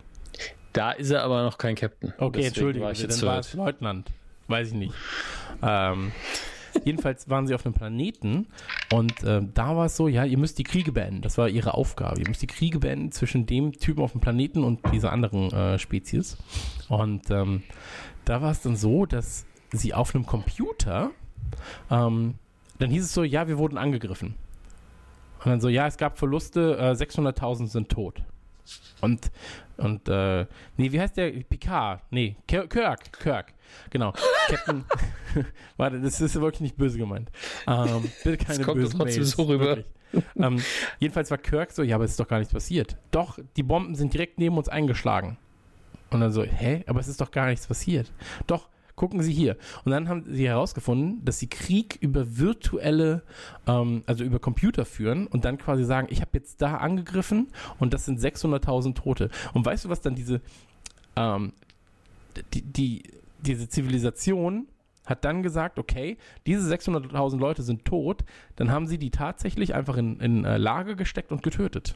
Da ist er aber noch kein Captain. Okay, Deswegen entschuldige, war ich dann war es Leutnant. Weiß ich nicht. ähm, jedenfalls waren sie auf einem Planeten und äh, da war es so, ja, ihr müsst die Kriege beenden. Das war ihre Aufgabe. Ihr müsst die Kriege beenden zwischen dem Typen auf dem Planeten und dieser anderen äh, Spezies. Und ähm, da war es dann so, dass sie auf einem Computer, ähm, dann hieß es so, ja, wir wurden angegriffen. Und dann so, ja, es gab Verluste, äh, 600.000 sind tot. Und, und, äh, nee, wie heißt der? Picard. Nee, Kirk, Kirk. Genau. Captain. Warte, das ist wirklich nicht böse gemeint. Ähm, bitte keine kommt bösen trotzdem Mails, so rüber. ähm, jedenfalls war Kirk so, ja, aber es ist doch gar nichts passiert. Doch, die Bomben sind direkt neben uns eingeschlagen. Und dann so, hä? Aber es ist doch gar nichts passiert. Doch, gucken Sie hier. Und dann haben sie herausgefunden, dass sie Krieg über virtuelle, ähm, also über Computer führen und dann quasi sagen, ich habe jetzt da angegriffen und das sind 600.000 Tote. Und weißt du, was dann diese, ähm, die, die, diese Zivilisation hat dann gesagt, okay, diese 600.000 Leute sind tot, dann haben sie die tatsächlich einfach in, in äh, Lager gesteckt und getötet.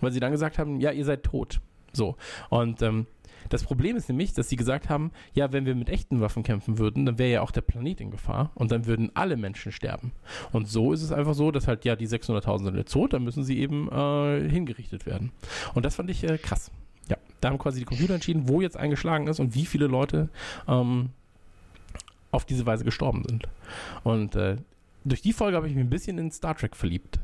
Weil sie dann gesagt haben, ja, ihr seid tot. So. Und ähm, das Problem ist nämlich, dass sie gesagt haben, ja, wenn wir mit echten Waffen kämpfen würden, dann wäre ja auch der Planet in Gefahr und dann würden alle Menschen sterben. Und so ist es einfach so, dass halt, ja, die 600.000 sind jetzt tot, dann müssen sie eben äh, hingerichtet werden. Und das fand ich äh, krass. Ja, da haben quasi die Computer entschieden, wo jetzt eingeschlagen ist und wie viele Leute ähm, auf diese Weise gestorben sind. Und äh, durch die Folge habe ich mich ein bisschen in Star Trek verliebt.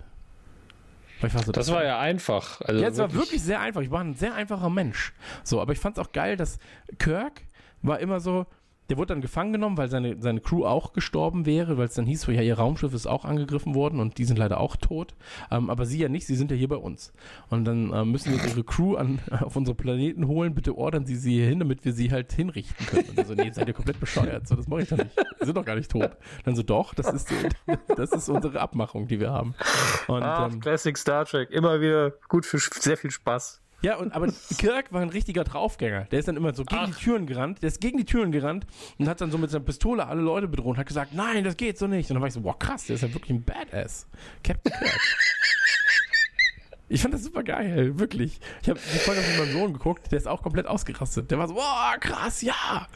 So, Das war ja einfach. Also ja, es war wirklich sehr einfach. Ich war ein sehr einfacher Mensch. So, aber ich fand es auch geil, dass Kirk war immer so, der wurde dann gefangen genommen, weil seine, seine Crew auch gestorben wäre, weil es dann hieß, so, ja, ihr Raumschiff ist auch angegriffen worden und die sind leider auch tot. Ähm, aber sie ja nicht, sie sind ja hier bei uns. Und dann ähm, müssen wir ihre Crew an, auf unsere Planeten holen, bitte ordern sie sie hier hin, damit wir sie halt hinrichten können. Und er so, nee, seid ihr komplett bescheuert. So, das mache ich doch nicht. Wir sind doch gar nicht tot. Dann so, doch, das ist, das ist unsere Abmachung, die wir haben. Und, Ach, ähm, Classic Star Trek. Immer wieder gut für sehr viel Spaß. Ja, und aber Kirk war ein richtiger Draufgänger. Der ist dann immer so gegen die Türen gerannt. Der ist gegen die Türen gerannt und hat dann so mit seiner Pistole alle Leute bedroht und hat gesagt, nein, das geht so nicht. Und dann war ich so, boah, krass, der ist ja wirklich ein Badass. Captain Kirk. Ich fand das super geil, wirklich. Ich habe die Folge mit meinem Sohn geguckt, der ist auch komplett ausgerastet. Der war so, boah, krass, ja.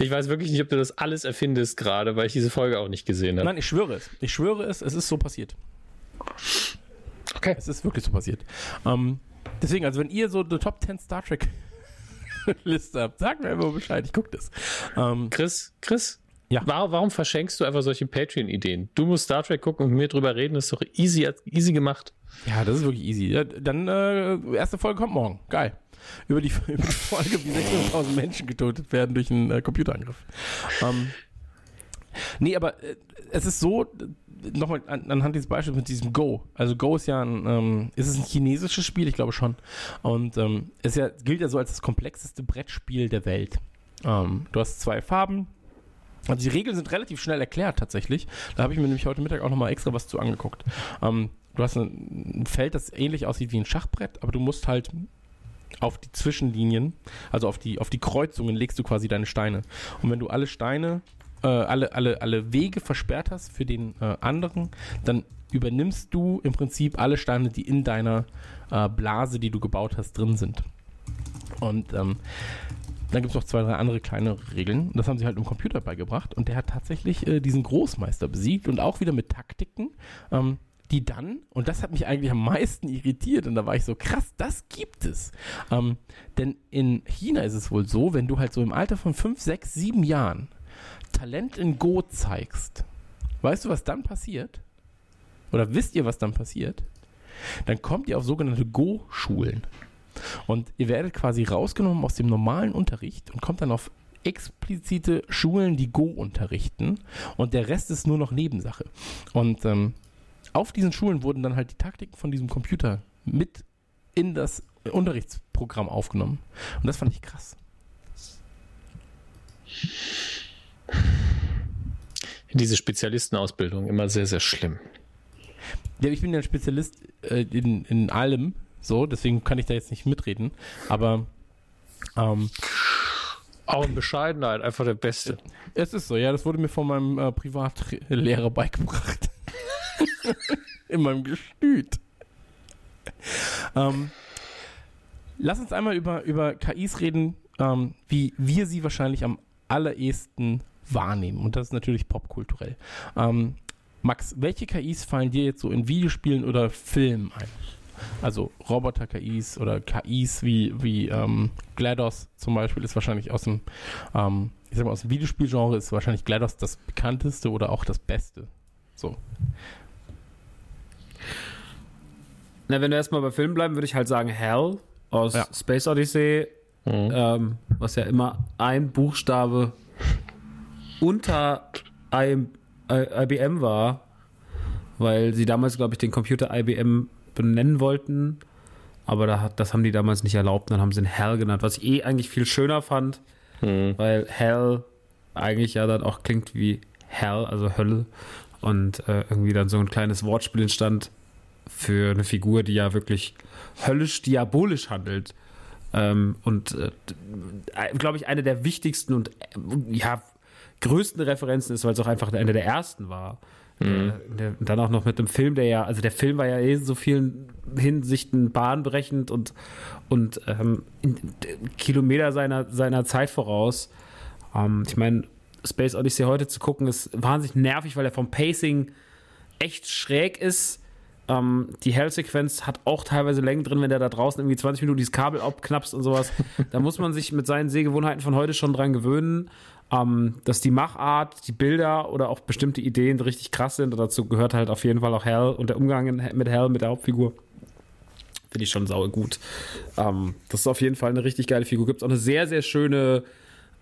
Ich weiß wirklich nicht, ob du das alles erfindest gerade, weil ich diese Folge auch nicht gesehen habe. Nein, ich schwöre es. Ich schwöre es, es ist so passiert. Okay. Es ist wirklich so passiert. Ähm, deswegen, also wenn ihr so eine Top 10 Star Trek Liste habt, sagt mir immer Bescheid, ich gucke das. Ähm, Chris, Chris, Ja. warum, verschenkst du einfach solche Patreon-Ideen? Du musst Star Trek gucken und mit mir drüber reden, ist doch easy, easy gemacht. ja, das ist wirklich easy. Ja, dann, äh, erste Folge kommt morgen. Geil. Über die, über die Folge, wie 600.000 Menschen getötet werden durch einen äh, Computerangriff. Ähm, nee, aber äh, es ist so, nochmal an, anhand dieses Beispiels mit diesem Go. Also Go ist ja ein, ähm, ist es ein chinesisches Spiel? Ich glaube schon. Und ähm, es ja, gilt ja so als das komplexeste Brettspiel der Welt. Ähm, du hast zwei Farben, also die Regeln sind relativ schnell erklärt tatsächlich. Da habe ich mir nämlich heute Mittag auch nochmal extra was zu angeguckt. Ähm, du hast ein, Feld, das ähnlich aussieht wie ein Schachbrett, aber du musst halt auf die Zwischenlinien, also auf die, auf die Kreuzungen legst du quasi deine Steine. Und wenn du alle Steine, äh, alle, alle, alle Wege versperrt hast für den äh, anderen, dann übernimmst du im Prinzip alle Steine, die in deiner äh, Blase, die du gebaut hast, drin sind. Und ähm, dann gibt es noch zwei, drei andere kleine Regeln. Das haben sie halt im Computer beigebracht. Und der hat tatsächlich äh, diesen Großmeister besiegt und auch wieder mit Taktiken, ähm, die dann, und das hat mich eigentlich am meisten irritiert, und da war ich so, krass, das gibt es. Ähm, denn in China ist es wohl so, wenn du halt so im Alter von 5, 6, 7 Jahren Talent in Go zeigst, weißt du, was dann passiert? Oder wisst ihr, was dann passiert? Dann kommt ihr auf sogenannte Go-Schulen. Und ihr werdet quasi rausgenommen aus dem normalen Unterricht und kommt dann auf explizite Schulen, die Go unterrichten. Und der Rest ist nur noch Nebensache. Und ähm, auf diesen Schulen wurden dann halt die Taktiken von diesem Computer mit in das Unterrichtsprogramm aufgenommen. Und das fand ich krass. Diese Spezialistenausbildung immer sehr, sehr schlimm. Ja, ich bin ja ein Spezialist äh, in, in allem, so, deswegen kann ich da jetzt nicht mitreden. Aber ähm, Auch in Bescheidenheit, einfach der Beste. Es ist so, ja, das wurde mir von meinem äh, Privatlehrer beigebracht. in meinem Gestüt. Ähm, lass uns einmal über, über KIs reden, ähm, wie wir sie wahrscheinlich am allerersten wahrnehmen. Und das ist natürlich popkulturell. Ähm, Max, welche KIs fallen dir jetzt so in Videospielen oder Filmen ein? Also Roboter-KIs oder KIs wie, wie ähm, GLaDOS zum Beispiel ist wahrscheinlich aus dem, ähm, ich sag mal, aus dem Videospielgenre ist wahrscheinlich GLaDOS das bekannteste oder auch das Beste. So. Na, wenn wir erstmal bei Filmen bleiben, würde ich halt sagen Hell aus Ja. Space Odyssey, Mhm. ähm, was ja immer ein Buchstabe unter I- IBM war, weil sie damals, glaube ich, den Computer IBM benennen wollten, aber da hat, das haben die damals nicht erlaubt, dann haben sie ihn Hell genannt, was ich eh eigentlich viel schöner fand, Mhm. weil Hell eigentlich ja dann auch klingt wie Hell, also Hölle und äh, irgendwie dann so ein kleines Wortspiel entstand für eine Figur, die ja wirklich höllisch-diabolisch handelt. Ähm, und äh, glaube ich, eine der wichtigsten und äh, ja, größten Referenzen ist, weil es auch einfach eine der ersten war. Äh, der, dann auch noch mit einem Film, der ja, also der Film war ja eh in so vielen Hinsichten bahnbrechend und, und ähm, in, Kilometer seiner, seiner Zeit voraus. Ähm, ich meine, Space Odyssey heute zu gucken, ist wahnsinnig nervig, weil er vom Pacing echt schräg ist. Ähm, die Hell-Sequenz hat auch teilweise Längen drin, wenn der da draußen irgendwie 20 Minuten dieses Kabel abknapst und sowas. da muss man sich mit seinen Sehgewohnheiten von heute schon dran gewöhnen, ähm, dass die Machart, die Bilder oder auch bestimmte Ideen richtig krass sind. Und dazu gehört halt auf jeden Fall auch Hell und der Umgang mit Hell, mit der Hauptfigur. Finde ich schon sauer gut. Ähm, das ist auf jeden Fall eine richtig geile Figur. Gibt es auch eine sehr, sehr schöne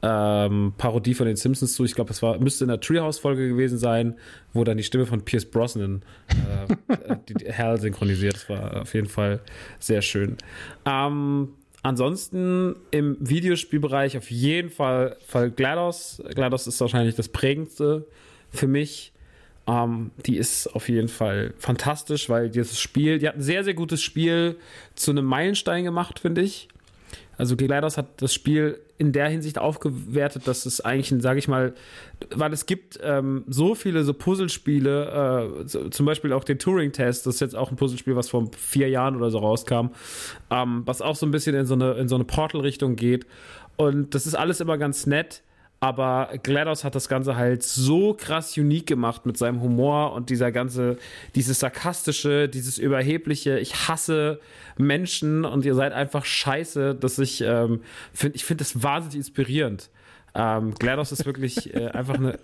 ähm, Parodie von den Simpsons zu. Ich glaube, es müsste in der Treehouse-Folge gewesen sein, wo dann die Stimme von Pierce Brosnan äh, die, die Hal synchronisiert. Das war auf jeden Fall sehr schön. Ähm, ansonsten im Videospielbereich auf jeden Fall, Fall GLaDOS. GLaDOS ist wahrscheinlich das prägendste für mich. Ähm, die ist auf jeden Fall fantastisch, weil dieses Spiel, die hat ein sehr, sehr gutes Spiel zu einem Meilenstein gemacht, finde ich. Also GLaDOS hat das Spiel in der Hinsicht aufgewertet, dass es eigentlich, sage ich mal, weil es gibt ähm, so viele so Puzzlespiele, äh, so, zum Beispiel auch den Turing-Test, das ist jetzt auch ein Puzzlespiel, was vor vier Jahren oder so rauskam, ähm, was auch so ein bisschen in so eine, in so eine Portal-Richtung geht. Und das ist alles immer ganz nett. Aber GLaDOS hat das Ganze halt so krass unique gemacht mit seinem Humor und dieser ganze, dieses sarkastische, dieses überhebliche, ich hasse Menschen und ihr seid einfach scheiße, dass ich ähm, finde, ich finde das wahnsinnig inspirierend. Ähm, GLaDOS ist wirklich äh, einfach eine,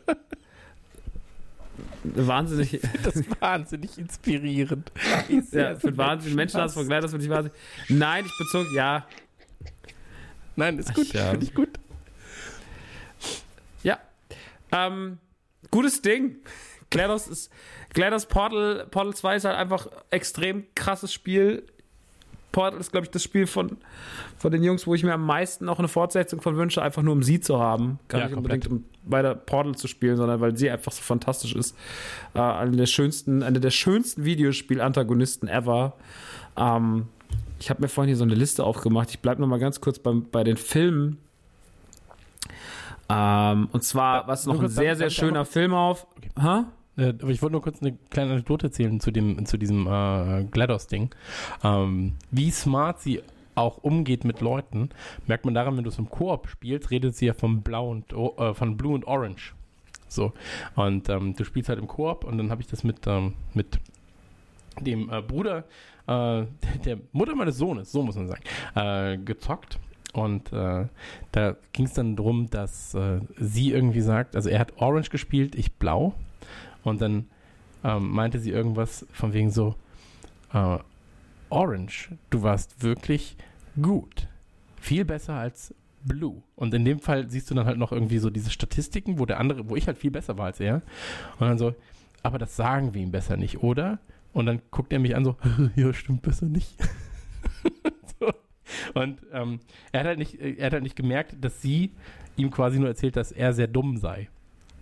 wahnsinnig, Das ist wahnsinnig inspirierend. Ja, für wahnsinnig Menschenhass von GLaDOS finde ich wahnsinnig. Nein, ich bezog, ja, Nein, ist gut. Ach ja. Finde ich gut. Ähm, gutes Ding. GLaDOS ist. GLaDOS Portal, Portal 2 ist halt einfach extrem krasses Spiel. Portal ist, glaube ich, das Spiel von, von den Jungs, wo ich mir am meisten noch eine Fortsetzung von wünsche, einfach nur um sie zu haben. Gar Ja, nicht komplett. unbedingt, um weiter Portal zu spielen, sondern weil sie einfach so fantastisch ist. Äh, eine der schönsten, eine der schönsten Videospiel-Antagonisten ever. Ähm, ich habe mir vorhin hier so eine Liste aufgemacht. Ich bleibe noch mal ganz kurz beim, bei den Filmen. Ähm, und zwar, was nur noch ein sehr, sehr schöner Film auf. Hä? Äh, aber ich wollte nur kurz eine kleine Anekdote erzählen zu, dem, zu diesem äh, GLaDOS-Ding. Ähm, wie smart sie auch umgeht mit Leuten, merkt man daran, wenn du es im Koop spielst, redet sie ja von Blau und äh, von Blue und Orange. So. Und ähm, du spielst halt im Koop und dann habe ich das mit, ähm, mit dem äh, Bruder äh, der Mutter meines Sohnes, so muss man sagen, äh, gezockt. Und äh, da ging es dann darum, dass äh, sie irgendwie sagt, also er hat Orange gespielt, ich Blau. Und dann ähm, meinte sie irgendwas von wegen so, äh, Orange, du warst wirklich gut. Viel besser als Blue. Und in dem Fall siehst du dann halt noch irgendwie so diese Statistiken, wo der andere, wo ich halt viel besser war als er. Und dann so, aber das sagen wir ihm besser nicht, oder? Und dann guckt er mich an so, ja, stimmt besser nicht. Und ähm, er, hat halt nicht, er hat halt nicht gemerkt, dass sie ihm quasi nur erzählt, dass er sehr dumm sei.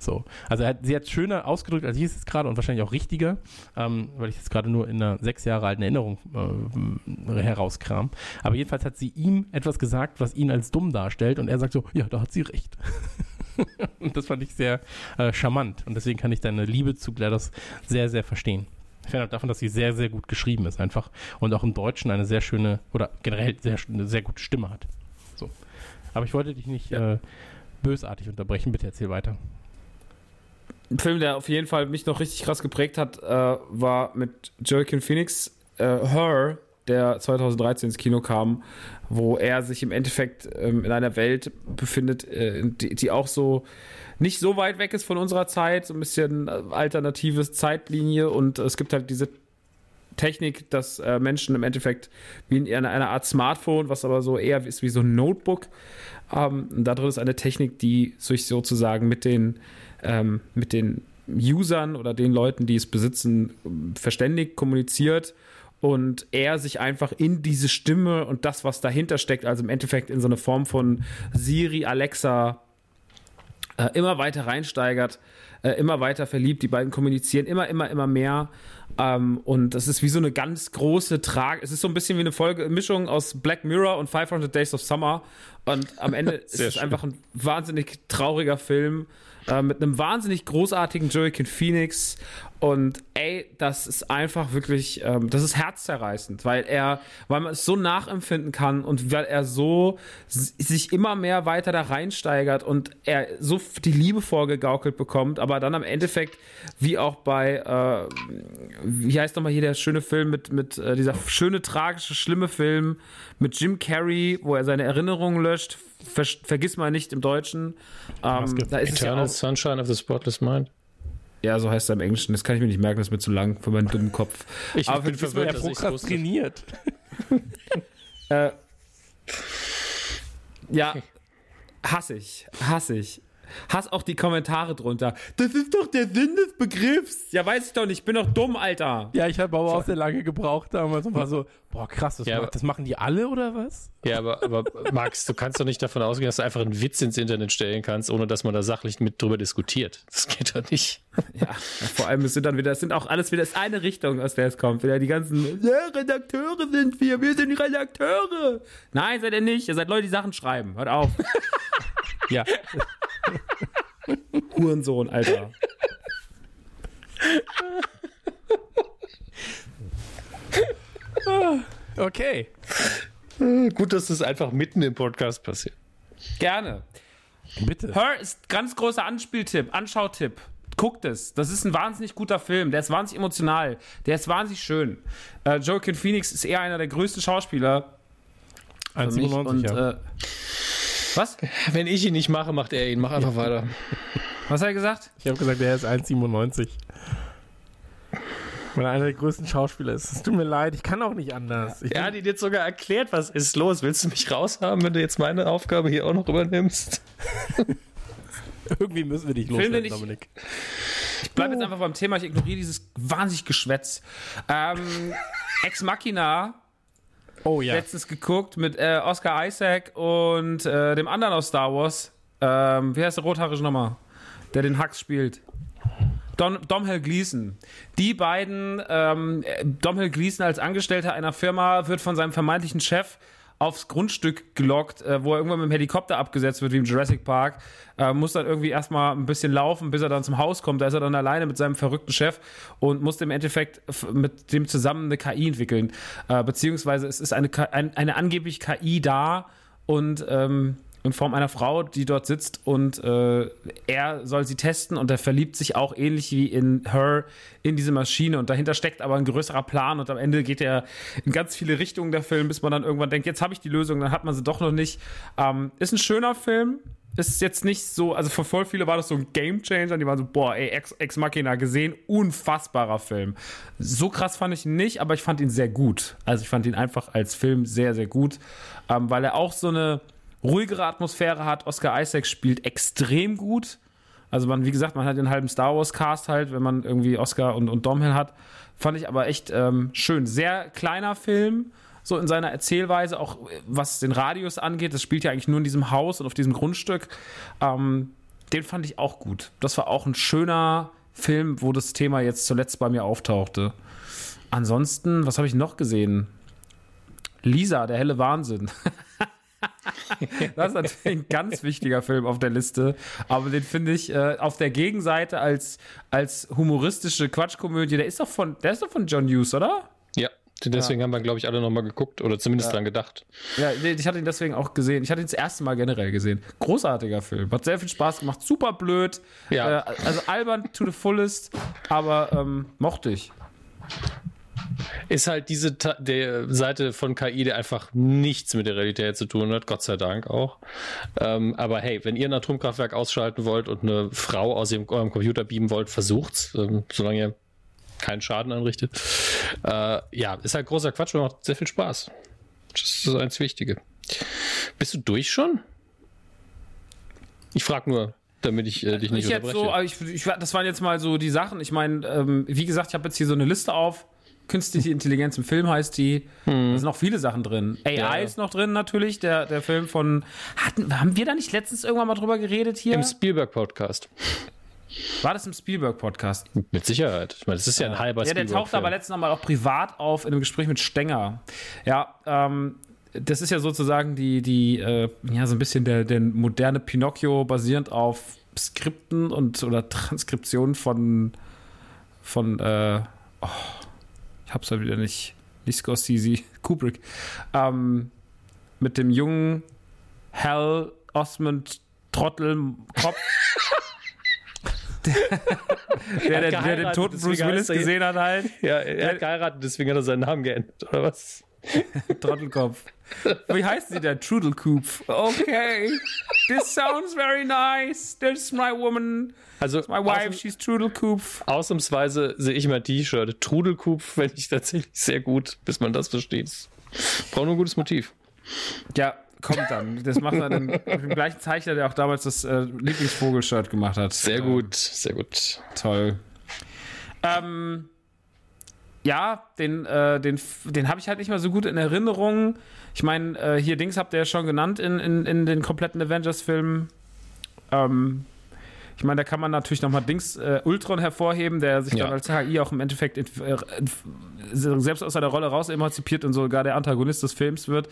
So. Also hat, sie hat schöner ausgedrückt, als ich es jetzt gerade und wahrscheinlich auch richtiger, ähm, weil ich es gerade nur in einer sechs Jahre alten Erinnerung äh, herauskram. Aber jedenfalls hat sie ihm etwas gesagt, was ihn als dumm darstellt und er sagt so, ja, da hat sie recht. und das fand ich sehr äh, charmant und deswegen kann ich deine Liebe zu GLaDOS sehr, sehr verstehen. Finde davon, dass sie sehr, sehr gut geschrieben ist einfach und auch im Deutschen eine sehr schöne oder generell sehr, eine sehr gute Stimme hat. So. Aber ich wollte dich nicht ja. äh, bösartig unterbrechen. Bitte erzähl weiter. Ein Film, der auf jeden Fall mich noch richtig krass geprägt hat, äh, war mit Joaquin Phoenix, äh, Her, der 2013 ins Kino kam, wo er sich im Endeffekt ähm, in einer Welt befindet, äh, die, die, auch so nicht so weit weg ist von unserer Zeit, so ein bisschen äh, alternatives Zeitlinie und es gibt halt diese Technik, dass äh, Menschen im Endeffekt wie in einer, einer, Art Smartphone, was aber so eher ist wie so ein Notebook, ähm, da drin ist eine Technik, die sich sozusagen mit den ähm, mit den Usern oder den Leuten, die es besitzen, verständigt, kommuniziert und er sich einfach in diese Stimme und das, was dahinter steckt, also im Endeffekt in so eine Form von Siri, Alexa, äh, immer weiter reinsteigert, äh, immer weiter verliebt. Die beiden kommunizieren immer, immer, immer mehr. Ähm, und das ist wie so eine ganz große Trag. Es ist so ein bisschen wie eine Folge, Mischung aus Black Mirror und 500 Days of Summer. Und am Ende ist es einfach ein wahnsinnig trauriger Film äh, mit einem wahnsinnig großartigen Joaquin Phoenix. Und ey, das ist einfach wirklich, ähm, das ist herzzerreißend, weil er, weil man es so nachempfinden kann und weil er so sich immer mehr weiter da reinsteigert und er so die Liebe vorgegaukelt bekommt, aber dann am Endeffekt, wie auch bei, äh, wie heißt nochmal hier der schöne Film mit, mit äh, dieser schöne, tragische, schlimme Film mit Jim Carrey, wo er seine Erinnerungen löscht, Ver vergiss mal nicht im Deutschen. Ähm, da ist Eternal es ja auch, Sunshine of the Spotless Mind. Ja, so heißt er im Englischen. Das kann ich mir nicht merken, das ist mir zu lang für meinen dummen Kopf. Ich Aber bin verwirrt, dass prokrastiniert. äh, ja, hasse ich, hasse ich. Hass auch die Kommentare drunter. Das ist doch der Sinn des Begriffs. Ja, weiß ich doch nicht. Ich bin doch dumm, Alter. Ja, ich habe aber auch sehr lange gebraucht damals und war so, boah, krass, das, ja, macht, das machen die alle oder was? Ja, aber, aber Max, du kannst doch nicht davon ausgehen, dass du einfach einen Witz ins Internet stellen kannst, ohne dass man da sachlich mit drüber diskutiert. Das geht doch nicht. Ja, vor allem, es sind dann wieder, es sind auch alles wieder, es ist eine Richtung, aus der es kommt. Wieder die ganzen, ja, Redakteure sind wir, wir sind die Redakteure. Nein, seid ihr nicht. Ihr seid Leute, die Sachen schreiben. Hört auf. ja. Hurensohn, Alter. okay. Gut, dass das einfach mitten im Podcast passiert. Gerne. Bitte. Her ist ganz großer Anspieltipp, Anschautipp. Guckt es. Das ist ein wahnsinnig guter Film. Der ist wahnsinnig emotional. Der ist wahnsinnig schön. Äh, Joaquin Phoenix ist eher einer der größten Schauspieler. 1,97 ja. Äh, was? Wenn ich ihn nicht mache, macht er ihn. Mach einfach weiter. Was hat er gesagt? Ich habe gesagt, er ist 1,97. Weil er einer der größten Schauspieler ist. Es tut mir leid, ich kann auch nicht anders. Ich er hat dir jetzt sogar erklärt, was ist los. Willst du mich raushaben, wenn du jetzt meine Aufgabe hier auch noch übernimmst? Irgendwie müssen wir dich loswerden, Dominik. Ich bleibe jetzt einfach beim Thema. Ich ignoriere dieses wahnsinnig Geschwätz. Ähm, Ex Machina Oh ja. Letztens geguckt mit äh, Oscar Isaac und äh, dem anderen aus Star Wars. Ähm, wie heißt der rothaarige nochmal? Der den Hux spielt. Dom, Domhnall Gleeson. Die beiden, ähm, Domhnall Gleeson als Angestellter einer Firma wird von seinem vermeintlichen Chef aufs Grundstück gelockt, äh, wo er irgendwann mit dem Helikopter abgesetzt wird, wie im Jurassic Park. Äh, muss dann irgendwie erstmal ein bisschen laufen, bis er dann zum Haus kommt. Da ist er dann alleine mit seinem verrückten Chef und muss im Endeffekt mit dem zusammen eine KI entwickeln. Äh, beziehungsweise es ist eine, ein, eine angeblich KI da und ähm, in Form einer Frau, die dort sitzt und äh, er soll sie testen und er verliebt sich auch ähnlich wie in Her in diese Maschine und dahinter steckt aber ein größerer Plan und am Ende geht er in ganz viele Richtungen der Film, bis man dann irgendwann denkt, jetzt habe ich die Lösung, dann hat man sie doch noch nicht. Ähm, ist ein schöner Film, ist jetzt nicht so, also für voll viele war das so ein Game Changer, die waren so, boah, ey, Ex, Ex Machina gesehen, unfassbarer Film. So krass fand ich ihn nicht, aber ich fand ihn sehr gut. Also ich fand ihn einfach als Film sehr, sehr gut, ähm, weil er auch so eine ruhigere Atmosphäre hat. Oscar Isaac spielt extrem gut. Also man, wie gesagt, man hat den halben Star Wars Cast halt, wenn man irgendwie Oscar und, und Domhnall hat. Fand ich aber echt ähm, schön. Sehr kleiner Film, so in seiner Erzählweise, auch was den Radius angeht. Das spielt ja eigentlich nur in diesem Haus und auf diesem Grundstück. Ähm, den fand ich auch gut. Das war auch ein schöner Film, wo das Thema jetzt zuletzt bei mir auftauchte. Ansonsten, was habe ich noch gesehen? Lisa, der helle Wahnsinn. das ist natürlich ein ganz wichtiger Film auf der Liste. Aber den finde ich äh, auf der Gegenseite als, als humoristische Quatschkomödie. Der ist doch von, der ist doch von John Hughes, oder? Ja, deswegen ja. haben wir, glaube ich, alle nochmal geguckt oder zumindest ja. dran gedacht. Ja, ich hatte ihn deswegen auch gesehen. Ich hatte ihn das erste Mal generell gesehen. Großartiger Film. Hat sehr viel Spaß gemacht. Super blöd. Ja. Äh, also albern to the fullest. Aber ähm, mochte ich ist halt diese Ta der Seite von KI, die einfach nichts mit der Realität zu tun hat, Gott sei Dank auch. Ähm, aber hey, wenn ihr ein Atomkraftwerk ausschalten wollt und eine Frau aus ihrem, eurem Computer beamen wollt, versucht's, ähm, solange ihr keinen Schaden anrichtet. Äh, ja, ist halt großer Quatsch und macht sehr viel Spaß. Das ist das einzig Wichtige. Bist du durch schon? Ich frage nur, damit ich äh, dich nicht ich unterbreche. So, ich, ich, das waren jetzt mal so die Sachen. Ich meine, ähm, wie gesagt, ich habe jetzt hier so eine Liste auf künstliche Intelligenz im Film heißt die. Hm. Da sind noch viele Sachen drin. AI ja, ist noch drin natürlich, der, der Film von. Hatten, haben wir da nicht letztens irgendwann mal drüber geredet hier? Im Spielberg-Podcast. War das im Spielberg-Podcast? Mit Sicherheit. Ich meine, das ist ja ein halber Ja, der taucht aber letztens Mal auch privat auf in einem Gespräch mit Stenger. Ja, ähm, das ist ja sozusagen die, die äh, ja, so ein bisschen der, der moderne Pinocchio basierend auf Skripten und oder Transkriptionen von, von äh, oh, ich hab's halt wieder nicht, nicht Scorsese, Kubrick, ähm, mit dem jungen Hal Osmond Trottelkopf. der, der, der, der, den toten Bruce Willis gesehen hat halt. Ja, er hat geheiratet, deswegen hat er seinen Namen geändert, oder was? Trottelkopf. Wie heißt sie denn? Trudelcoop. Okay. This sounds very nice. This is my woman. Also my wife, she's Trudelcoop. Ausnahmsweise sehe ich mein T-Shirt. Trudelcoop fände ich tatsächlich sehr gut, bis man das versteht. Braucht nur ein gutes Motiv. Ja, kommt dann. Das macht er dann mit dem gleichen Zeichner, der auch damals das äh, Lieblingsvogel-Shirt gemacht hat. Sehr gut, sehr gut. Toll. Ähm, ja, den, äh, den, den habe ich halt nicht mehr so gut in Erinnerung. Ich meine, äh, hier Dings habt ihr ja schon genannt in, in, in den kompletten Avengers-Filmen. Ähm, ich meine, da kann man natürlich nochmal Dings äh, Ultron hervorheben, der sich ja. dann als HI auch im Endeffekt äh, selbst aus seiner Rolle raus emanzipiert und sogar der Antagonist des Films wird.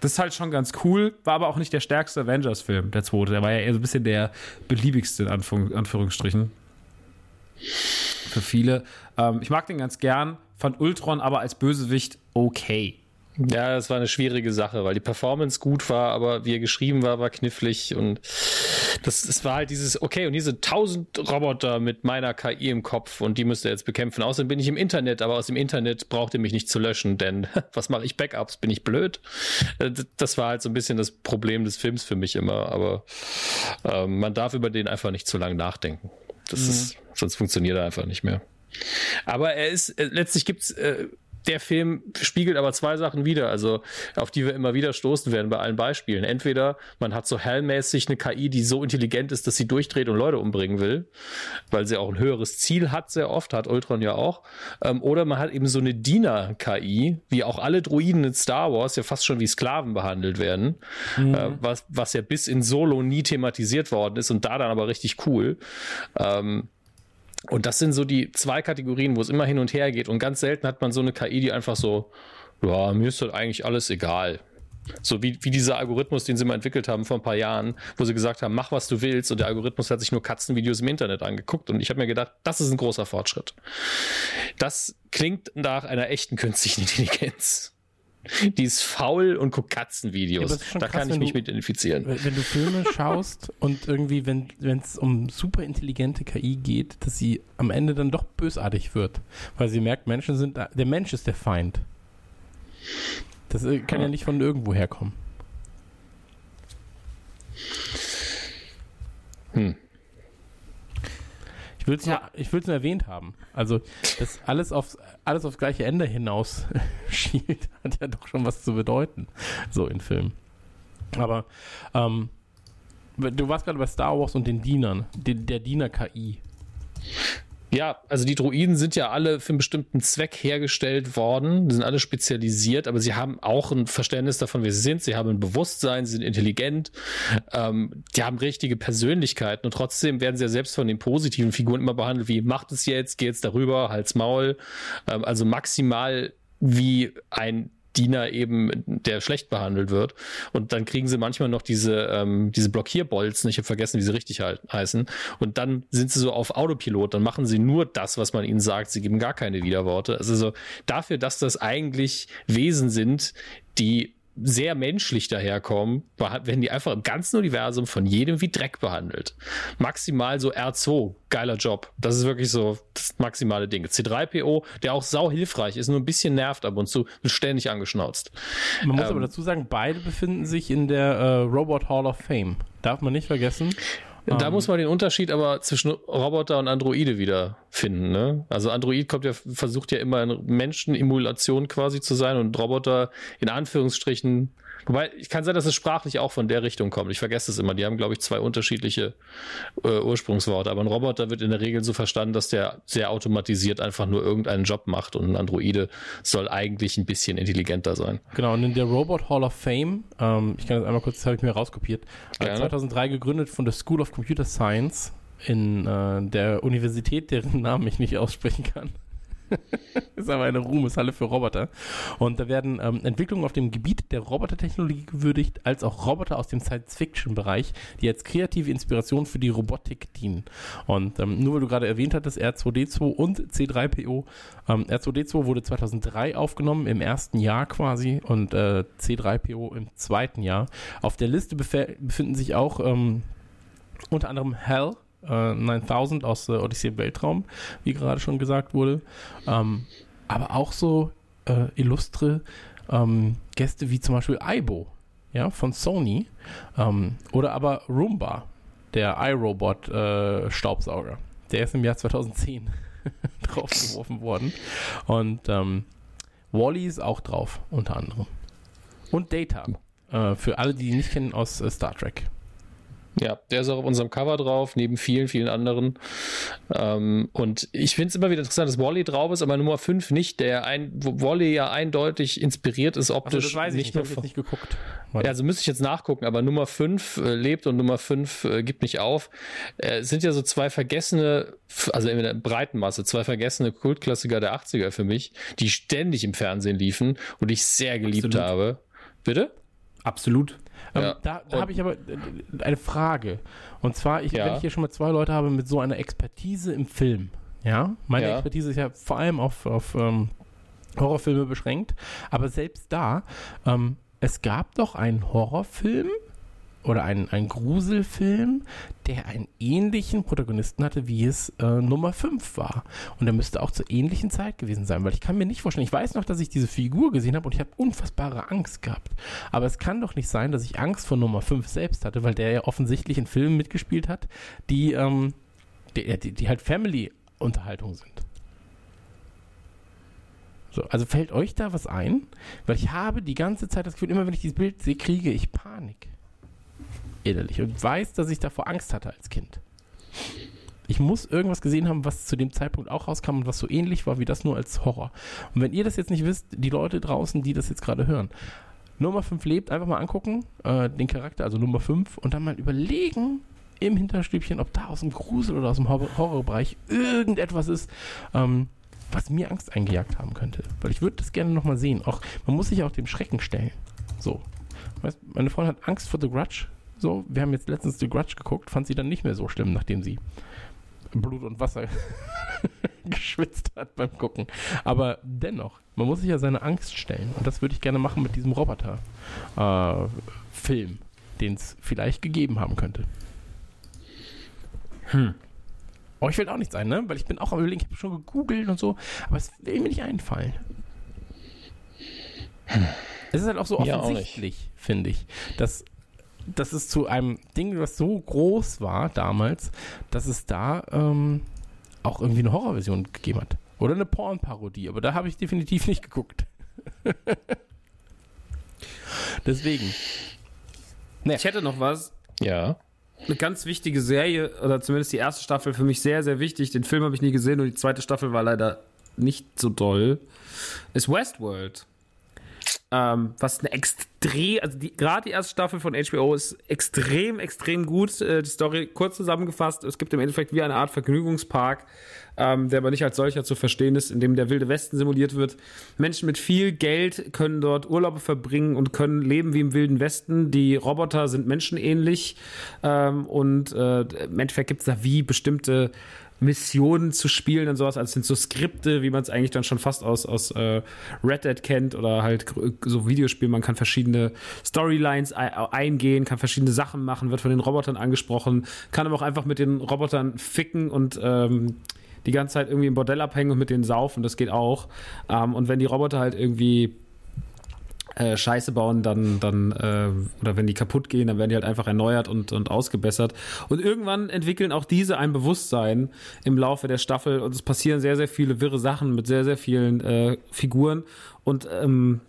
Das ist halt schon ganz cool, war aber auch nicht der stärkste Avengers-Film, der zweite. Der war ja eher so ein bisschen der beliebigste, in Anführung, Anführungsstrichen. Für viele. Ähm, ich mag den ganz gern, fand Ultron aber als Bösewicht okay. Ja, das war eine schwierige Sache, weil die Performance gut war, aber wie er geschrieben war, war knifflig und das, das war halt dieses, okay, und diese tausend Roboter mit meiner KI im Kopf und die müsst ihr jetzt bekämpfen. Außerdem bin ich im Internet, aber aus dem Internet braucht ihr mich nicht zu löschen, denn was mache ich Backups? Bin ich blöd? Äh, das war halt so ein bisschen das Problem des Films für mich immer, aber äh, man darf über den einfach nicht zu lange nachdenken. Das mhm. ist, sonst funktioniert er einfach nicht mehr. Aber er ist, äh, letztlich gibt's äh, der Film spiegelt aber zwei Sachen wieder, also auf die wir immer wieder stoßen werden bei allen Beispielen. Entweder man hat so hellmäßig eine KI, die so intelligent ist, dass sie durchdreht und Leute umbringen will, weil sie auch ein höheres Ziel hat, sehr oft, hat Ultron ja auch. Ähm, oder man hat eben so eine Diener-KI, wie auch alle Droiden in Star Wars ja fast schon wie Sklaven behandelt werden, mhm. äh, was, was ja bis in Solo nie thematisiert worden ist und da dann aber richtig cool. Ähm, und das sind so die zwei Kategorien, wo es immer hin und her geht. Und ganz selten hat man so eine KI, die einfach so, ja, mir ist halt eigentlich alles egal. So wie, wie dieser Algorithmus, den sie mal entwickelt haben vor ein paar Jahren, wo sie gesagt haben, mach was du willst. Und der Algorithmus hat sich nur Katzenvideos im Internet angeguckt. Und ich habe mir gedacht, das ist ein großer Fortschritt. Das klingt nach einer echten künstlichen Intelligenz. Die ist faul und guckt Katzenvideos. Ja, da krass, kann ich mich du, mit identifizieren. Wenn du Filme schaust und irgendwie, wenn es um super intelligente KI geht, dass sie am Ende dann doch bösartig wird. Weil sie merkt, Menschen sind, der Mensch ist der Feind. Das äh, kann ja, ja nicht von irgendwo herkommen. Hm. Ich will es ja. nur, nur erwähnt haben. Also, dass alles aufs, alles aufs gleiche Ende hinaus schielt, hat ja doch schon was zu bedeuten. So in Filmen. Aber, ähm, du warst gerade bei Star Wars und den Dienern, den, der Diener-KI. Ja, also die Droiden sind ja alle für einen bestimmten Zweck hergestellt worden, die sind alle spezialisiert, aber sie haben auch ein Verständnis davon, wer sie sind. Sie haben ein Bewusstsein, sie sind intelligent, ähm, die haben richtige Persönlichkeiten und trotzdem werden sie ja selbst von den positiven Figuren immer behandelt, wie macht es jetzt, geht es darüber, Hals Maul. Ähm, also maximal wie ein Diener eben, der schlecht behandelt wird. Und dann kriegen sie manchmal noch diese, ähm, diese Blockierbolzen, ich habe vergessen, wie sie richtig halt, heißen. Und dann sind sie so auf Autopilot, dann machen sie nur das, was man ihnen sagt. Sie geben gar keine Widerworte. Also so dafür, dass das eigentlich Wesen sind, die sehr menschlich daherkommen, werden die einfach im ganzen Universum von jedem wie Dreck behandelt. Maximal so R2, geiler Job. Das ist wirklich so das maximale Ding. C3PO, der auch sau hilfreich ist, nur ein bisschen nervt ab und zu, wird ständig angeschnauzt. Man muss ähm, aber dazu sagen, beide befinden sich in der äh, Robot Hall of Fame. Darf man nicht vergessen. Da um, muss man den Unterschied aber zwischen Roboter und Androide wieder finden. Ne? Also Android kommt ja, versucht ja immer in Menschenemulation quasi zu sein und Roboter in Anführungsstrichen Wobei, ich kann sein, dass es sprachlich auch von der Richtung kommt. Ich vergesse es immer. Die haben, glaube ich, zwei unterschiedliche äh, Ursprungsworte. Aber ein Roboter wird in der Regel so verstanden, dass der sehr automatisiert einfach nur irgendeinen Job macht und ein Androide soll eigentlich ein bisschen intelligenter sein. Genau, und in der Robot Hall of Fame, ähm, ich kann das einmal kurz, das habe ich mir rauskopiert, äh, 2003 gegründet von der School of Computer Science in äh, der Universität, deren Namen ich nicht aussprechen kann. ist aber eine Ruhmeshalle für Roboter. Und da werden ähm, Entwicklungen auf dem Gebiet der Robotertechnologie gewürdigt, als auch Roboter aus dem Science-Fiction-Bereich, die als kreative Inspiration für die Robotik dienen. Und ähm, nur weil du gerade erwähnt hattest, R2D2 und C3PO. Ähm, R2D2 wurde 2003 aufgenommen, im ersten Jahr quasi, und äh, C3PO im zweiten Jahr. Auf der Liste befinden sich auch ähm, unter anderem Hell, 9000 äh, aus äh, Odyssey im Weltraum, wie gerade schon gesagt wurde. Ähm, aber auch so äh, illustre ähm, Gäste wie zum Beispiel Aibo ja, von Sony ähm, oder aber Roomba, der iRobot-Staubsauger. Äh, der ist im Jahr 2010 draufgeworfen worden. Und ähm, Wally ist auch drauf, unter anderem. Und Data. Äh, für alle, die ihn nicht kennen aus äh, Star Trek. Ja, der ist auch auf unserem Cover drauf, neben vielen, vielen anderen. Ähm, und ich finde es immer wieder interessant, dass Wally drauf ist, aber Nummer 5 nicht, der ein, wo Wally ja eindeutig inspiriert ist, optisch. Also das weiß ich nicht, nicht, ich nicht geguckt. Ja, also müsste ich jetzt nachgucken, aber Nummer 5 äh, lebt und Nummer 5 äh, gibt nicht auf. Äh, sind ja so zwei vergessene, also in der breiten Masse, zwei vergessene Kultklassiker der 80er für mich, die ständig im Fernsehen liefen und ich sehr geliebt Absolut. habe. Bitte? Absolut. Ähm, ja. Da, da habe ich aber äh, eine Frage. Und zwar, ich, ja. wenn ich hier schon mal zwei Leute habe mit so einer Expertise im Film, ja, meine ja. Expertise ist ja vor allem auf, auf ähm, Horrorfilme beschränkt, aber selbst da, ähm, es gab doch einen Horrorfilm, oder ein, ein Gruselfilm, der einen ähnlichen Protagonisten hatte, wie es äh, Nummer 5 war. Und der müsste auch zur ähnlichen Zeit gewesen sein, weil ich kann mir nicht vorstellen, ich weiß noch, dass ich diese Figur gesehen habe und ich habe unfassbare Angst gehabt. Aber es kann doch nicht sein, dass ich Angst vor Nummer 5 selbst hatte, weil der ja offensichtlich in Filmen mitgespielt hat, die, ähm, die, die, die halt Family-Unterhaltung sind. So, also fällt euch da was ein? Weil ich habe die ganze Zeit das Gefühl, immer wenn ich dieses Bild sehe, kriege ich Panik innerlich und weiß, dass ich davor Angst hatte als Kind. Ich muss irgendwas gesehen haben, was zu dem Zeitpunkt auch rauskam und was so ähnlich war wie das nur als Horror. Und wenn ihr das jetzt nicht wisst, die Leute draußen, die das jetzt gerade hören, Nummer 5 lebt, einfach mal angucken, äh, den Charakter, also Nummer 5, und dann mal überlegen im Hinterstübchen, ob da aus dem Grusel oder aus dem Horror Horrorbereich irgendetwas ist, ähm, was mir Angst eingejagt haben könnte. Weil ich würde das gerne nochmal sehen. Auch, man muss sich auch dem Schrecken stellen. So. Weißt, meine Freundin hat Angst vor The Grudge so, wir haben jetzt letztens The Grudge geguckt, fand sie dann nicht mehr so schlimm, nachdem sie Blut und Wasser geschwitzt hat beim Gucken. Aber dennoch, man muss sich ja seine Angst stellen. Und das würde ich gerne machen mit diesem Roboter-Film, äh, den es vielleicht gegeben haben könnte. Hm. Oh, ich will auch nicht sein, ne? Weil ich bin auch am überlegen, ich habe schon gegoogelt und so, aber es will mir nicht einfallen. Hm. Es ist halt auch so offensichtlich, finde ich, dass das ist zu einem Ding, was so groß war damals, dass es da ähm, auch irgendwie eine Horrorversion gegeben hat. Oder eine Porn-Parodie, aber da habe ich definitiv nicht geguckt. Deswegen. Nee. Ich hätte noch was. Ja. eine ganz wichtige Serie, oder zumindest die erste Staffel für mich sehr, sehr wichtig. Den Film habe ich nie gesehen und die zweite Staffel war leider nicht so doll, ist Westworld. Ähm, was eine extrem, also die, gerade die erste Staffel von HBO ist extrem, extrem gut. Äh, die Story kurz zusammengefasst. Es gibt im Endeffekt wie eine Art Vergnügungspark, ähm, der aber nicht als solcher zu verstehen ist, in dem der wilde Westen simuliert wird. Menschen mit viel Geld können dort Urlaube verbringen und können leben wie im wilden Westen. Die Roboter sind menschenähnlich ähm, und äh, im Endeffekt gibt es da wie bestimmte Missionen zu spielen und sowas. Also sind so Skripte, wie man es eigentlich dann schon fast aus, aus äh, Red Dead kennt oder halt so Videospielen. Man kann verschiedene Storylines eingehen, kann verschiedene Sachen machen, wird von den Robotern angesprochen, kann aber auch einfach mit den Robotern ficken und ähm, die ganze Zeit irgendwie im Bordell abhängen und mit denen saufen. Das geht auch. Ähm, und wenn die Roboter halt irgendwie äh, Scheiße bauen, dann, dann äh, oder wenn die kaputt gehen, dann werden die halt einfach erneuert und, und ausgebessert. Und irgendwann entwickeln auch diese ein Bewusstsein im Laufe der Staffel und es passieren sehr, sehr viele wirre Sachen mit sehr, sehr vielen äh, Figuren. Und ähm,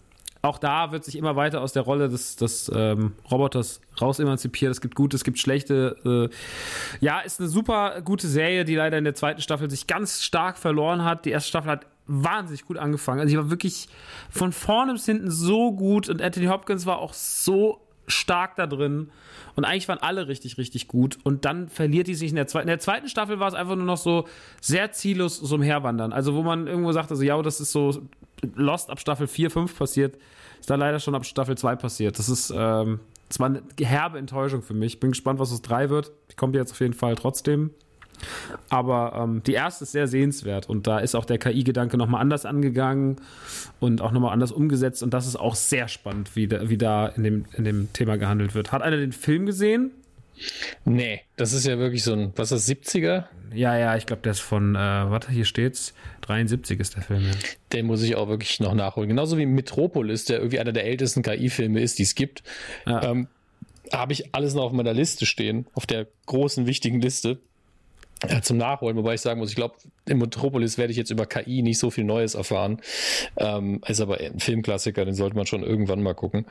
auch da wird sich immer weiter aus der Rolle des, des ähm, Roboters raus emanzipiert. Es gibt gute, es gibt schlechte. Äh, ja, ist eine super gute Serie, die leider in der zweiten Staffel sich ganz stark verloren hat. Die erste Staffel hat wahnsinnig gut angefangen. Also ich war wirklich von vorne bis hinten so gut und Anthony Hopkins war auch so stark da drin. Und eigentlich waren alle richtig, richtig gut. Und dann verliert die sich in der zweiten. In der zweiten Staffel war es einfach nur noch so sehr ziellos so umherwandern. Also, wo man irgendwo sagt, also, ja, das ist so Lost ab Staffel 4, 5 passiert, ist da leider schon ab Staffel 2 passiert. Das ist, ähm, das war eine herbe Enttäuschung für mich. Bin gespannt, was aus 3 wird. Die kommt jetzt auf jeden Fall trotzdem. Aber ähm, die erste ist sehr sehenswert und da ist auch der KI-Gedanke nochmal anders angegangen und auch nochmal anders umgesetzt und das ist auch sehr spannend, wie da, wie da in, dem, in dem Thema gehandelt wird. Hat einer den Film gesehen? Nee, das ist ja wirklich so ein, was ist das, 70er? Ja, ja, ich glaube, der ist von, äh, warte, hier steht's, 73 ist der Film. Ja. Den muss ich auch wirklich noch nachholen. Genauso wie Metropolis, der irgendwie einer der ältesten KI-Filme ist, die es gibt. Ja. Ähm, habe ich alles noch auf meiner Liste stehen, auf der großen, wichtigen Liste ja, zum Nachholen, wobei ich sagen muss, ich glaube, in Metropolis werde ich jetzt über KI nicht so viel Neues erfahren. Ähm, ist aber ein Filmklassiker, den sollte man schon irgendwann mal gucken.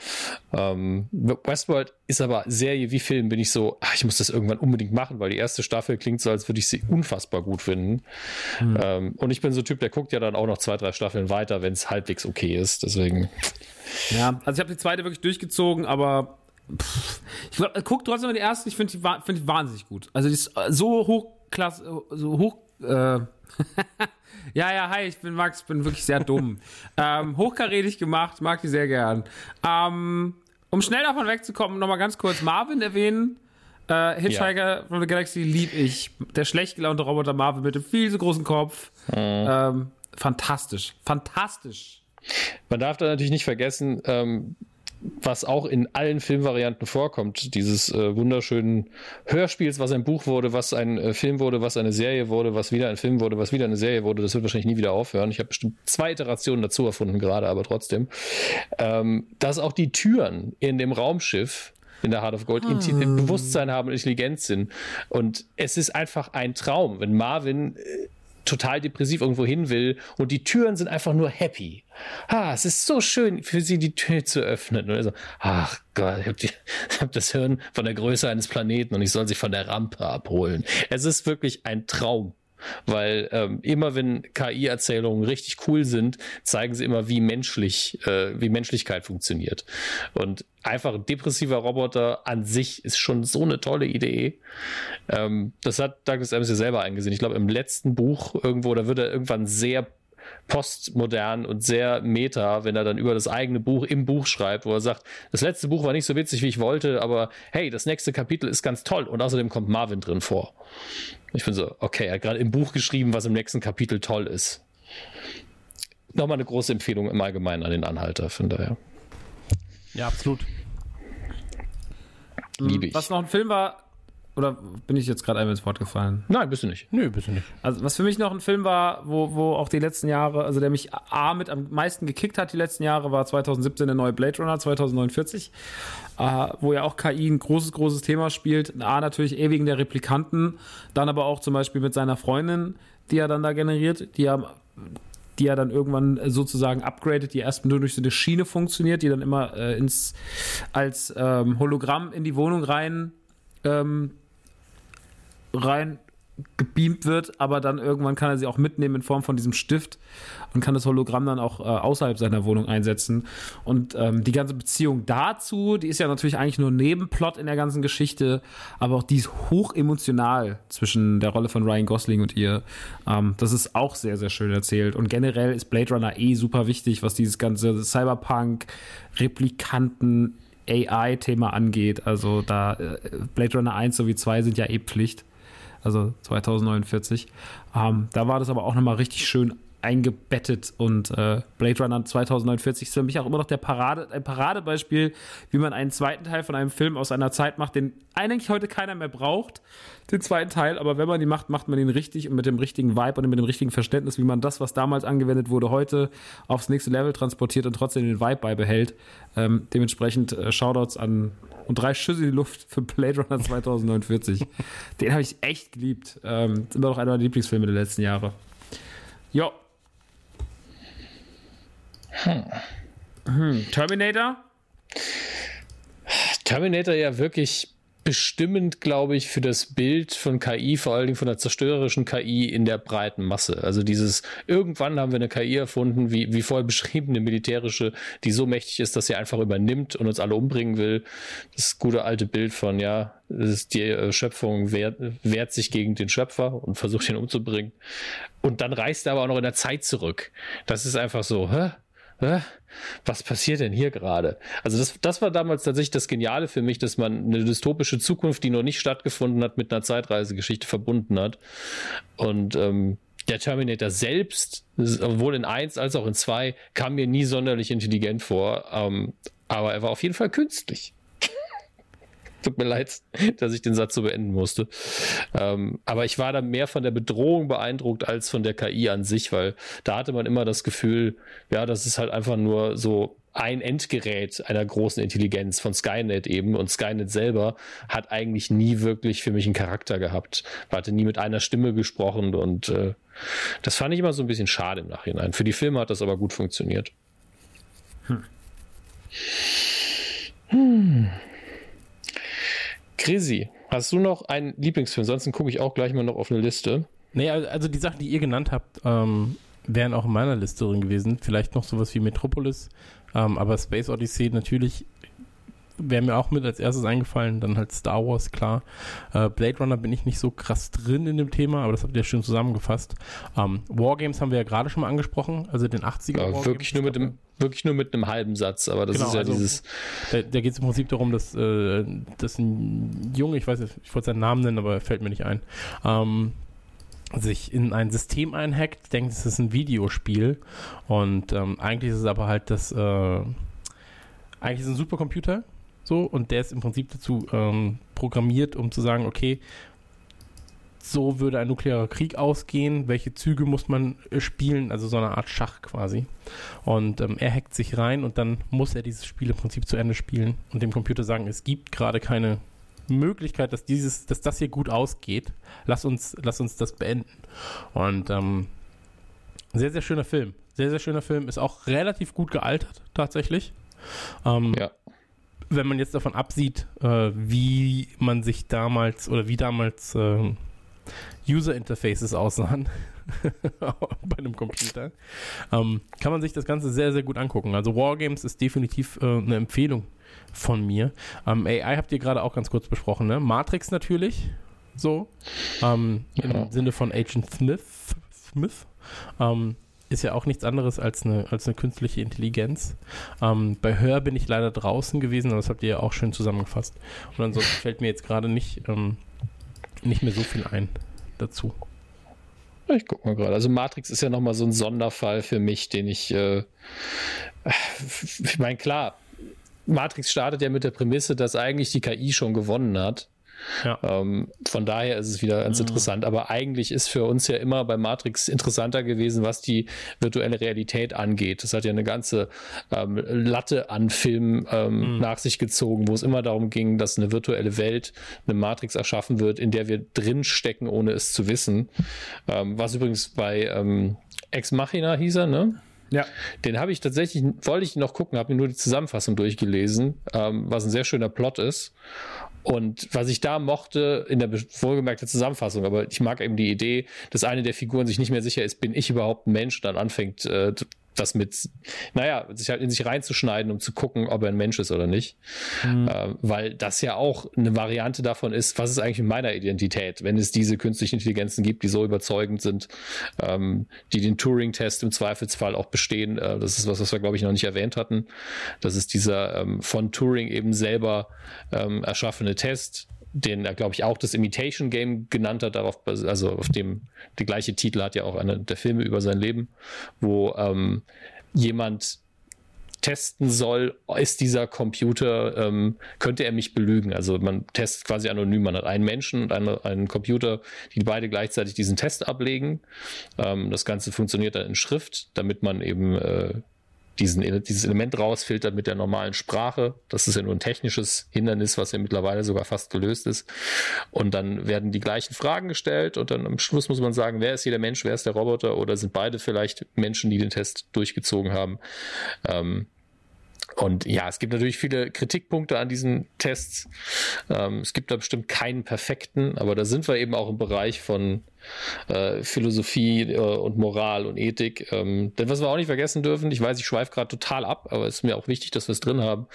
Ähm, Westworld ist aber Serie wie Film, bin ich so, ach, ich muss das irgendwann unbedingt machen, weil die erste Staffel klingt so, als würde ich sie unfassbar gut finden. Mhm. Ähm, und ich bin so ein Typ, der guckt ja dann auch noch zwei, drei Staffeln weiter, wenn es halbwegs okay ist. Deswegen. Ja, also ich habe die zweite wirklich durchgezogen, aber pff, ich guck trotzdem die erste, ich finde die, find die wahnsinnig gut. Also die ist so hoch Klasse, so hoch. Äh, ja, ja, hi, ich bin Max, bin wirklich sehr dumm. ähm, hochkarätig gemacht, mag die sehr gern. Ähm, um schnell davon wegzukommen, nochmal ganz kurz Marvin erwähnen. Äh, Hitchhiker ja. from the Galaxy lieb ich. Der schlecht gelaunte Roboter Marvin mit dem viel zu großen Kopf. Mhm. Ähm, fantastisch, fantastisch. Man darf da natürlich nicht vergessen, ähm, was auch in allen Filmvarianten vorkommt, dieses äh, wunderschönen Hörspiels, was ein Buch wurde, was ein äh, Film wurde, was eine Serie wurde, was wieder ein Film wurde, was wieder eine Serie wurde, das wird wahrscheinlich nie wieder aufhören. Ich habe bestimmt zwei Iterationen dazu erfunden gerade, aber trotzdem. Ähm, dass auch die Türen in dem Raumschiff in der Heart of Gold hm. Bewusstsein haben und intelligent sind. Und es ist einfach ein Traum, wenn Marvin äh, total depressiv irgendwo hin will und die Türen sind einfach nur happy. Ah, es ist so schön für sie die Tür zu öffnen. Und so, ach Gott, ich habe hab das Hirn von der Größe eines Planeten und ich soll sie von der Rampe abholen. Es ist wirklich ein Traum. Weil ähm, immer wenn KI-Erzählungen richtig cool sind, zeigen sie immer, wie menschlich, äh, wie Menschlichkeit funktioniert. Und einfach ein depressiver Roboter an sich ist schon so eine tolle Idee. Ähm, das hat Douglas Adams ja selber eingesehen. Ich glaube, im letzten Buch irgendwo, da wird er irgendwann sehr postmodern und sehr meta, wenn er dann über das eigene Buch im Buch schreibt, wo er sagt, das letzte Buch war nicht so witzig, wie ich wollte, aber hey, das nächste Kapitel ist ganz toll und außerdem kommt Marvin drin vor. Ich bin so, okay, er hat gerade im Buch geschrieben, was im nächsten Kapitel toll ist. Nochmal eine große Empfehlung im Allgemeinen an den Anhalter, von daher. Ja, absolut. Liebe ich. Was noch ein Film war, oder bin ich jetzt gerade einmal ins Wort gefallen? Nein, bist du nicht. Nö, bist du nicht. Also, was für mich noch ein Film war, wo, wo auch die letzten Jahre, also der mich A mit am meisten gekickt hat, die letzten Jahre, war 2017 der neue Blade Runner 2049, äh, wo ja auch KI ein großes, großes Thema spielt. A, natürlich eh wegen der Replikanten, dann aber auch zum Beispiel mit seiner Freundin, die er dann da generiert, die ja die er dann irgendwann sozusagen upgradet, die erst nur durch so eine Schiene funktioniert, die dann immer äh, ins als ähm, Hologramm in die Wohnung rein ähm, rein gebeamt wird, aber dann irgendwann kann er sie auch mitnehmen in Form von diesem Stift und kann das Hologramm dann auch äh, außerhalb seiner Wohnung einsetzen. Und ähm, die ganze Beziehung dazu, die ist ja natürlich eigentlich nur Nebenplot in der ganzen Geschichte, aber auch die ist hoch emotional zwischen der Rolle von Ryan Gosling und ihr. Ähm, das ist auch sehr, sehr schön erzählt. Und generell ist Blade Runner eh super wichtig, was dieses ganze Cyberpunk, Replikanten, AI-Thema angeht. Also da äh, Blade Runner 1 sowie 2 sind ja eh Pflicht also 2049. Ähm, da war das aber auch nochmal richtig schön eingebettet und äh, Blade Runner 2049 ist für mich auch immer noch der Parade, ein Paradebeispiel, wie man einen zweiten Teil von einem Film aus einer Zeit macht, den eigentlich heute keiner mehr braucht, den zweiten Teil, aber wenn man ihn macht, macht man ihn richtig und mit dem richtigen Vibe und mit dem richtigen Verständnis, wie man das, was damals angewendet wurde, heute aufs nächste Level transportiert und trotzdem den Vibe beibehält. Ähm, dementsprechend äh, Shoutouts an und drei Schüsse in die Luft für Blade Runner 2049. den habe ich echt geliebt. Ähm, ist immer noch einer meiner Lieblingsfilme der letzten Jahre. Ja, hm. Hm. Terminator? Terminator ja wirklich bestimmend, glaube ich, für das Bild von KI, vor allen Dingen von der zerstörerischen KI in der breiten Masse. Also dieses, irgendwann haben wir eine KI erfunden, wie, wie vorher beschrieben, eine militärische, die so mächtig ist, dass sie einfach übernimmt und uns alle umbringen will. Das gute alte Bild von, ja, die äh, Schöpfung wehrt, wehrt sich gegen den Schöpfer und versucht ihn umzubringen. Und dann reist er aber auch noch in der Zeit zurück. Das ist einfach so, hä? Was passiert denn hier gerade? Also das, das war damals tatsächlich das Geniale für mich, dass man eine dystopische Zukunft, die noch nicht stattgefunden hat, mit einer Zeitreisegeschichte verbunden hat. Und ähm, der Terminator selbst, sowohl in 1 als auch in 2, kam mir nie sonderlich intelligent vor. Ähm, aber er war auf jeden Fall künstlich. Tut mir leid, dass ich den Satz so beenden musste. Ähm, aber ich war da mehr von der Bedrohung beeindruckt als von der KI an sich, weil da hatte man immer das Gefühl, ja, das ist halt einfach nur so ein Endgerät einer großen Intelligenz von Skynet eben und Skynet selber hat eigentlich nie wirklich für mich einen Charakter gehabt. Hatte nie mit einer Stimme gesprochen und äh, das fand ich immer so ein bisschen schade im Nachhinein. Für die Filme hat das aber gut funktioniert. Hm. Hm. Chrissy, hast du noch einen Lieblingsfilm? Ansonsten gucke ich auch gleich mal noch auf eine Liste. Nee, also die Sachen, die ihr genannt habt, ähm, wären auch in meiner Liste drin gewesen. Vielleicht noch sowas wie Metropolis, ähm, aber Space Odyssey natürlich wäre mir auch mit als erstes eingefallen. Dann halt Star Wars, klar. Äh, Blade Runner bin ich nicht so krass drin in dem Thema, aber das habt ihr schön zusammengefasst. Ähm, Wargames haben wir ja gerade schon mal angesprochen, also den 80er. Ja, wirklich nur mit dem wirklich nur mit einem halben Satz, aber das genau, ist ja also, dieses. Da, da geht es im Prinzip darum, dass, äh, dass ein Junge, ich weiß nicht, ich wollte seinen Namen nennen, aber er fällt mir nicht ein, ähm, sich in ein System einhackt, denkt, es ist ein Videospiel und ähm, eigentlich ist es aber halt das, äh, eigentlich ist es ein Supercomputer, so und der ist im Prinzip dazu ähm, programmiert, um zu sagen, okay, so würde ein nuklearer Krieg ausgehen, welche Züge muss man äh, spielen, also so eine Art Schach quasi. Und ähm, er hackt sich rein und dann muss er dieses Spiel im Prinzip zu Ende spielen und dem Computer sagen, es gibt gerade keine Möglichkeit, dass dieses, dass das hier gut ausgeht. Lass uns, lass uns das beenden. Und ähm, sehr, sehr schöner Film. Sehr, sehr schöner Film. Ist auch relativ gut gealtert, tatsächlich. Ähm, ja. Wenn man jetzt davon absieht, äh, wie man sich damals oder wie damals äh, User Interfaces aussahen bei einem Computer, ähm, kann man sich das Ganze sehr, sehr gut angucken. Also Wargames ist definitiv äh, eine Empfehlung von mir. Ähm, AI habt ihr gerade auch ganz kurz besprochen, ne? Matrix natürlich, so, ähm, im ja. Sinne von Agent Smith, Smith. Ähm, ist ja auch nichts anderes als eine, als eine künstliche Intelligenz. Ähm, bei Hör bin ich leider draußen gewesen, aber das habt ihr ja auch schön zusammengefasst. Und ansonsten fällt mir jetzt gerade nicht, ähm, nicht mehr so viel ein dazu. Ich guck mal gerade. Also Matrix ist ja nochmal so ein Sonderfall für mich, den ich, äh, ich meine, klar, Matrix startet ja mit der Prämisse, dass eigentlich die KI schon gewonnen hat. Ja. Ähm, von daher ist es wieder ganz mhm. interessant. Aber eigentlich ist für uns ja immer bei Matrix interessanter gewesen, was die virtuelle Realität angeht. Das hat ja eine ganze ähm, Latte an Filmen ähm, mhm. nach sich gezogen, wo es immer darum ging, dass eine virtuelle Welt, eine Matrix erschaffen wird, in der wir drinstecken, ohne es zu wissen. Ähm, was übrigens bei ähm, Ex Machina hieß er, ne? Ja. Den habe ich tatsächlich, wollte ich noch gucken, habe mir nur die Zusammenfassung durchgelesen, ähm, was ein sehr schöner Plot ist. Und was ich da mochte, in der wohlgemerkten Zusammenfassung, aber ich mag eben die Idee, dass eine der Figuren sich nicht mehr sicher ist, bin ich überhaupt ein Mensch, dann anfängt, äh, das mit, naja, sich halt in sich reinzuschneiden, um zu gucken, ob er ein Mensch ist oder nicht. Mhm. Äh, weil das ja auch eine Variante davon ist, was ist eigentlich mit meiner Identität, wenn es diese künstlichen Intelligenzen gibt, die so überzeugend sind, ähm, die den Turing-Test im Zweifelsfall auch bestehen. Äh, das ist was, was wir, glaube ich, noch nicht erwähnt hatten. Das ist dieser ähm, von Turing eben selber ähm, erschaffene Test, den er, glaube ich, auch das Imitation Game genannt hat, darauf, also auf dem, der gleiche Titel hat ja auch einer der Filme über sein Leben, wo ähm, jemand testen soll, ist dieser Computer, ähm, könnte er mich belügen? Also man testet quasi anonym, man hat einen Menschen und eine, einen Computer, die beide gleichzeitig diesen Test ablegen. Ähm, das Ganze funktioniert dann in Schrift, damit man eben äh, diesen, dieses Element rausfiltert mit der normalen Sprache. Das ist ja nur ein technisches Hindernis, was ja mittlerweile sogar fast gelöst ist. Und dann werden die gleichen Fragen gestellt und dann am Schluss muss man sagen, wer ist hier der Mensch, wer ist der Roboter oder sind beide vielleicht Menschen, die den Test durchgezogen haben. Ähm, und ja, es gibt natürlich viele Kritikpunkte an diesen Tests. Ähm, es gibt da bestimmt keinen perfekten, aber da sind wir eben auch im Bereich von äh, Philosophie äh, und Moral und Ethik. Ähm, denn was wir auch nicht vergessen dürfen, ich weiß, ich schweife gerade total ab, aber es ist mir auch wichtig, dass wir es drin haben,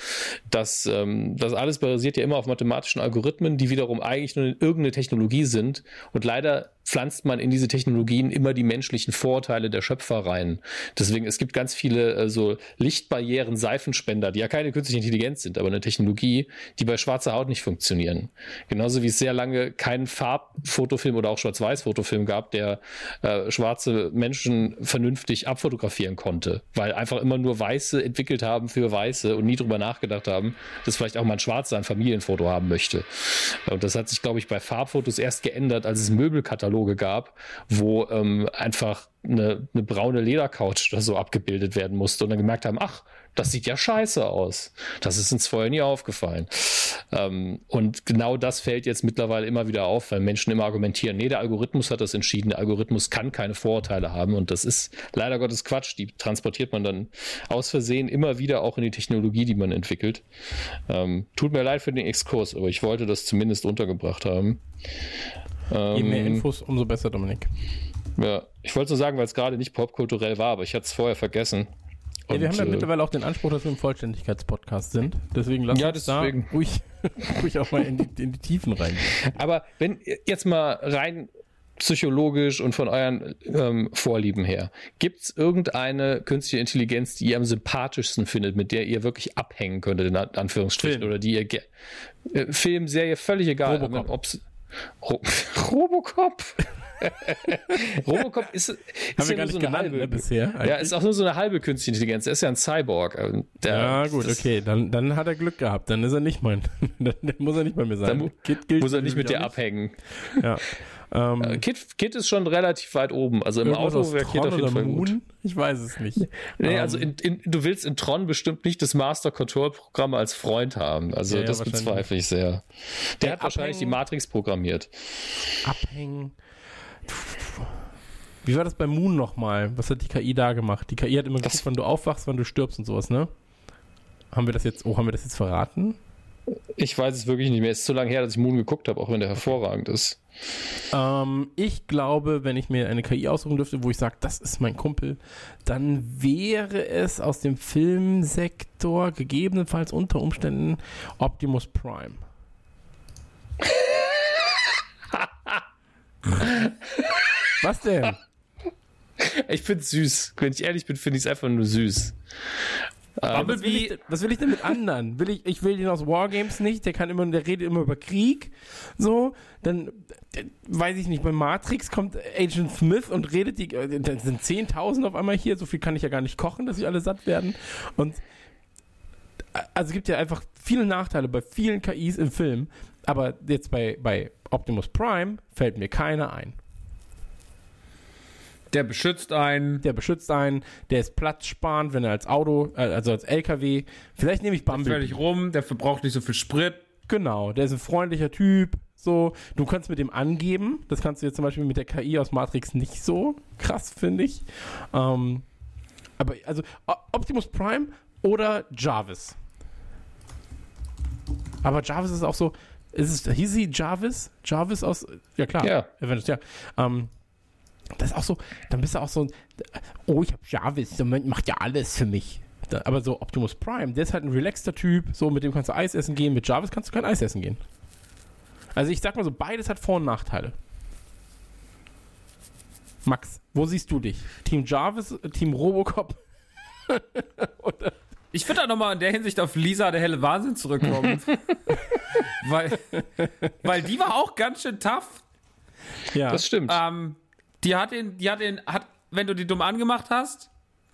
dass ähm, das alles basiert ja immer auf mathematischen Algorithmen, die wiederum eigentlich nur irgendeine Technologie sind und leider pflanzt man in diese Technologien immer die menschlichen Vorteile der Schöpfer rein. Deswegen, es gibt ganz viele äh, so Lichtbarrieren, Seifenspender, die ja keine künstliche Intelligenz sind, aber eine Technologie, die bei schwarzer Haut nicht funktionieren. Genauso wie es sehr lange keinen Farbfotofilm oder auch Schwarz-Weiß-Fotofilm gab, der äh, schwarze Menschen vernünftig abfotografieren konnte, weil einfach immer nur Weiße entwickelt haben für Weiße und nie drüber nachgedacht haben, dass vielleicht auch mal ein Schwarzer ein Familienfoto haben möchte. Und das hat sich, glaube ich, bei Farbfotos erst geändert, als es Möbelkataloge Kataloge gab, wo ähm, einfach eine, eine braune Ledercouch oder so abgebildet werden musste und dann gemerkt haben, ach, das sieht ja scheiße aus. Das ist uns vorher nie aufgefallen. Ähm, und genau das fällt jetzt mittlerweile immer wieder auf, weil Menschen immer argumentieren, nee, der Algorithmus hat das entschieden, der Algorithmus kann keine Vorurteile haben und das ist leider Gottes Quatsch. Die transportiert man dann aus Versehen immer wieder auch in die Technologie, die man entwickelt. Ähm, tut mir leid für den Exkurs, aber ich wollte das zumindest untergebracht haben. Je mehr ähm, Infos, umso besser, Dominik. Ja, ich wollte so sagen, weil es gerade nicht popkulturell war, aber ich hatte es vorher vergessen. Ja, wir haben ja äh, mittlerweile auch den Anspruch, dass wir ein Vollständigkeitspodcast sind. Deswegen lass ja, uns deswegen. da ruhig, ruhig auch mal in die, in die Tiefen rein. Aber wenn jetzt mal rein psychologisch und von euren ähm, Vorlieben her, gibt es irgendeine künstliche Intelligenz, die ihr am sympathischsten findet, mit der ihr wirklich abhängen könntet, in Anführungsstrichen, Film. oder die ihr äh, Film, Serie, völlig egal, Robocop. ob's Ro Robocop. Robocop ist, ist Haben ja nur so eine genannt, halbe ne, bisher. Eigentlich. Ja, ist auch nur so eine halbe künstliche Intelligenz. Er ist ja ein Cyborg. Ja, gut, okay. Dann, dann hat er Glück gehabt. Dann ist er nicht mein. dann muss er nicht bei mir sein. Dann Kid muss er nicht mit dir nicht. abhängen. Ja. Ähm, äh, Kit, Kit ist schon relativ weit oben. Also im Auto wäre Kit auf jeden Fall Moon? gut. Ich weiß es nicht. nee, um, also ähm, in, in, du willst in Tron bestimmt nicht das Master Control Programm als Freund haben. Also ja, das bezweifle ich sehr. Der, Der hat wahrscheinlich die Matrix programmiert. Abhängen. Wie war das bei Moon nochmal? Was hat die KI da gemacht? Die KI hat immer gesagt, wann du aufwachst, wann du stirbst und sowas, ne? Haben wir das jetzt, oh, haben wir das jetzt verraten? Ich weiß es wirklich nicht mehr. Es ist zu lange her, dass ich Moon geguckt habe, auch wenn der hervorragend ist. Ähm, ich glaube, wenn ich mir eine KI aussuchen dürfte, wo ich sage, das ist mein Kumpel, dann wäre es aus dem Filmsektor gegebenenfalls unter Umständen Optimus Prime. Was denn? Ich finde es süß. Wenn ich ehrlich bin, finde ich es einfach nur süß. Ähm, was, will ich, was will ich denn mit anderen? Will ich, ich will den aus Wargames nicht, der kann immer, der redet immer über Krieg. So, dann weiß ich nicht, bei Matrix kommt Agent Smith und redet die, äh, dann sind 10.000 auf einmal hier, so viel kann ich ja gar nicht kochen, dass sie alle satt werden. Und also es gibt ja einfach viele Nachteile bei vielen KIs im Film, aber jetzt bei, bei Optimus Prime fällt mir keiner ein. Der beschützt einen. Der beschützt einen. Der ist platzsparend, wenn er als Auto, äh, also als LKW. Vielleicht nehme ich Bumblebee. Der völlig rum, der verbraucht nicht so viel Sprit. Genau, der ist ein freundlicher Typ. So, du kannst mit dem angeben. Das kannst du jetzt zum Beispiel mit der KI aus Matrix nicht so krass, finde ich. Ähm, aber also Optimus Prime oder Jarvis. Aber Jarvis ist auch so, ist es, hieß sie Jarvis? Jarvis aus, ja klar, Ja. Avengers, ja. Ähm, das ist auch so, dann bist du auch so, oh, ich hab Jarvis, der macht ja alles für mich. Da, aber so Optimus Prime, der ist halt ein relaxter Typ, so mit dem kannst du Eis essen gehen, mit Jarvis kannst du kein Eis essen gehen. Also ich sag mal so, beides hat Vor- und Nachteile. Max, wo siehst du dich? Team Jarvis, Team Robocop? Oder Ich würde da nochmal in der Hinsicht auf Lisa, der helle Wahnsinn, zurückkommen. weil, weil die war auch ganz schön tough. ja, Das stimmt. Ähm, die hat den, die hat den, hat, wenn du die dumm angemacht hast,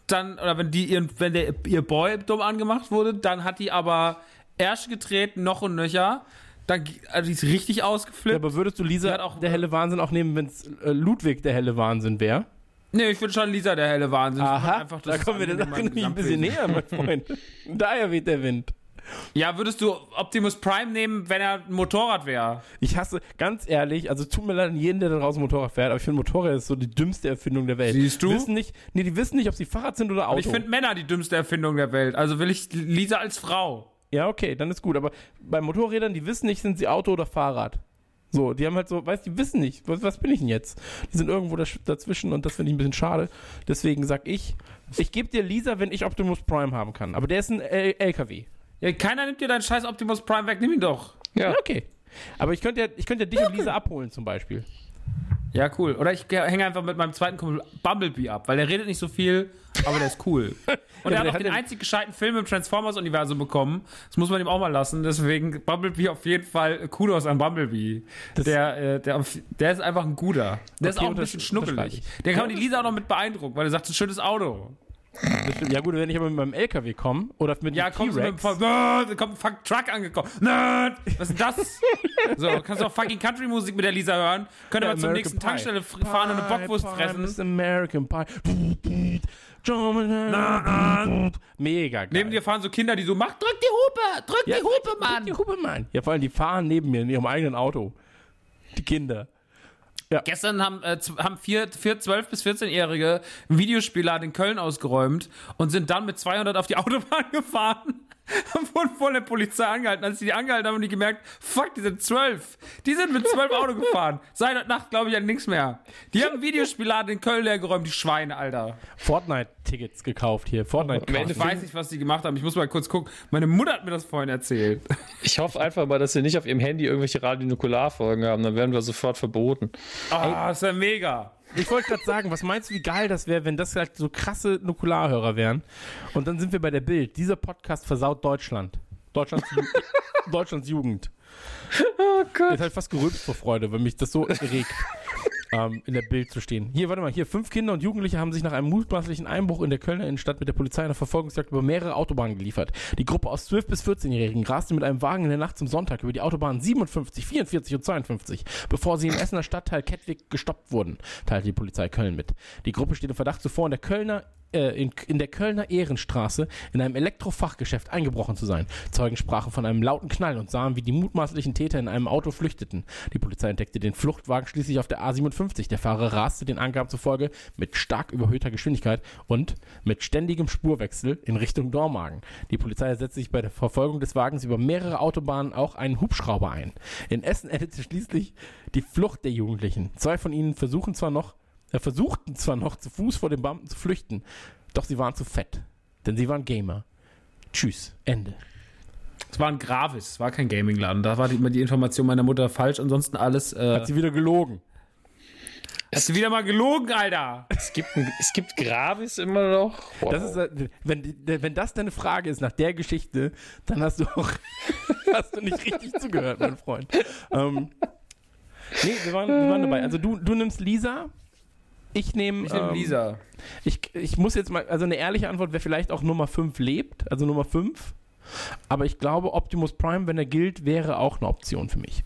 dann, oder wenn die ihren, wenn der, ihr Boy dumm angemacht wurde, dann hat die aber Ärsche getreten, noch und nöcher. Dann, also die ist richtig Ja, ausgeflippt. aber würdest du Lisa auch- der helle Wahnsinn auch nehmen, wenn es äh, Ludwig der helle Wahnsinn wäre? Nee, ich finde schon Lisa der helle Wahnsinn. Aha, da kommen wir der Sache nämlich ein bisschen näher, mein Freund. Daher weht der Wind. Ja, würdest du Optimus Prime nehmen, wenn er ein Motorrad wäre? Ich hasse, ganz ehrlich, also tut mir leid an jeden, der da draußen Motorrad fährt, aber ich finde Motorrad ist so die dümmste Erfindung der Welt. Siehst du? Wissen nicht, nee, die wissen nicht, ob sie Fahrrad sind oder Auto. Ich finde Männer die dümmste Erfindung der Welt. Also will ich Lisa als Frau. ja, okay, dann ist gut, aber bei Motorrädern, die wissen nicht, sind sie Auto oder Fahrrad. So, die haben halt so, weißt du, die wissen nicht, was, was bin ich denn jetzt? Die sind irgendwo dazwischen und das finde ich ein bisschen schade. Deswegen sag ich, ich gebe dir Lisa, wenn ich Optimus Prime haben kann. Aber der ist ein L LKW. Ja, keiner nimmt dir deinen scheiß Optimus Prime weg, nimm ihn doch. ja. Ja, okay. Aber ich könnte ja, ich könnte ja dich und Lisa abholen zum Beispiel. Ja, cool. Oder ich hänge einfach mit meinem zweiten Kumpel Bumblebee ab, weil der redet nicht so viel, aber der ist cool. Und Ja, er hat auch hat den einzig gescheiten Film im Transformers-Universum bekommen. Das muss man ihm auch mal lassen. Deswegen Bumblebee auf jeden Fall Kudos an Bumblebee. Der, äh, der, der ist einfach ein guter. Der ist Okay, auch ein bisschen schnuckelig. Der kann man die Lisa auch noch mit beeindrucken, weil er sagt, ein schönes Auto. Ja gut, wenn ich aber mit meinem LKW komme oder mit Ja, einem T-Rex. Da kommt ein fuck Truck angekommen. Nerd! Was ist denn das? so, kannst du auch fucking Country-Musik mit der Lisa hören. Könnt ihr Ja, mal zur nächsten Pie. Tankstelle fr- fahren und eine Bockwurst Pie, fressen. American Pie. Mega geil. Neben dir fahren so Kinder, die so, mach, drück die Hupe, drück ja, die Hupe, Mann. Die Hupe, Mann. Ja, vor allem die fahren neben mir in ihrem eigenen Auto. Die Kinder. Gestern haben, äh, haben vier, vier 12- bis 14-Jährige einen Videospielladen in Köln ausgeräumt und sind dann mit 200 auf die Autobahn gefahren und wurden von der Polizei angehalten. Als sie die angehalten haben, haben die gemerkt, fuck, die sind 12. Die sind mit 12 Auto gefahren. Seit Nacht glaube ich an nichts mehr. Die haben Videospielladen in Köln leer geräumt, die Schweine, Alter. Fortnite-Tickets gekauft hier. Fortnite. Am Ende Ich weiß nicht, was die gemacht haben. Ich muss mal kurz gucken. Meine Mutter hat mir das vorhin erzählt. Ich hoffe einfach mal, dass sie nicht auf ihrem Handy irgendwelche Radionukularfolgen haben. Dann werden wir sofort verboten. Ah, das ist ja mega. Ich wollte gerade sagen, was meinst du, wie geil das wäre, wenn das halt so krasse Nukularhörer wären? Und dann sind wir bei der Bild. Dieser Podcast versaut Deutschland. Deutschlands, Deutschlands Jugend. Oh Gott. Jetzt halt fast gerülpst vor Freude, weil mich das so regt, ähm, in der Bild zu stehen. Hier, warte mal, hier, fünf Kinder und Jugendliche haben sich nach einem mutmaßlichen Einbruch in der Kölner Innenstadt mit der Polizei einer Verfolgungsjagd über mehrere Autobahnen geliefert. Die Gruppe aus 12 bis 14-Jährigen raste mit einem Wagen in der Nacht zum Sonntag über die Autobahnen 57, 44 und 52, bevor sie im Essener Stadtteil Kettwig gestoppt wurden, teilte die Polizei Köln mit. Die Gruppe steht im Verdacht zuvor in der Kölner äh, in, in der Kölner Ehrenstraße in einem Elektrofachgeschäft eingebrochen zu sein. Zeugen sprachen von einem lauten Knall und sahen, wie die mutmaßlichen Täter in einem Auto flüchteten. Die Polizei entdeckte den Fluchtwagen schließlich auf der A57. Der Fahrer raste den Angaben zufolge mit stark überhöhter Geschwindigkeit und mit ständigem Spurwechsel in Richtung Dormagen. Die Polizei setzte sich bei der Verfolgung des Wagens über mehrere Autobahnen auch einen Hubschrauber ein. In Essen endete schließlich die Flucht der Jugendlichen. Zwei von ihnen versuchen zwar noch er versuchten zwar noch zu Fuß vor den Beamten zu flüchten, doch sie waren zu fett. Denn sie waren Gamer. Tschüss. Ende. Es war ein Gravis, es war kein Gaming-Laden. Da war die, immer die Information meiner Mutter falsch. Ansonsten alles. Äh, Hat sie wieder gelogen. hast du wieder mal gelogen, Alter? Es gibt, ein, es gibt Gravis immer noch. Wow. Das ist, äh, wenn, wenn das deine Frage ist nach der Geschichte, dann hast du auch hast du nicht richtig zugehört, mein Freund. Ähm, nee, wir waren, wir waren dabei. Also du, du nimmst Lisa. Ich nehme Ich nehme ähm, Lisa. Ich, ich muss jetzt mal, also eine ehrliche Antwort wäre vielleicht auch Nummer 5 lebt, also Nummer 5. Aber ich glaube, Optimus Prime, wenn er gilt, wäre auch eine Option für mich.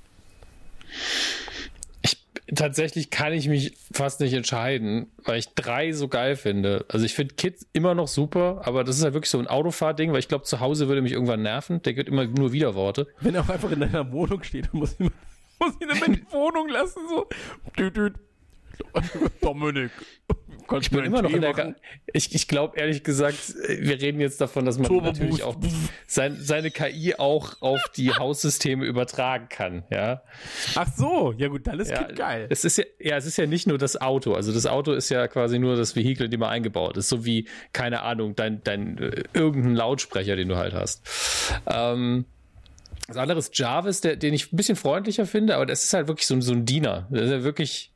ich, tatsächlich kann ich mich fast nicht entscheiden, weil ich drei so geil finde. Also ich finde Kids immer noch super, aber das ist halt wirklich so ein Autofahrding, weil ich glaube, zu Hause würde mich irgendwann nerven. Der gibt immer nur Widerworte. Wenn er auch einfach in deiner Wohnung steht, dann muss ich, muss ich ihn in die Wohnung lassen, so. Düt, düt. Dominik, ich bin immer noch in der. Ich, ich glaube ehrlich gesagt, wir reden jetzt davon, dass man Turbo natürlich auch sein, seine KI auch auf die Haussysteme übertragen kann. Ja. Ach so, ja gut, dann ist ja, geil. Es ist ja, ja, es ist ja nicht nur das Auto. Also das Auto ist ja quasi nur das Vehikel, dem er eingebaut ist, so wie keine Ahnung dein dein äh, irgendein Lautsprecher, den du halt hast. Ähm, das andere ist Jarvis, der, den ich ein bisschen freundlicher finde, aber das ist halt wirklich so, so ein Diener. Das ist ja wirklich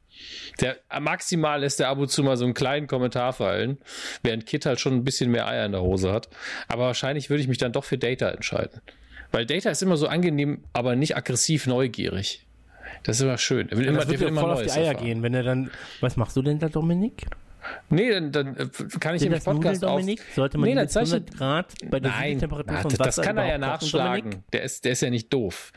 der maximal lässt der ab und zu mal so einen kleinen Kommentar fallen, während Kit halt schon ein bisschen mehr Eier in der Hose hat. Aber wahrscheinlich würde ich mich dann doch für Data entscheiden. Weil Data ist immer so angenehm, aber nicht aggressiv neugierig. Das ist immer schön. Er will immer, das wird der will immer voll auf die Eier erfahren. gehen, wenn er dann. Was machst du denn da, Dominik? Nee, dann, dann äh, kann ich den Podcast auf. Sollte man nee, dann 100 Grad bei der Nein, Temperatur na, von Wasser Das kann er ja nachschlagen. Der ist, der ist ja nicht doof.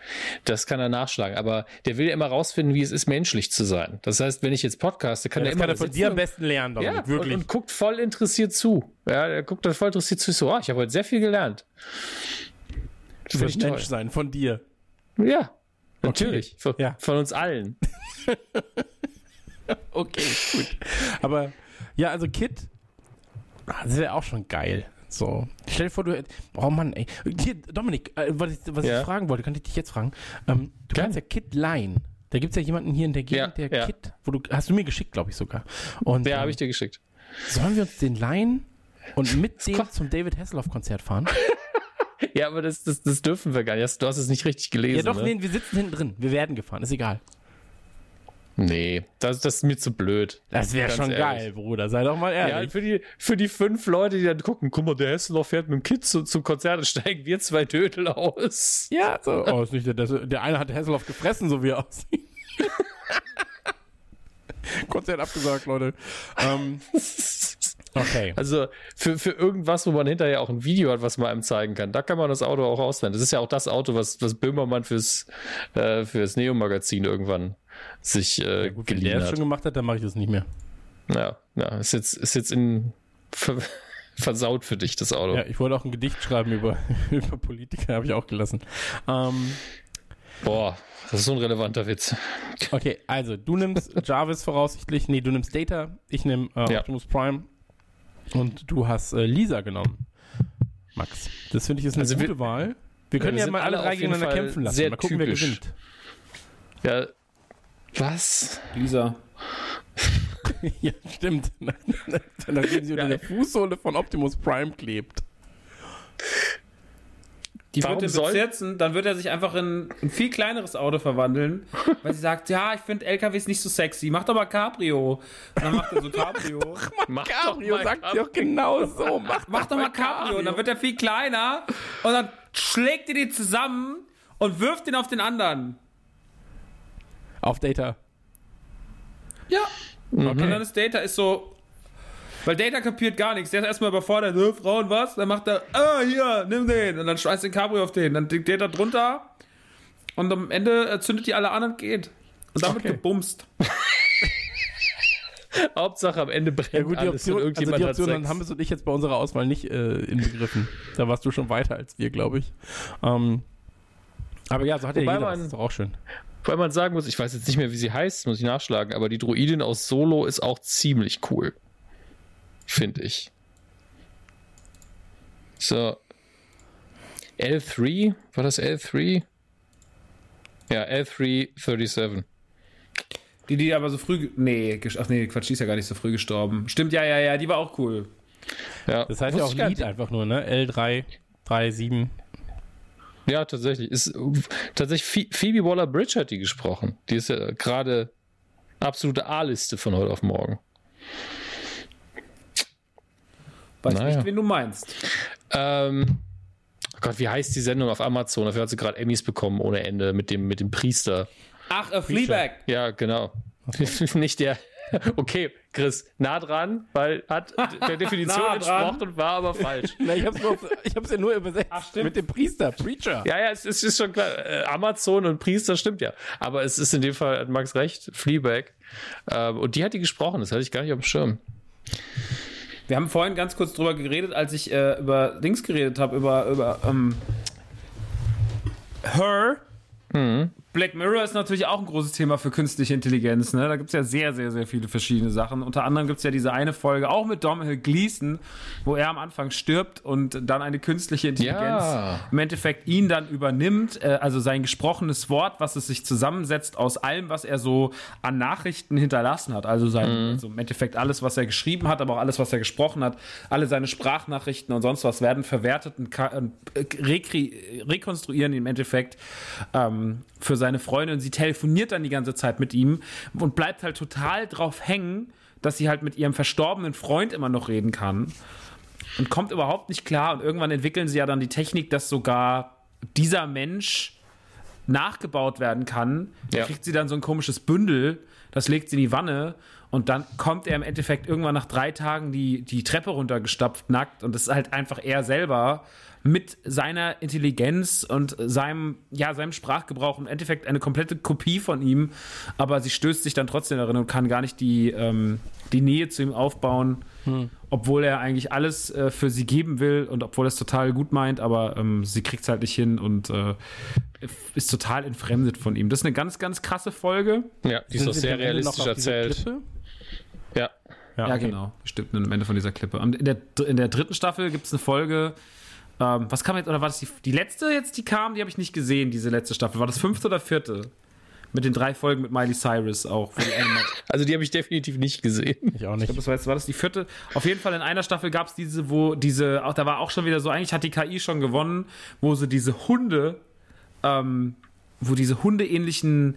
Das kann er nachschlagen. Aber der will ja immer rausfinden, wie es ist, menschlich zu sein. Das heißt, wenn ich jetzt podcaste, kann ja, er immer. kann er von dir am besten lernen, Dominik, ja, wirklich. Und, und, guckt voll interessiert zu. Ja, er guckt dann voll interessiert zu. So, oh, ich habe heute sehr viel gelernt. Du willst Mensch sein, von dir. Ja, natürlich. Okay. Von, ja. von uns allen. okay, gut. Aber ja, also Kit, ah, das wäre auch schon geil. So, stell dir vor, du. Oh Mann, ey. Hier, Dominik, äh, was, ich, was ja. ich fragen wollte, kann ich dich jetzt fragen? Ähm, du Klar. kannst ja Kit leihen. Da gibt es ja jemanden hier in der Gegend, ja, der ja. Kit, wo du. Hast du mir geschickt, glaube ich sogar. Und, ja, ähm, habe ich dir geschickt. Sollen wir uns den leihen und mit dem zum David Hasselhoff-Konzert fahren? ja, aber das, das, das dürfen wir gar nicht. Du hast es nicht richtig gelesen. Ja, doch, ne? nee, wir sitzen hinten drin. Wir werden gefahren, ist egal. Nee, das, das ist mir zu blöd. Das wäre schon ehrlich. geil, Bruder. Sei doch mal ehrlich. Ja, für die, für die fünf Leute, die dann gucken, guck mal, der Hesseloff fährt mit dem Kind zu, zum Konzert und steigen wir zwei Dödel aus. Ja, so. Oh, ist nicht der, der eine hat Hesseloff gefressen, so wie er aussieht. Konzert abgesagt, Leute. Ähm, okay. Also für, für irgendwas, wo man hinterher auch ein Video hat, was man einem zeigen kann, da kann man das Auto auch auswählen. Das ist ja auch das Auto, was, was Böhmermann fürs, äh, fürs Neo-Magazin irgendwann sich äh, ja, gut, wenn der hat. schon gemacht hat, dann mache ich das nicht mehr. Ja, ja, ist jetzt, ist jetzt in ver versaut für dich, das Auto. Ja, ich wollte auch ein Gedicht schreiben über, über Politiker, habe ich auch gelassen. Ähm, Boah, das ist so ein relevanter Witz. Okay, also du nimmst Jarvis voraussichtlich, nee, du nimmst Data, ich nehme äh, ja. Optimus Prime und du hast äh, Lisa genommen. Max, das finde ich ist eine also gute wir, Wahl. Wir können ja, wir mal alle drei gegeneinander kämpfen lassen. Mal gucken, typisch. wer gewinnt. Ja, was? Lisa. ja, stimmt. Nachdem sie unter der Fußsohle von Optimus Prime klebt. Die Warum wird er besetzen, dann wird er sich einfach in ein viel kleineres Auto verwandeln, weil sie sagt, ja, ich finde LKWs nicht so sexy, mach doch mal Cabrio. Und dann macht er so Cabrio. mach mal Cabrio, mal sagt Cabrio. sie auch genau so. Mach, mach doch mal Cabrio. Cabrio. Und dann wird er viel kleiner und dann schlägt ihr die zusammen und wirft ihn auf den anderen. Auf Data. Ja. Mhm. Und dann ist Data ist so. Weil Data kapiert gar nichts. Der ist erstmal überfordert. Äh, Frauen was? Dann macht er, ah, hier, nimm den. Und dann schmeißt den Cabrio auf den. Dann liegt Data drunter. Und am Ende zündet die alle an und geht. Und damit okay. gebumst. Hauptsache am Ende brennt ja, gut, die Option, und irgendjemand also die Option, haben wir und ich jetzt bei unserer Auswahl nicht äh, inbegriffen. da warst du schon weiter als wir, glaube ich. Ähm, aber ja, so hat Wobei ja jeder, man, das ist doch auch schön. Weil man sagen muss, ich weiß jetzt nicht mehr, wie sie heißt, muss ich nachschlagen, aber die Druidin aus Solo ist auch ziemlich cool. Finde ich. So. L3, war das L3? Ja, L337. Die, die aber so früh. Nee, ach nee, Quatsch, die ist ja gar nicht so früh gestorben. Stimmt, ja, ja, ja, die war auch cool. Ja. Das heißt ja auch Lied einfach nur, ne? L3, 37. Ja, tatsächlich. Ist, tatsächlich, Phoebe Waller-Bridge hat die gesprochen. Die ist ja gerade absolute A-Liste von heute auf morgen. Weiß naja. nicht, wen du meinst. Ähm, oh Gott, wie heißt die Sendung auf Amazon? Dafür hat sie gerade Emmys bekommen ohne Ende mit dem, mit dem Priester. Ach, a Fleabag. Ja, genau. nicht der, Okay, Chris, nah dran, weil hat der Definition entsprochen und war aber falsch. Na, ich ich hab's ja nur übersetzt Ach, mit dem Priester, Preacher. Ja, ja, es, es ist schon klar. Äh, Amazon und Priester stimmt ja. Aber es ist in dem Fall, hat Max recht, Fleabag. Ähm, und die hat die gesprochen, das hatte ich gar nicht auf dem Schirm. Wir haben vorhin ganz kurz drüber geredet, als ich äh, über Dings geredet habe, über, über ähm, Her. Mhm. Black Mirror ist natürlich auch ein großes Thema für künstliche Intelligenz. Ne? Da gibt es ja sehr, sehr, sehr viele verschiedene Sachen. Unter anderem gibt es ja diese eine Folge, auch mit Domhnall Gleeson, wo er am Anfang stirbt und dann eine künstliche Intelligenz Ja. im Endeffekt ihn dann übernimmt. Äh, also sein gesprochenes Wort, was es sich zusammensetzt aus allem, was er so an Nachrichten hinterlassen hat. Also, sein, also im Endeffekt alles, was er geschrieben hat, aber auch alles, was er gesprochen hat. Alle seine Sprachnachrichten und sonst was werden verwertet und äh, rekonstruieren im Endeffekt ähm, für seine Freundin. Sie telefoniert dann die ganze Zeit mit ihm und bleibt halt total drauf hängen, dass sie halt mit ihrem verstorbenen Freund immer noch reden kann und kommt überhaupt nicht klar. Und irgendwann entwickeln sie ja dann die Technik, dass sogar dieser Mensch nachgebaut werden kann. Da Ja. kriegt sie dann so ein komisches Bündel, das legt sie in die Wanne und dann kommt er im Endeffekt irgendwann nach drei Tagen die, die Treppe runtergestapft, nackt und das ist halt einfach er selber mit seiner Intelligenz und seinem, ja, seinem Sprachgebrauch im Endeffekt eine komplette Kopie von ihm, aber sie stößt sich dann trotzdem darin und kann gar nicht die, ähm, die Nähe zu ihm aufbauen, obwohl er eigentlich alles äh, für sie geben will und obwohl er es total gut meint, aber ähm, sie kriegt es halt nicht hin und äh, ist total entfremdet von ihm. Das ist eine ganz, ganz krasse Folge. Ja, die ist auch sehr realistisch erzählt. Ja. Ja, Ja, okay. genau. Stimmt, am Ende von dieser Klippe. Und In der, in der dritten Staffel gibt es eine Folge. Ähm, was kam jetzt, oder war das die, die letzte jetzt, die kam? Die habe ich nicht gesehen, diese letzte Staffel. War das fünfte oder vierte? Mit den drei Folgen mit Miley Cyrus auch. Wo die Also die habe ich definitiv nicht gesehen. Ich auch Ich nicht. glaube, das war, jetzt, war das die vierte? Auf jeden Fall in einer Staffel gab es diese, wo diese, auch da war auch schon wieder so, eigentlich hat die KI schon gewonnen, wo sie diese Hunde, ähm, wo diese hundeähnlichen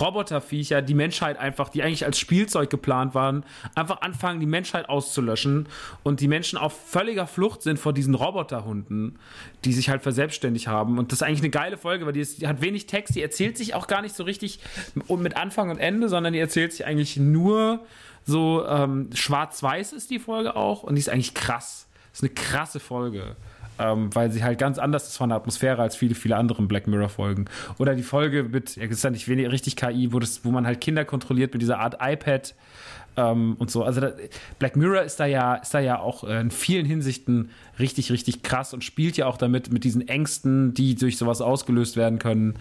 Roboterviecher die Menschheit einfach, die eigentlich als Spielzeug geplant waren, einfach anfangen, die Menschheit auszulöschen und die Menschen auf völliger Flucht sind vor diesen Roboterhunden, die sich halt verselbstständigt haben. Und das ist eigentlich eine geile Folge, weil die, ist, die hat wenig Text, die erzählt sich auch gar nicht so richtig mit Anfang und Ende, sondern die erzählt sich eigentlich nur so ähm, schwarz-weiß ist die Folge auch und die ist eigentlich krass. Das ist eine krasse Folge. Ähm, weil sie halt ganz anders ist von der Atmosphäre als viele, viele andere Black Mirror-Folgen. Oder die Folge mit, ja, ist ja nicht wenig richtig KI, wo, das, wo man halt Kinder kontrolliert mit dieser Art iPad ähm, und so. Also da, Black Mirror ist da ja, ist da ja auch äh, in vielen Hinsichten richtig, richtig krass und spielt ja auch damit, mit diesen Ängsten, die durch sowas ausgelöst werden können,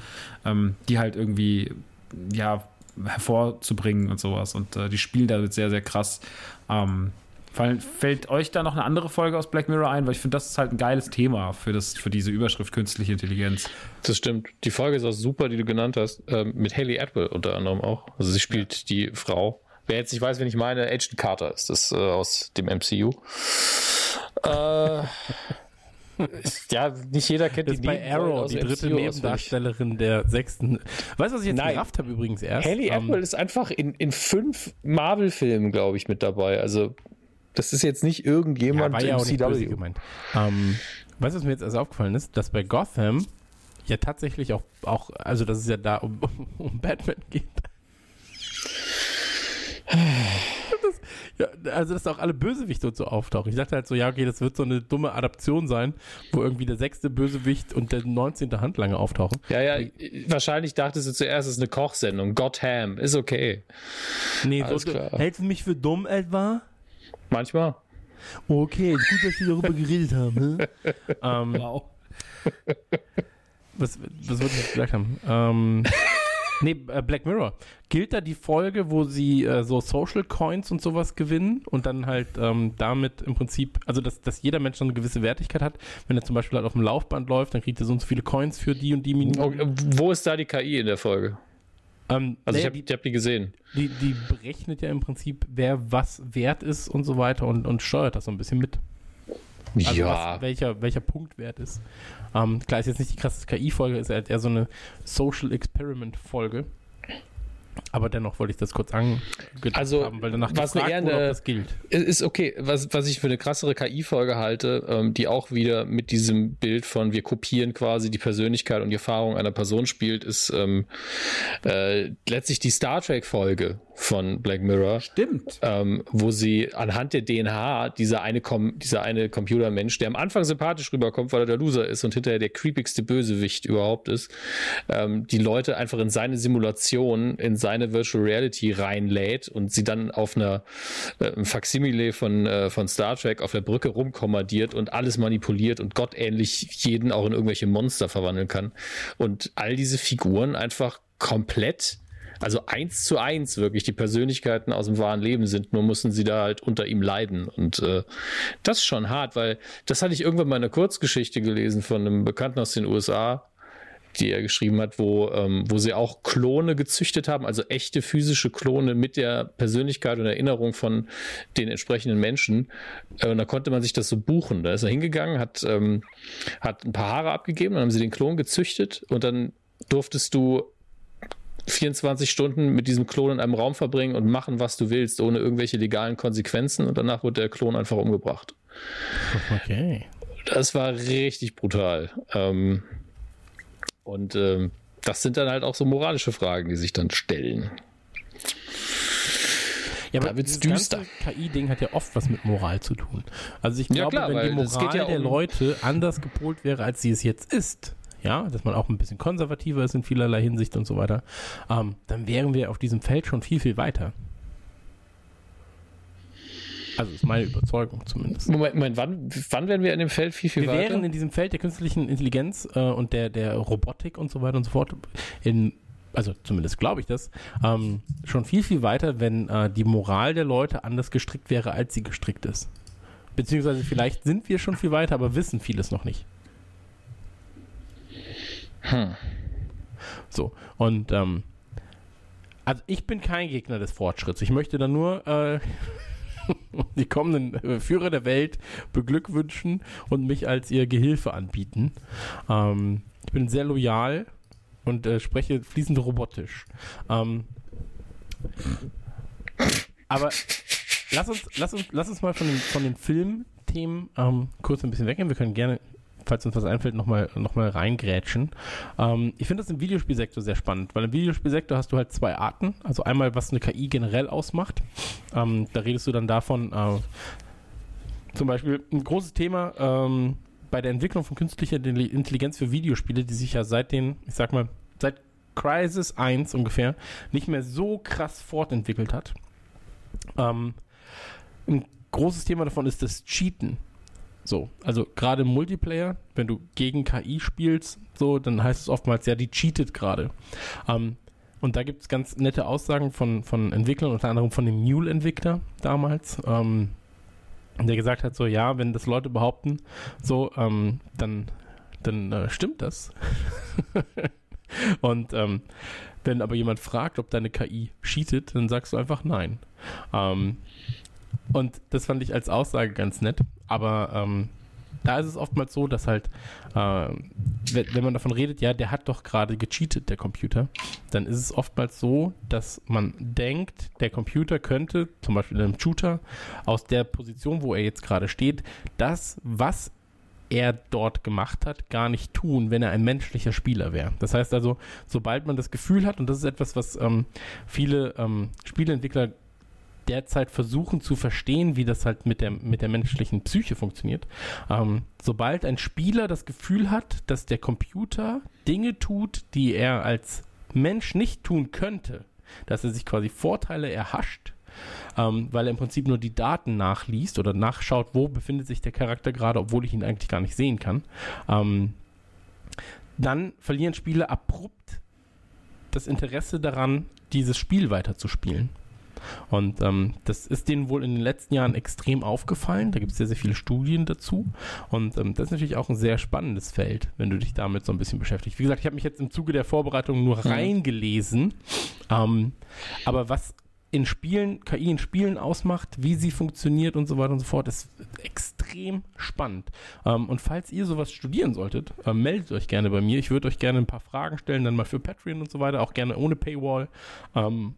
ähm, die halt irgendwie, ja, hervorzubringen und sowas. Und äh, die spielen damit sehr, sehr krass. Ähm, fällt euch da noch eine andere Folge aus Black Mirror ein? Weil ich finde, das ist halt ein geiles Thema für, das, für diese Überschrift künstliche Intelligenz. Das stimmt. Die Folge ist auch super, die du genannt hast, ähm, mit Haley Atwell unter anderem auch. Also sie spielt die Frau. Wer jetzt nicht weiß, wenn ich meine, Agent Carter ist das äh, aus dem MCU. Äh, ja, nicht jeder kennt Das ist die bei Arrow, die dritte MCU. Nebendarstellerin der sechsten. Weißt du, was ich jetzt Nein. gerafft habe übrigens erst? Haley Ähm, Atwell ist einfach in, in fünf Marvel-Filmen, glaube ich, mit dabei. Also, das ist jetzt nicht ja, irgendjemand war ja im CW. gemeint. Ähm, weißt du, was mir jetzt erst aufgefallen ist? Dass bei Gotham ja tatsächlich auch, auch also dass es ja da um, um Batman geht. Das, ja, also, dass auch alle Bösewichte und so auftauchen. Ich dachte halt so, ja, okay, das wird so eine dumme Adaption sein, wo irgendwie der sechste Bösewicht und der 19. Handlanger auftauchen. Ja, ja, wahrscheinlich dachtest du zuerst, es ist eine Kochsendung. Gotham, ist okay. Nee, Alles so, klar. hältst du mich für dumm etwa? Manchmal. Okay, gut, dass wir darüber geredet haben. hä? ähm, Wow. was, was wollte ich jetzt gesagt haben? Ähm, nee, äh, Black Mirror. Gilt da die Folge, wo sie äh, so Social Coins und sowas gewinnen und dann halt ähm, damit im Prinzip, also dass, dass jeder Mensch eine gewisse Wertigkeit hat. Wenn er zum Beispiel halt auf dem Laufband läuft, dann kriegt er so und so viele Coins für die und die Minuten. Wo ist da die KI in der Folge? Ähm, Also ich naja, habe ich hab die gesehen. die, die berechnet ja im Prinzip, wer was wert ist und so weiter und, und steuert das so ein bisschen mit. Also was, welcher, welcher Punkt wert ist. Ähm, klar, ist jetzt nicht die krasse KI-Folge, ist halt eher so eine Social Experiment-Folge. Aber dennoch wollte ich das kurz angedacht Also, haben, weil danach was gefragt eine eher wurde, das gilt. Ist okay. Was, was ich für eine krassere KI-Folge halte, ähm, die auch wieder mit diesem Bild von wir kopieren quasi die Persönlichkeit und die Erfahrung einer Person spielt, ist ähm, äh, letztlich die Star Trek-Folge von Black Mirror. Stimmt. ähm, wo sie anhand der DNA dieser eine, Com dieser eine Computermensch, der am Anfang sympathisch rüberkommt, weil er der Loser ist und hinterher der creepigste Bösewicht überhaupt ist, ähm, die Leute einfach in seine Simulation, in seine eine Virtual Reality reinlädt und sie dann auf einer äh, Faksimile von, äh, von Star Trek auf der Brücke rumkommandiert und alles manipuliert und gottähnlich jeden auch in irgendwelche Monster verwandeln kann. Und all diese Figuren einfach komplett also eins zu eins wirklich die Persönlichkeiten aus dem wahren Leben sind, nur mussten sie da halt unter ihm leiden. Und äh, das ist schon hart, weil das hatte ich irgendwann mal in einer Kurzgeschichte gelesen von einem Bekannten aus den USA, die er geschrieben hat, wo, ähm, wo sie auch Klone gezüchtet haben, also echte physische Klone mit der Persönlichkeit und Erinnerung von den entsprechenden Menschen. Äh, und da konnte man sich das so buchen. Da ist er hingegangen, hat, ähm, hat ein paar Haare abgegeben, dann haben sie den Klon gezüchtet und dann durftest du 24 Stunden mit diesem Klon in einem Raum verbringen und machen, was du willst, ohne irgendwelche legalen Konsequenzen. Und danach wurde der Klon einfach umgebracht. Okay. Das war richtig brutal. Ähm, und ähm, das sind dann halt auch so moralische Fragen, die sich dann stellen. Ja, aber Da wird's dieses düster. KI-Ding hat ja oft was mit Moral zu tun. Also ich glaube, klar, wenn die Moral ja der um- Leute anders gepolt wäre, als sie es jetzt ist, ja, dass man auch ein bisschen konservativer ist in vielerlei Hinsicht und so weiter, ähm, dann wären wir auf diesem Feld schon viel, viel weiter. Also ist meine Überzeugung zumindest. Moment, Moment wann, wann werden wir in dem Feld viel, viel Wir weiter? wären in diesem Feld der künstlichen Intelligenz äh, und der, der Robotik und so weiter und so fort, in, also zumindest glaube ich das, ähm, schon viel, viel weiter, wenn äh, die Moral der Leute anders gestrickt wäre, als sie gestrickt ist. Beziehungsweise vielleicht sind wir schon viel weiter, aber wissen vieles noch nicht. Hm. So, und ähm, also ich bin kein Gegner des Fortschritts. Ich möchte da nur äh, die kommenden äh, Führer der Welt beglückwünschen und mich als ihr Gehilfe anbieten. Ähm, ich bin sehr loyal und äh, spreche fließend robotisch. Ähm, aber lass uns, lass uns, lass uns mal von den, von den Filmthemen ähm, kurz ein bisschen weggehen. Wir können gerne, falls uns was einfällt, nochmal noch mal reingrätschen. Ähm, ich finde das im Videospielsektor sehr spannend, weil im Videospielsektor hast du halt zwei Arten. Also einmal, was eine KI generell ausmacht. Ähm, da redest du dann davon, äh, zum Beispiel ein großes Thema ähm, bei der Entwicklung von künstlicher Intelligenz für Videospiele, die sich ja seit den, ich sag mal, seit Crisis 1 ungefähr nicht mehr so krass fortentwickelt hat. Ähm, ein großes Thema davon ist das Cheaten. So, also gerade im Multiplayer, wenn du gegen KI spielst, so, dann heißt es oftmals, ja, die cheatet gerade. Ähm, und da gibt es ganz nette Aussagen von, von Entwicklern, unter anderem von dem Mule-Entwickler damals, ähm, der gesagt hat, so, ja, wenn das Leute behaupten, so, ähm, dann, dann äh, stimmt das. Und ähm, wenn aber jemand fragt, ob deine KI cheatet, dann sagst du einfach nein. Ähm, und das fand ich als Aussage ganz nett. Aber ähm, da ist es oftmals so, dass halt, äh, wenn, wenn man davon redet, ja, der hat doch gerade gecheatet, der Computer, dann ist es oftmals so, dass man denkt, der Computer könnte, zum Beispiel in einem Shooter, aus der Position, wo er jetzt gerade steht, das, was er dort gemacht hat, gar nicht tun, wenn er ein menschlicher Spieler wäre. Das heißt also, sobald man das Gefühl hat, und das ist etwas, was ähm, viele ähm, Spieleentwickler derzeit versuchen zu verstehen, wie das halt mit der, mit der menschlichen Psyche funktioniert. Ähm, sobald ein Spieler das Gefühl hat, dass der Computer Dinge tut, die er als Mensch nicht tun könnte, dass er sich quasi Vorteile erhascht, ähm, weil er im Prinzip nur die Daten nachliest oder nachschaut, wo befindet sich der Charakter gerade, obwohl ich ihn eigentlich gar nicht sehen kann, ähm, dann verlieren Spieler abrupt das Interesse daran, dieses Spiel weiterzuspielen. Und ähm, das ist denen wohl in den letzten Jahren extrem aufgefallen. Da gibt es sehr, sehr viele Studien dazu. Und ähm, das ist natürlich auch ein sehr spannendes Feld, wenn du dich damit so ein bisschen beschäftigst. Wie gesagt, ich habe mich jetzt im Zuge der Vorbereitung nur reingelesen. Ähm, aber was in Spielen, KI in Spielen ausmacht, wie sie funktioniert und so weiter und so fort, ist extrem spannend. Ähm, und falls ihr sowas studieren solltet, äh, meldet euch gerne bei mir. Ich würde euch gerne ein paar Fragen stellen, dann mal für Patreon und so weiter, auch gerne ohne Paywall. Ähm,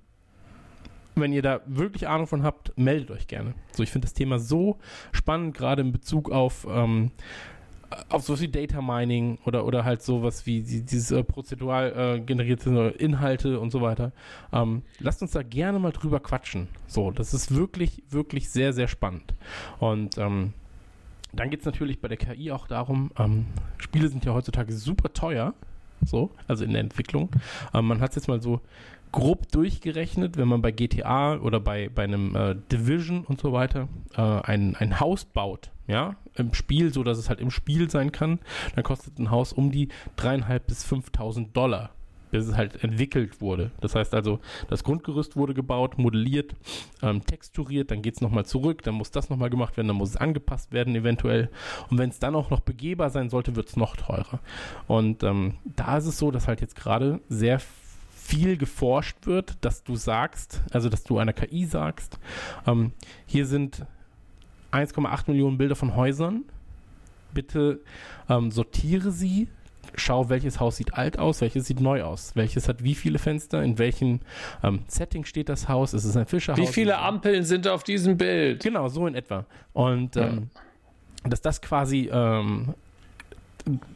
wenn ihr da wirklich Ahnung von habt, meldet euch gerne. So, ich finde das Thema so spannend, gerade in Bezug auf, ähm, auf sowas wie Data Mining oder, oder halt sowas wie die, dieses äh, prozedural äh, generierte Inhalte und so weiter. Ähm, lasst uns da gerne mal drüber quatschen. So, das ist wirklich, wirklich sehr, sehr spannend. Und ähm, dann geht es natürlich bei der KI auch darum, ähm, Spiele sind ja heutzutage super teuer. so, also in der Entwicklung. Ähm, man hat es jetzt mal so grob durchgerechnet, wenn man bei GTA oder bei, bei einem äh, Division und so weiter äh, ein, ein Haus baut, ja, im Spiel, so dass es halt im Spiel sein kann, dann kostet ein Haus um die dreieinhalb bis 5.000 Dollar, bis es halt entwickelt wurde. Das heißt also, das Grundgerüst wurde gebaut, modelliert, ähm, texturiert, dann geht es nochmal zurück, dann muss das nochmal gemacht werden, dann muss es angepasst werden eventuell. Und wenn es dann auch noch begehbar sein sollte, wird es noch teurer. Und ähm, da ist es so, dass halt jetzt gerade sehr viel geforscht wird, dass du sagst, also dass du einer KI sagst, ähm, hier sind 1,8 Millionen Bilder von Häusern. Bitte ähm, sortiere sie. Schau, welches Haus sieht alt aus, welches sieht neu aus, welches hat wie viele Fenster, in welchem ähm, Setting steht das Haus, ist es ein Fischerhaus? Wie viele Ampeln sind auf diesem Bild? Genau, so in etwa. Und ähm, dass das quasi ähm,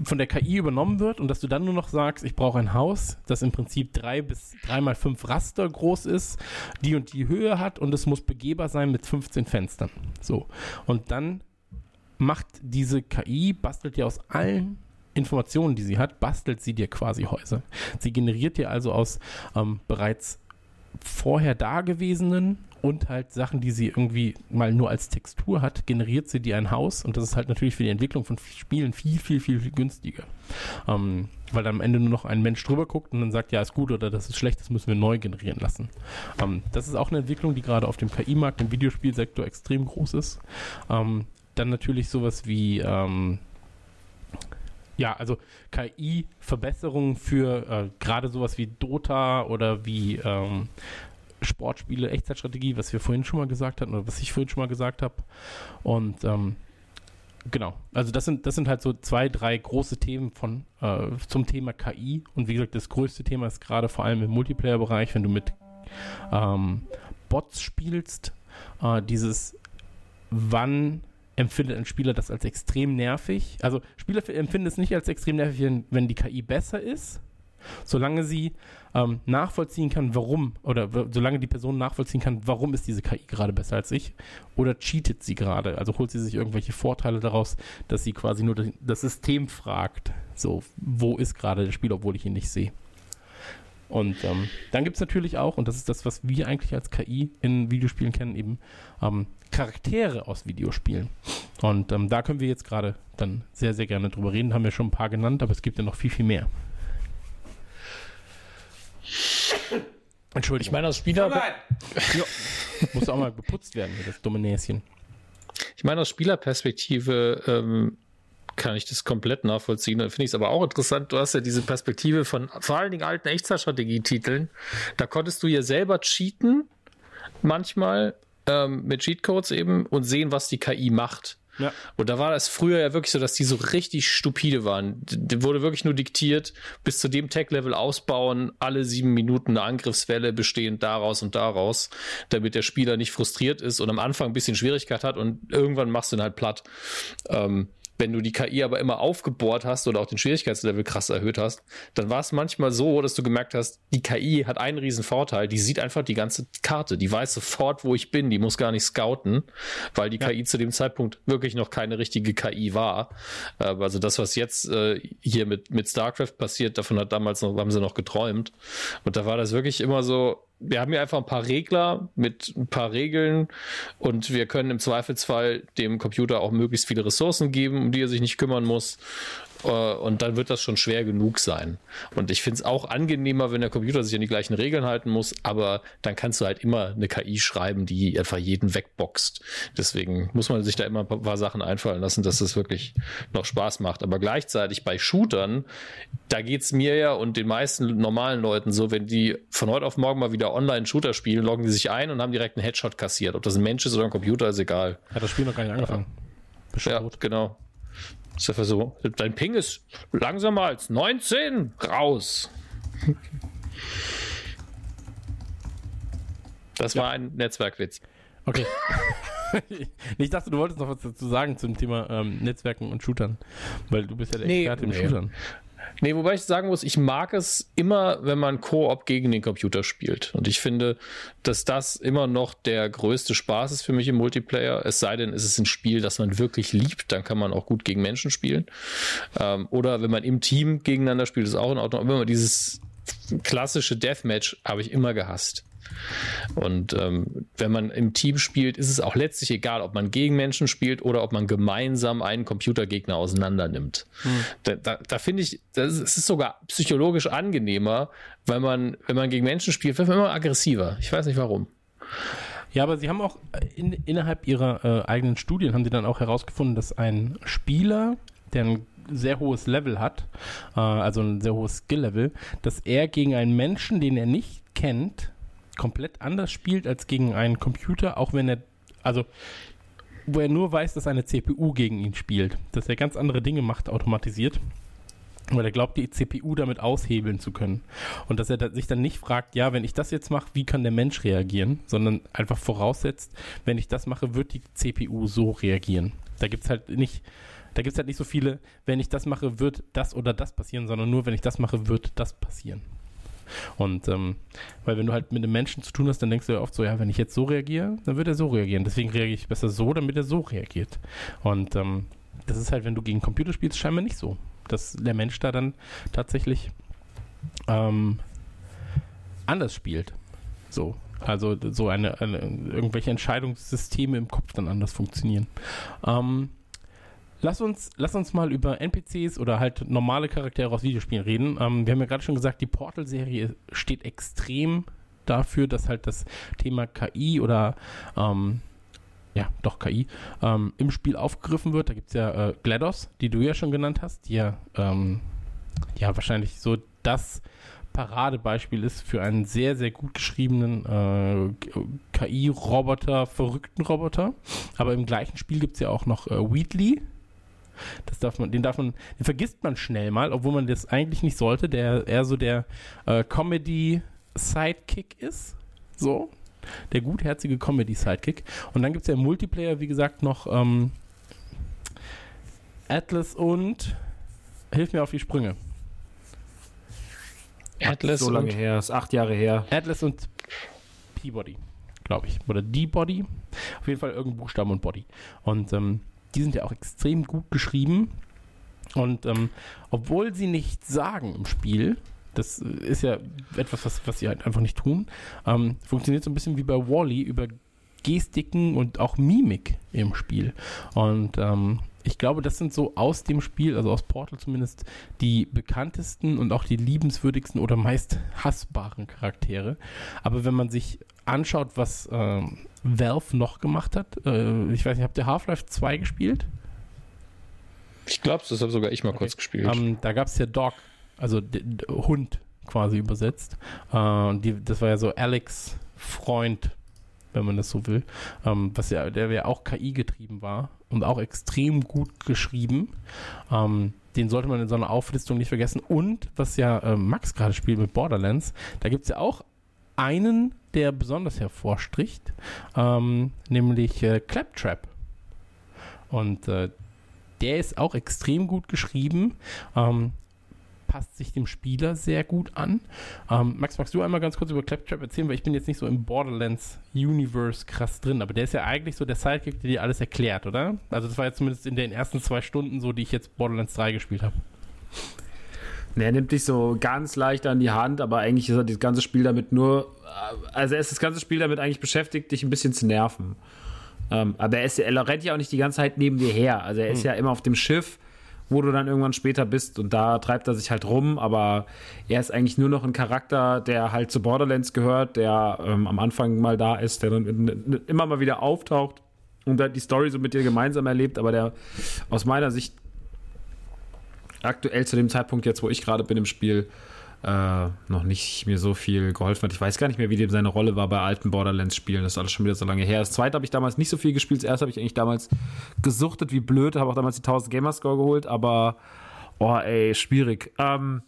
von der KI übernommen wird und dass du dann nur noch sagst, ich brauche ein Haus, das im Prinzip drei bis drei mal fünf Raster groß ist, die und die Höhe hat und es muss begehbar sein mit 15 Fenstern. So. Und dann macht diese KI, bastelt dir aus allen Informationen, die sie hat, bastelt sie dir quasi Häuser. Sie generiert dir also aus ähm, bereits vorher dagewesenen und halt Sachen, die sie irgendwie mal nur als Textur hat, generiert sie dir ein Haus und das ist halt natürlich für die Entwicklung von Spielen viel, viel, viel, viel günstiger. Ähm, weil am Ende nur noch ein Mensch drüber guckt und dann sagt, ja, ist gut oder das ist schlecht, das müssen wir neu generieren lassen. Ähm, das ist auch eine Entwicklung, die gerade auf dem KI-Markt, im Videospielsektor extrem groß ist. Ähm, dann natürlich sowas wie ähm, ja, also KI-Verbesserungen für äh, gerade sowas wie Dota oder wie ähm, Sportspiele, Echtzeitstrategie, was wir vorhin schon mal gesagt hatten oder was ich vorhin schon mal gesagt habe. Und ähm, genau, also das sind, das sind halt so zwei, drei große Themen von äh, zum Thema KI. Und wie gesagt, das größte Thema ist gerade vor allem im Multiplayer-Bereich, wenn du mit ähm, Bots spielst, äh, dieses wann empfindet ein Spieler das als extrem nervig. Also Spieler empfinden es nicht als extrem nervig, wenn, die KI besser ist, solange sie ähm, nachvollziehen kann, warum, oder solange die Person nachvollziehen kann, warum ist diese KI gerade besser als ich, oder cheatet sie gerade, also holt sie sich irgendwelche Vorteile daraus, dass sie quasi nur das System fragt, so, wo ist gerade der Spieler, obwohl ich ihn nicht sehe. Und ähm, dann gibt es natürlich auch, und das ist das, was wir eigentlich als KI in Videospielen kennen, eben ähm, Charaktere aus Videospielen. Und ähm, da können wir jetzt gerade dann sehr, sehr gerne drüber reden. Haben wir schon ein paar genannt, aber es gibt ja noch viel, viel mehr. Entschuldigung. Ich meine, aus Spieler. Ja, muss auch mal geputzt werden, das dumme Näschen. Ich meine, aus Spielerperspektive ähm, kann ich das komplett nachvollziehen. Da finde ich es aber auch interessant. Du hast ja diese Perspektive von vor allen Dingen alten Echtzeitstrategietiteln. Da konntest du ja selber cheaten, manchmal ähm, mit Cheatcodes eben und sehen, was die KI macht. Ja. Und da war das früher ja wirklich so, dass die so richtig stupide waren. Die wurde wirklich nur diktiert, bis zu dem Tech-Level ausbauen, alle sieben Minuten eine Angriffswelle bestehend daraus und daraus, damit der Spieler nicht frustriert ist und am Anfang ein bisschen Schwierigkeit hat und irgendwann machst du ihn halt platt. Ähm, wenn du die KI aber immer aufgebohrt hast oder auch den Schwierigkeitslevel krass erhöht hast, dann war es manchmal so, dass du gemerkt hast, die KI hat einen riesen Vorteil, die sieht einfach die ganze Karte, die weiß sofort, wo ich bin, die muss gar nicht scouten, weil die ja. KI zu dem Zeitpunkt wirklich noch keine richtige KI war. Also das, was jetzt äh, hier mit, mit StarCraft passiert, davon hat damals noch, haben sie noch geträumt. Und da war das wirklich immer so, wir haben hier einfach ein paar Regler mit ein paar Regeln und wir können im Zweifelsfall dem Computer auch möglichst viele Ressourcen geben, um die er sich nicht kümmern muss. Äh, und dann wird das schon schwer genug sein. Und ich finde es auch angenehmer, wenn der Computer sich an die gleichen Regeln halten muss, aber dann kannst du halt immer eine KI schreiben, die einfach jeden wegboxt. Deswegen muss man sich da immer ein paar Sachen einfallen lassen, dass es wirklich noch Spaß macht. Aber gleichzeitig bei Shootern, da geht es mir ja und den meisten normalen Leuten so, wenn die von heute auf morgen mal wieder Online-Shooter spielen, loggen die sich ein und haben direkt einen Headshot kassiert. Ob das ein Mensch ist oder ein Computer, ist egal. Hat das Spiel noch gar nicht angefangen. Ja, genau. Ist einfach so. Dein Ping ist langsamer als 19. Raus. Das ja. war ein Netzwerkwitz. Okay. ich dachte, du wolltest noch was dazu sagen zum Thema ähm, Netzwerken und Shootern, weil du bist ja der Experte nee, im nee. Shootern. Nee, wobei ich sagen muss, ich mag es immer, wenn man Koop gegen den Computer spielt. Und ich finde, dass das immer noch der größte Spaß ist für mich im Multiplayer. Es sei denn, es ist ein Spiel, das man wirklich liebt, dann kann man auch gut gegen Menschen spielen. Ähm, oder wenn man im Team gegeneinander spielt, ist auch in Ordnung. Aber wenn dieses klassische Deathmatch habe ich immer gehasst. Und ähm, wenn man im Team spielt, ist es auch letztlich egal, ob man gegen Menschen spielt oder ob man gemeinsam einen Computergegner auseinander nimmt. Hm. Da, da, da finde ich, das ist, ist, sogar psychologisch angenehmer, weil man, wenn man gegen Menschen spielt, wird man immer aggressiver. Ich weiß nicht warum. Ja, aber sie haben auch in, innerhalb ihrer äh, eigenen Studien haben sie dann auch herausgefunden, dass ein Spieler, der ein sehr hohes Level hat, äh, also ein sehr hohes Skill-Level, dass er gegen einen Menschen, den er nicht kennt, komplett anders spielt als gegen einen Computer, auch wenn er, also wo er nur weiß, dass eine CPU gegen ihn spielt, dass er ganz andere Dinge macht, automatisiert. Weil er glaubt, die CPU damit aushebeln zu können. Und dass er sich dann nicht fragt, ja, wenn ich das jetzt mache, wie kann der Mensch reagieren? Sondern einfach voraussetzt, wenn ich das mache, wird die CPU so reagieren. Da gibt es halt nicht, da gibt halt nicht so viele, wenn ich das mache, wird das oder das passieren, sondern nur, wenn ich das mache, wird das passieren. Und ähm, weil wenn du halt mit einem Menschen zu tun hast, dann denkst du ja oft so, ja, wenn ich jetzt so reagiere, dann wird er so reagieren. Deswegen reagiere ich besser so, damit er so reagiert. Und ähm, das ist halt, wenn du gegen Computer spielst, scheinbar nicht so. Dass der Mensch da dann tatsächlich ähm, anders spielt. So. Also so eine, eine, irgendwelche Entscheidungssysteme im Kopf dann anders funktionieren. Ähm, Lass uns, lass uns mal über NPCs oder halt normale Charaktere aus Videospielen reden. Ähm, wir haben ja gerade schon gesagt, die Portal-Serie steht extrem dafür, dass halt das Thema KI oder ähm, ja, doch KI, ähm, im Spiel aufgegriffen wird. Da gibt es ja äh, GLaDOS, die du ja schon genannt hast, die ja, ähm, ja wahrscheinlich so das Paradebeispiel ist für einen sehr, sehr gut geschriebenen äh, KI-Roboter, verrückten Roboter. Aber im gleichen Spiel gibt es ja auch noch äh, Wheatley, das darf man, den darf man, den vergisst man schnell mal, obwohl man das eigentlich nicht sollte, der eher so der äh, Comedy-Sidekick ist. So. Der gutherzige Comedy-Sidekick. Und dann gibt es ja im Multiplayer, wie gesagt, noch ähm, Atlas und Hilf mir auf die Sprünge. Atlas so lange her, ist acht Jahre her. Atlas und Peabody, glaube ich. Oder D-Body. Auf jeden Fall irgendein Buchstaben und Body. Und ähm, die sind ja auch extrem gut geschrieben. Und ähm, obwohl sie nichts sagen im Spiel, das ist ja etwas, was, was sie halt einfach nicht tun, ähm, funktioniert so ein bisschen wie bei Wally -E über Gestiken und auch Mimik im Spiel. Und ähm, ich glaube, das sind so aus dem Spiel, also aus Portal zumindest, die bekanntesten und auch die liebenswürdigsten oder meist hassbaren Charaktere. Aber wenn man sich anschaut, was äh, Valve noch gemacht hat, äh, ich weiß nicht, habt ihr Half-Life 2 gespielt? Ich glaube, das habe sogar ich mal okay. kurz gespielt. Ähm, da gab es ja Dog, also Hund quasi übersetzt. Äh, die, das war ja so Alex Freund wenn man das so will, ähm, was ja, der ja auch KI getrieben war und auch extrem gut geschrieben. Ähm, den sollte man in so einer Auflistung nicht vergessen. Und was ja äh, Max gerade spielt mit Borderlands, da gibt es ja auch einen, der besonders hervorstricht, ähm, nämlich äh, Claptrap. Und äh, der ist auch extrem gut geschrieben. Ähm, passt sich dem Spieler sehr gut an. Ähm, Max, magst du einmal ganz kurz über Claptrap erzählen, weil ich bin jetzt nicht so im Borderlands-Universe krass drin, aber der ist ja eigentlich so der Sidekick, der dir alles erklärt, oder? Also das war ja zumindest in den ersten zwei Stunden so, die ich jetzt Borderlands 3 gespielt habe. Er nimmt dich so ganz leicht an die Hand, aber eigentlich ist er das ganze Spiel damit nur, also er ist das ganze Spiel damit eigentlich beschäftigt, dich ein bisschen zu nerven. Ähm, aber er, ist, er rennt ja auch nicht die ganze Zeit neben dir her. Also er ist hm. ja immer auf dem Schiff wo du dann irgendwann später bist. Und da treibt er sich halt rum, aber er ist eigentlich nur noch ein Charakter, der halt zu Borderlands gehört, der ähm, am Anfang mal da ist, der dann immer mal wieder auftaucht und die Story so mit dir gemeinsam erlebt, aber der aus meiner Sicht aktuell zu dem Zeitpunkt jetzt, wo ich gerade bin im Spiel, äh, noch nicht mir so viel geholfen hat. Ich weiß gar nicht mehr, wie dem seine Rolle war bei alten Borderlands-Spielen. Das ist alles schon wieder so lange her. Das zweite habe ich damals nicht so viel gespielt. Das erste habe ich eigentlich damals gesuchtet wie blöd. Habe auch damals die 1000 Gamerscore geholt, aber oh ey, schwierig. Ähm,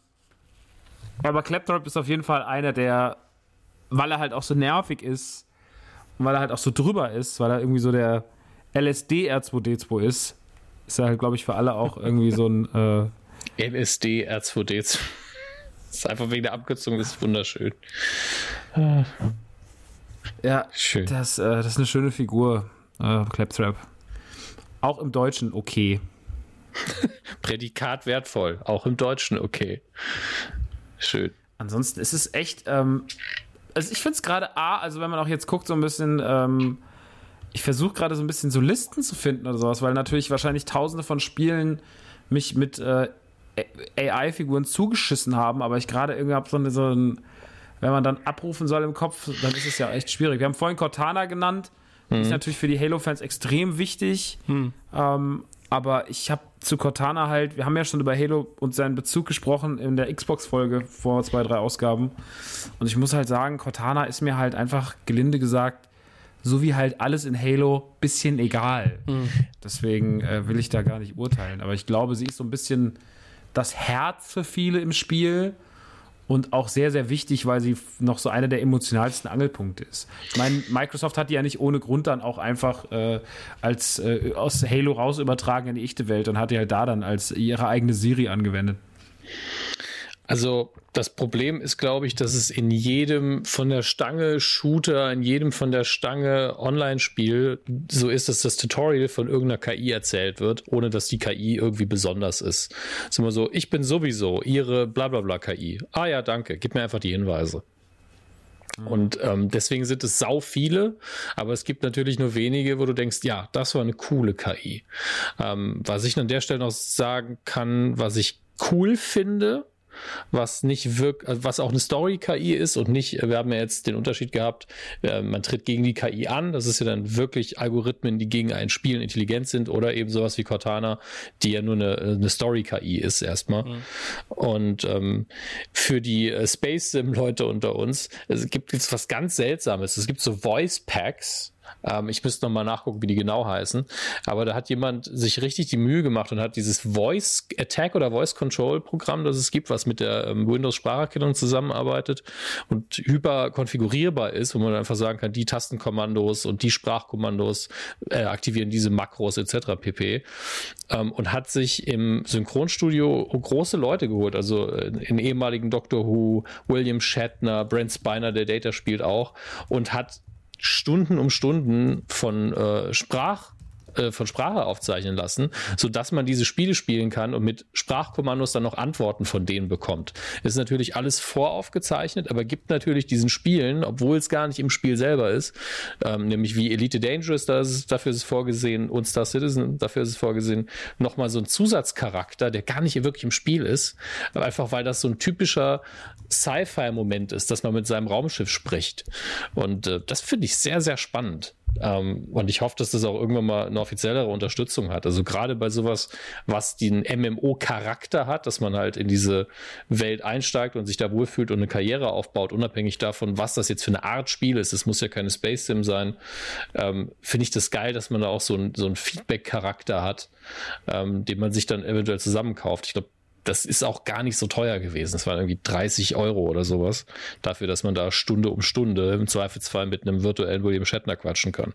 aber Claptrap ist auf jeden Fall einer, der, weil er halt auch so nervig ist weil er halt auch so drüber ist, weil er irgendwie so der LSD R2D2 ist, ist er halt, glaube ich, für alle auch irgendwie so ein äh, NSD R2D2. Das ist einfach wegen der Abkürzung, das ist wunderschön. Ja, Schön. Das, äh, das ist eine schöne Figur, äh, Claptrap. Auch im Deutschen okay. Prädikat wertvoll, auch im Deutschen okay. Schön. Ansonsten ist es echt, ähm, also ich finde es gerade A, also wenn man auch jetzt guckt, so ein bisschen, ähm, ich versuche gerade so ein bisschen so Listen zu finden oder sowas, weil natürlich wahrscheinlich tausende von Spielen mich mit äh, AI-Figuren zugeschissen haben, aber ich gerade irgendwie habe so, eine, so ein, wenn man dann abrufen soll im Kopf, dann ist es ja echt schwierig. Wir haben vorhin Cortana genannt, die ist natürlich für die Halo-Fans extrem wichtig, ähm, aber ich habe zu Cortana halt, wir haben ja schon über Halo und seinen Bezug gesprochen in der Xbox-Folge vor zwei, drei Ausgaben. Und ich muss halt sagen, Cortana ist mir halt einfach gelinde gesagt, so wie halt alles in Halo, bisschen egal. Deswegen äh, will ich da gar nicht urteilen. Aber ich glaube, sie ist so ein bisschen das Herz für viele im Spiel und auch sehr, sehr wichtig, weil sie noch so einer der emotionalsten Angelpunkte ist. Ich meine, Microsoft hat die ja nicht ohne Grund dann auch einfach äh, als äh, aus Halo raus übertragen in die echte Welt und hat die halt da dann als ihre eigene Siri angewendet. Also das Problem ist, glaube ich, dass es in jedem von der Stange Shooter, in jedem von der Stange Online-Spiel so ist, dass das Tutorial von irgendeiner KI erzählt wird, ohne dass die KI irgendwie besonders ist. Es ist immer so, ich bin sowieso ihre blablabla KI. Ah ja, danke, gib mir einfach die Hinweise. Und ähm, deswegen sind es sau viele, aber es gibt natürlich nur wenige, wo du denkst, ja, das war eine coole KI. Ähm, was ich an der Stelle noch sagen kann, was ich cool finde, was nicht wirkt, also was auch eine Story-KI ist und nicht, wir haben ja jetzt den Unterschied gehabt, äh, man tritt gegen die KI an, das ist ja dann wirklich Algorithmen, die gegen einen spielen, intelligent sind oder eben sowas wie Cortana, die ja nur eine, eine Story-KI ist erstmal. Und ähm, für die äh, Space-Sim-Leute unter uns, es gibt jetzt was ganz Seltsames, es gibt so Voice-Packs, ähm, ich müsste noch mal nachgucken, wie die genau heißen. Aber da hat jemand sich richtig die Mühe gemacht und hat dieses Voice Attack oder Voice Control Programm, das es gibt, was mit der ähm, Windows Spracherkennung zusammenarbeitet und hyper konfigurierbar ist, wo man einfach sagen kann, die Tastenkommandos und die Sprachkommandos äh, aktivieren diese Makros etc. pp. Ähm, und hat sich im Synchronstudio große Leute geholt, also äh, den ehemaligen Doctor Who, William Shatner, Brent Spiner, der Data spielt auch und hat Stunden um Stunden von äh, Sprach äh, von Sprache aufzeichnen lassen, so dass man diese Spiele spielen kann und mit Sprachkommandos dann noch Antworten von denen bekommt. Ist natürlich alles voraufgezeichnet, aber gibt natürlich diesen Spielen, obwohl es gar nicht im Spiel selber ist, ähm, nämlich wie Elite Dangerous, da ist dafür ist es vorgesehen und Star Citizen, dafür ist es vorgesehen, nochmal so ein Zusatzcharakter, der gar nicht wirklich im Spiel ist, einfach weil das so ein typischer Sci-Fi-Moment ist, dass man mit seinem Raumschiff spricht. Und äh, das finde ich sehr, sehr spannend. Ähm, und ich hoffe, dass das auch irgendwann mal eine offiziellere Unterstützung hat. Also gerade bei sowas, was den MMO-Charakter hat, dass man halt in diese Welt einsteigt und sich da wohlfühlt und eine Karriere aufbaut, unabhängig davon, was das jetzt für eine Art Spiel ist. Es muss ja keine Space Sim sein. Ähm, Finde ich das geil, dass man da auch so, ein, so einen Feedback-Charakter hat, ähm, den man sich dann eventuell zusammenkauft. Ich glaube, das ist auch gar nicht so teuer gewesen. Es waren irgendwie 30 Euro oder sowas. Dafür, dass man da Stunde um Stunde im Zweifelsfall mit einem virtuellen William Shatner quatschen kann.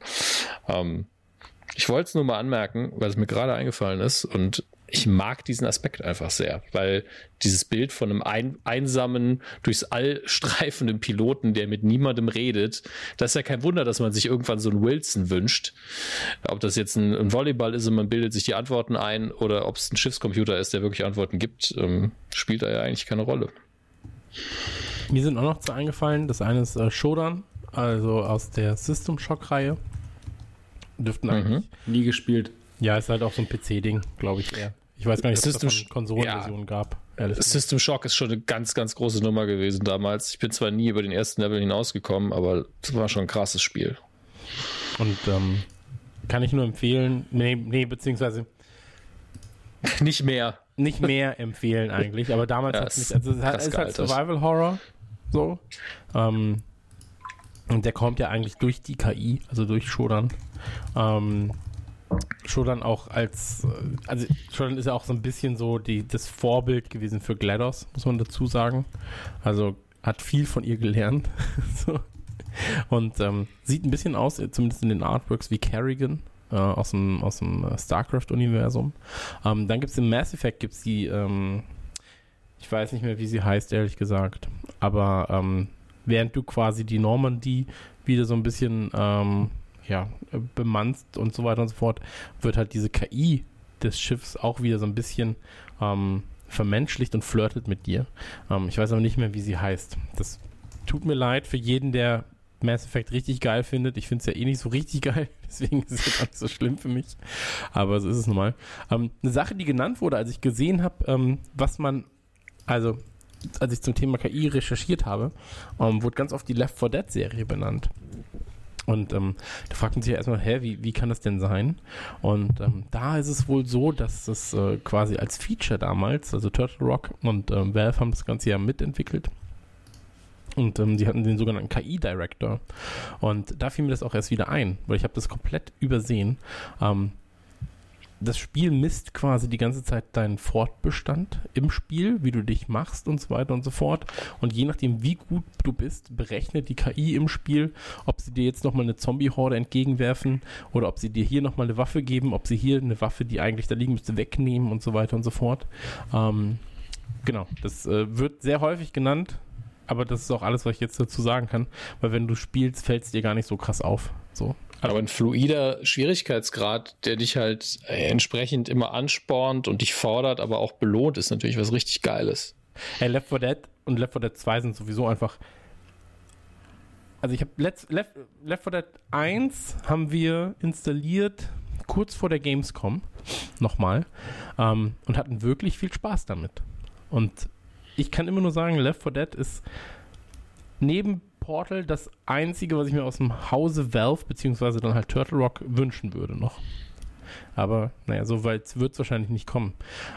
Ähm, ich wollte es nur mal anmerken, weil es mir gerade eingefallen ist und ich mag diesen Aspekt einfach sehr, weil dieses Bild von einem ein, einsamen, durchs All streifenden Piloten, der mit niemandem redet, das ist ja kein Wunder, dass man sich irgendwann so einen Wilson wünscht. Ob das jetzt ein, ein Volleyball ist und man bildet sich die Antworten ein oder ob es ein Schiffscomputer ist, der wirklich Antworten gibt, ähm, spielt da ja eigentlich keine Rolle. Mir sind auch noch zwei eingefallen. Das eine ist äh, Shodan, also aus der System Shock-Reihe. Dürften eigentlich. Nie gespielt. Ja, ist halt auch so ein PC-Ding, glaube ich eher. Ich weiß gar nicht, ob es System davon Konsolenversionen gab. ehrlich gesagt. System Shock ist schon eine ganz, ganz große Nummer gewesen damals. Ich bin zwar nie über den ersten Level hinausgekommen, aber es war schon ein krasses Spiel. Und ähm, kann ich nur empfehlen. Nee, nee, beziehungsweise Nicht mehr. nicht mehr empfehlen eigentlich, aber damals Ja, hat es mich, also es hat- ist halt. Survival Horror so. Ähm, und der kommt ja eigentlich durch die KI, also durch Shodan. Ähm, Shodan auch als, äh, also Shodan ist ja auch so ein bisschen so die, das Vorbild gewesen für GLaDOS, muss man dazu sagen. Also hat viel von ihr gelernt. so. Und ähm, sieht ein bisschen aus, zumindest in den Artworks, wie Kerrigan äh, aus dem, aus dem äh, StarCraft-Universum. Ähm, dann gibt es im Mass Effect gibt's die, ähm, Ich weiß nicht mehr, wie sie heißt, ehrlich gesagt. Aber ähm, während du quasi die Normandie wieder so ein bisschen ähm, ja, bemannst und so weiter und so fort, wird halt diese KI des Schiffs auch wieder so ein bisschen ähm, vermenschlicht und flirtet mit dir. Ähm, ich weiß aber nicht mehr, wie sie heißt. Das tut mir leid für jeden, der Mass Effect richtig geil findet. Ich finde es ja eh nicht so richtig geil, deswegen ist es auch nicht so schlimm für mich. Aber so ist es nun mal. Ähm, eine Sache, die genannt wurde, als ich gesehen habe, ähm, was man, also als ich zum Thema KI recherchiert habe, ähm, wurde ganz oft die Left 4 Dead Serie benannt. Und ähm, da fragt man sich ja erstmal, hä, wie, wie kann das denn sein? Und ähm, da ist es wohl so, dass es äh, quasi als Feature damals, also Turtle Rock und ähm, Valve haben das Ganze ja mitentwickelt. Und ähm, sie hatten den sogenannten KI-Director. Und da fiel mir das auch erst wieder ein, weil ich habe das komplett übersehen. Ähm, das Spiel misst quasi die ganze Zeit deinen Fortbestand im Spiel, wie du dich machst und so weiter und so fort. Und je nachdem, wie gut du bist, berechnet die KI im Spiel, ob sie dir jetzt nochmal eine Zombie-Horde entgegenwerfen oder ob sie dir hier nochmal eine Waffe geben, ob sie hier eine Waffe, die eigentlich da liegen müsste, wegnehmen und so weiter und so fort. Ähm, genau, das äh, wird sehr häufig genannt, aber das ist auch alles, was ich jetzt dazu sagen kann, weil wenn du spielst, fällt es dir gar nicht so krass auf. So. Aber ein fluider Schwierigkeitsgrad, der dich halt äh, entsprechend immer anspornt und dich fordert, aber auch belohnt, ist natürlich was richtig Geiles. Hey, Left 4 Dead und Left 4 Dead 2 sind sowieso einfach. Also ich habe Left, Left, Left 4 Dead 1 haben wir installiert kurz vor der Gamescom nochmal ähm, und hatten wirklich viel Spaß damit. Und ich kann immer nur sagen, Left 4 Dead ist neben Portal das einzige, was ich mir aus dem Hause Valve beziehungsweise dann halt Turtle Rock wünschen würde noch. Aber naja, so weit wird es wahrscheinlich nicht kommen.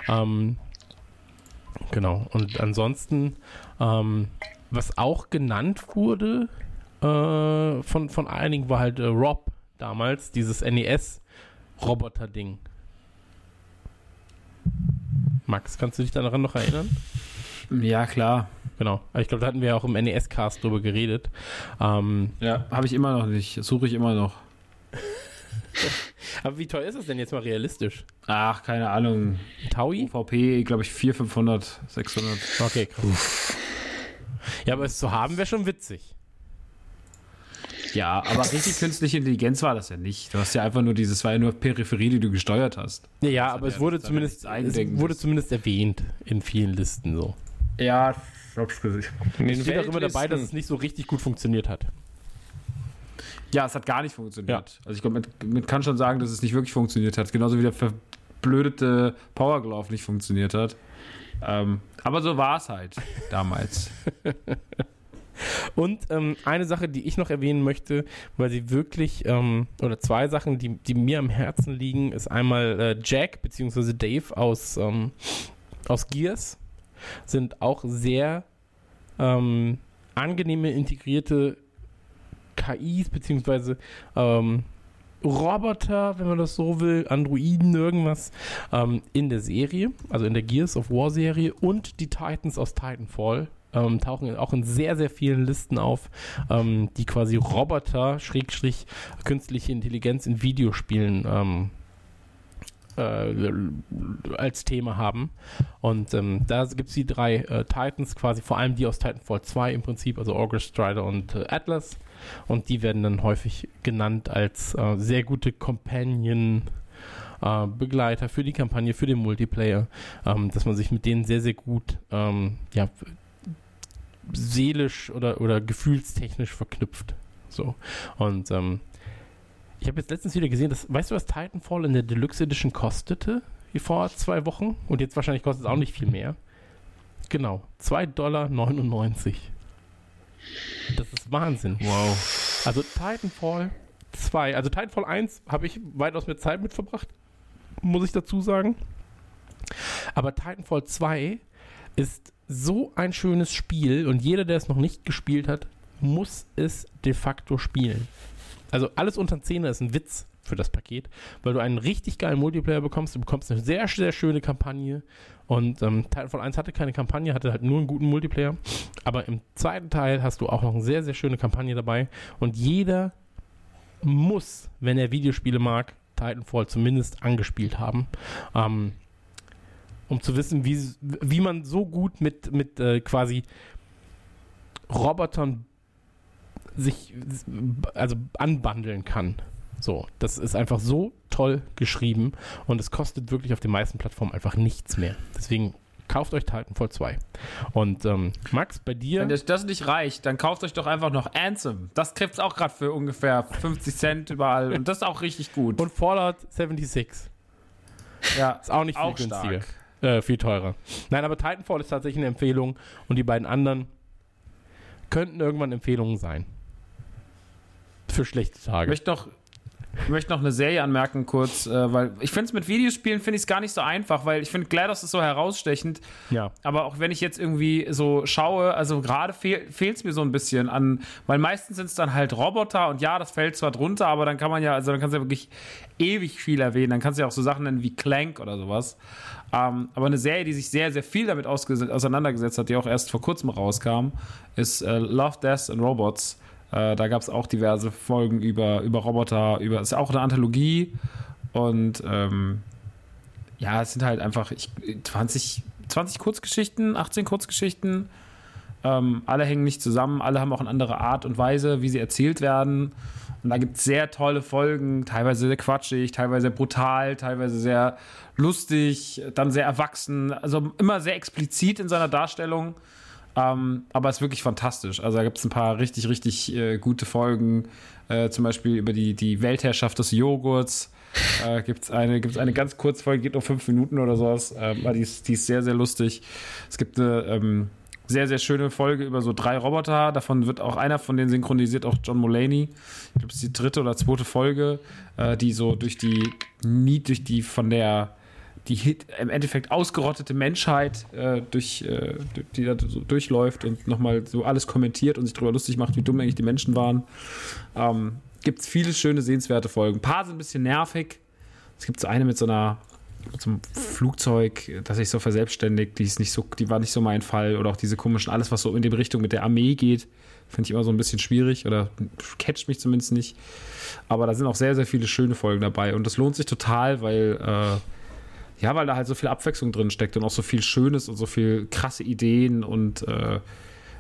Ähm, genau. Und ansonsten, ähm, was auch genannt wurde äh, von, von einigen, war halt äh, Rob damals, dieses NES-Roboter-Ding. Max, kannst du dich daran noch erinnern? Ja, klar. Genau. Ich glaube, da hatten wir auch im NES-Cast drüber geredet. Ähm, ja, habe ich immer noch nicht. Suche ich immer noch. Aber wie teuer ist das denn jetzt mal realistisch? Ach, keine Ahnung. Taui? VP, glaube ich, 400, 500, 600. Okay, krass. Uff. Ja, aber es zu haben wäre schon witzig. Ja, aber richtig künstliche Intelligenz war das ja nicht. Du hast ja einfach nur dieses, war ja nur Peripherie, die du gesteuert hast. Ja, ja aber es wurde zumindest, es wurde zumindest erwähnt in vielen Listen so. Ja, ich hab's gesehen. Es steht auch immer dabei, dass es nicht so richtig gut funktioniert hat. Ja, es hat gar nicht funktioniert. Ja. Also ich glaube, man, man, kann schon sagen, dass es nicht wirklich funktioniert hat. Genauso wie der verblödete Power Glove nicht funktioniert hat. Ähm, aber so war es halt damals. Und ähm, eine Sache, die ich noch erwähnen möchte, weil sie wirklich, ähm, oder zwei Sachen, die, die mir am Herzen liegen, ist einmal äh, Jack bzw. Dave aus, ähm, aus Gears sind auch sehr ähm, angenehme integrierte KIs beziehungsweise ähm, Roboter, wenn man das so will, Androiden, irgendwas ähm, in der Serie, also in der Gears of War Serie. Und die Titans aus Titanfall ähm, tauchen auch in sehr, sehr vielen Listen auf, ähm, die quasi Roboter, Schrägstrich, künstliche Intelligenz in Videospielen ähm, äh, als Thema haben. Und ähm, da gibt es die drei äh, Titans, quasi vor allem die aus Titanfall 2 im Prinzip, also August, Strider und äh, Atlas. Und die werden dann häufig genannt als äh, sehr gute Companion. Äh, Begleiter für die Kampagne, für den Multiplayer, ähm, dass man sich mit denen sehr, sehr gut ähm, ja, seelisch oder, oder gefühlstechnisch verknüpft. So. Und ähm, ich habe jetzt letztens wieder gesehen, dass, weißt du, was Titanfall in der Deluxe Edition kostete? Wie vor zwei Wochen? Und jetzt wahrscheinlich kostet es auch nicht viel mehr. Genau, 2,99 Dollar. Das ist Wahnsinn. Wow. Also Titanfall 2, also Titanfall 1 habe ich weitaus mehr Zeit mit verbracht, muss ich dazu sagen. Aber Titanfall 2 ist so ein schönes Spiel und jeder, der es noch nicht gespielt hat, muss es de facto spielen. Also alles unter 10 ist ein Witz für das Paket, weil du einen richtig geilen Multiplayer bekommst. Du bekommst eine sehr, sehr schöne Kampagne. Und ähm, Titanfall 1 hatte keine Kampagne, hatte halt nur einen guten Multiplayer. Aber im zweiten Teil hast du auch noch eine sehr, sehr schöne Kampagne dabei. Und jeder muss, wenn er Videospiele mag, Titanfall zumindest angespielt haben. Ähm, um zu wissen, wie, wie man so gut mit, mit äh, quasi Robotern sich also anbandeln kann. So, das ist einfach so toll geschrieben und es kostet wirklich auf den meisten Plattformen einfach nichts mehr. Deswegen kauft euch Titanfall 2. Und ähm, Max, bei dir. Wenn das nicht reicht, dann kauft euch doch einfach noch Anthem. Das kriegt es auch gerade für ungefähr 50 Cent überall und das ist auch richtig gut. Und Fallout 76. Ja, ist auch nicht viel auch günstiger. Äh, viel teurer. Nein, aber Titanfall ist tatsächlich eine Empfehlung und die beiden anderen könnten irgendwann Empfehlungen sein. Für schlechte Tage. Ich möchte noch, ich möchte noch eine Serie anmerken kurz, äh, weil ich finde es mit Videospielen finde ich es gar nicht so einfach, weil ich finde GLaDOS ist so herausstechend. Ja. Aber auch wenn ich jetzt irgendwie so schaue, also gerade fehl, fehlt es mir so ein bisschen an, weil meistens sind es dann halt Roboter und ja, das fällt zwar drunter, aber dann kann man ja, also dann kannst du ja wirklich ewig viel erwähnen. Dann kannst du ja auch so Sachen nennen wie Clank oder sowas. Ähm, aber eine Serie, die sich sehr, sehr viel damit auseinandergesetzt hat, die auch erst vor kurzem rauskam, ist äh, Love, Death and Robots. Äh, da gab es auch diverse Folgen über, über Roboter, über, ist auch eine Anthologie und ähm, ja, es sind halt einfach ich, 20, 20 Kurzgeschichten, 18 Kurzgeschichten. Ähm, alle hängen nicht zusammen, alle haben auch eine andere Art und Weise, wie sie erzählt werden. Und da gibt es sehr tolle Folgen, teilweise sehr quatschig, teilweise brutal, teilweise sehr lustig, dann sehr erwachsen, also immer sehr explizit in seiner Darstellung. Ähm, aber es ist wirklich fantastisch. Also da gibt es ein paar richtig, richtig äh, gute Folgen. Äh, zum Beispiel über die, die Weltherrschaft des Joghurts. Äh, gibt es eine, gibt's eine ganz kurze Folge, geht nur fünf Minuten oder sowas. Ähm, die, ist, die ist sehr, sehr lustig. Es gibt eine ähm, sehr, sehr schöne Folge über so drei Roboter. Davon wird auch einer von denen synchronisiert, auch John Mulaney. Ich glaube, es ist die dritte oder zweite Folge, äh, die so durch die, nie durch die von der die im Endeffekt ausgerottete Menschheit äh, durch, äh, die da so durchläuft und nochmal so alles kommentiert und sich darüber lustig macht, wie dumm eigentlich die Menschen waren. Ähm, gibt es viele schöne, sehenswerte Folgen. Ein paar sind ein bisschen nervig. Es gibt so eine mit so einer mit so einem Flugzeug, das sich so verselbstständigt, die ist nicht so, die war nicht so mein Fall. Oder auch diese komischen, alles, was so in die Richtung mit der Armee geht, finde ich immer so ein bisschen schwierig oder catcht mich zumindest nicht. Aber da sind auch sehr, sehr viele schöne Folgen dabei. Und das lohnt sich total, weil äh, ja, weil da halt so viel Abwechslung drin steckt und auch so viel Schönes und so viel krasse Ideen und äh,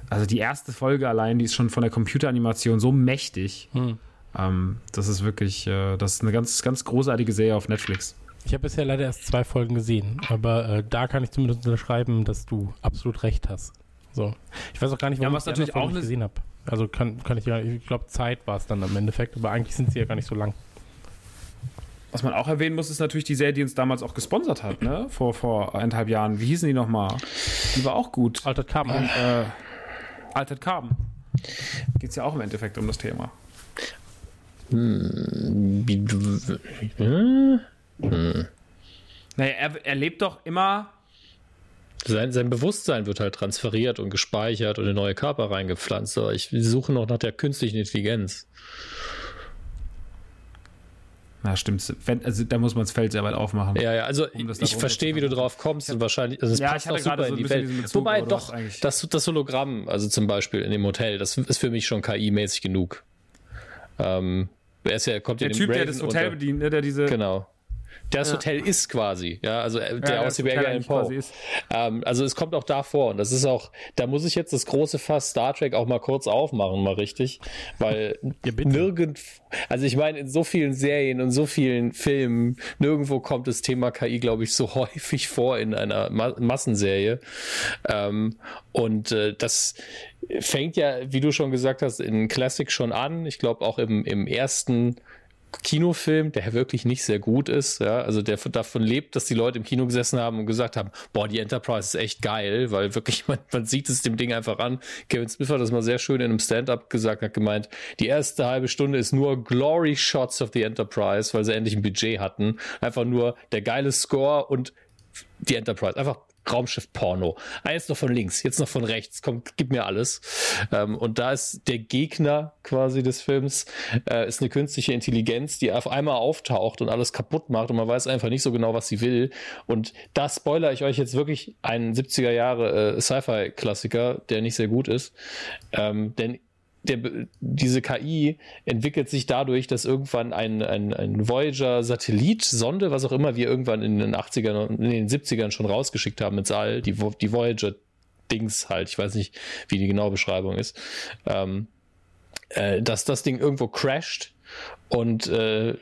also die erste Folge allein, die ist schon von der Computeranimation so mächtig. Hm. Ähm, das ist wirklich, äh, das ist eine ganz, ganz großartige Serie auf Netflix. Ich habe bisher leider erst zwei Folgen gesehen, aber äh, da kann ich zumindest unterschreiben, dass du absolut recht hast. So. Ich weiß auch gar nicht, warum ja, was ich natürlich auch gesehen habe. Also kann, kann ich ja, ich glaube, Zeit war es dann im Endeffekt, aber eigentlich sind sie ja gar nicht so lang. Was man auch erwähnen muss, ist natürlich die Serie, die uns damals auch gesponsert hat, ne? Vor, vor eineinhalb Jahren. Wie hießen die nochmal? Die war auch gut. Altered Carbon. Äh, Altered Carbon. Geht es ja auch im Endeffekt um das Thema. Hm. Hm. Naja, er, er lebt doch immer sein, sein Bewusstsein wird halt transferiert und gespeichert und in neue Körper reingepflanzt. Aber ich suche noch nach der künstlichen Intelligenz. Na, stimmt. Also da muss man das Feld sehr weit aufmachen. Ja, ja, also um ich verstehe, wie du drauf kommst und wahrscheinlich, also es ja, passt auch super so in die Welt. Bezug, Wobei doch, das, das Hologramm, also zum Beispiel in dem Hotel, das ist für mich schon KI-mäßig genug. Ähm, er ist ja, kommt der Typ, der das Hotel bedient, ne, der diese. Genau. Das ja. Hotel ist quasi, ja, also äh, der ja, aus Berger Poe. Ähm, also es kommt auch da vor und das ist auch, da muss ich jetzt das große Fass Star Trek auch mal kurz aufmachen, mal richtig, weil ja, nirgend, also ich meine, in so vielen Serien und so vielen Filmen, nirgendwo kommt das Thema KI, glaube ich, so häufig vor in einer Ma Massenserie. Ähm, und äh, das fängt ja, wie du schon gesagt hast, in Classic schon an. Ich glaube auch im, im ersten Kinofilm, der wirklich nicht sehr gut ist, ja, also der davon lebt, dass die Leute im Kino gesessen haben und gesagt haben, boah, die Enterprise ist echt geil, weil wirklich, man, man sieht es dem Ding einfach an. Kevin Smith hat das mal sehr schön in einem Stand-up gesagt, hat gemeint, die erste halbe Stunde ist nur Glory Shots of the Enterprise, weil sie endlich ein Budget hatten. Einfach nur der geile Score und die Enterprise. Einfach Raumschiff-Porno. Ah, jetzt noch von links, jetzt noch von rechts, komm, gib mir alles. Ähm, und da ist der Gegner quasi des Films, äh, ist eine künstliche Intelligenz, die auf einmal auftaucht und alles kaputt macht und man weiß einfach nicht so genau, was sie will. Und da spoiler ich euch jetzt wirklich einen 70er Jahre äh, Sci-Fi-Klassiker, der nicht sehr gut ist. Ähm, denn der, diese KI entwickelt sich dadurch, dass irgendwann ein, ein, ein Voyager-Satellit, Sonde, was auch immer wir irgendwann in den 80ern und in den 70ern schon rausgeschickt haben ins All, die, die Voyager-Dings halt, ich weiß nicht, wie die genaue Beschreibung ist, ähm, äh, dass das Ding irgendwo crasht und äh,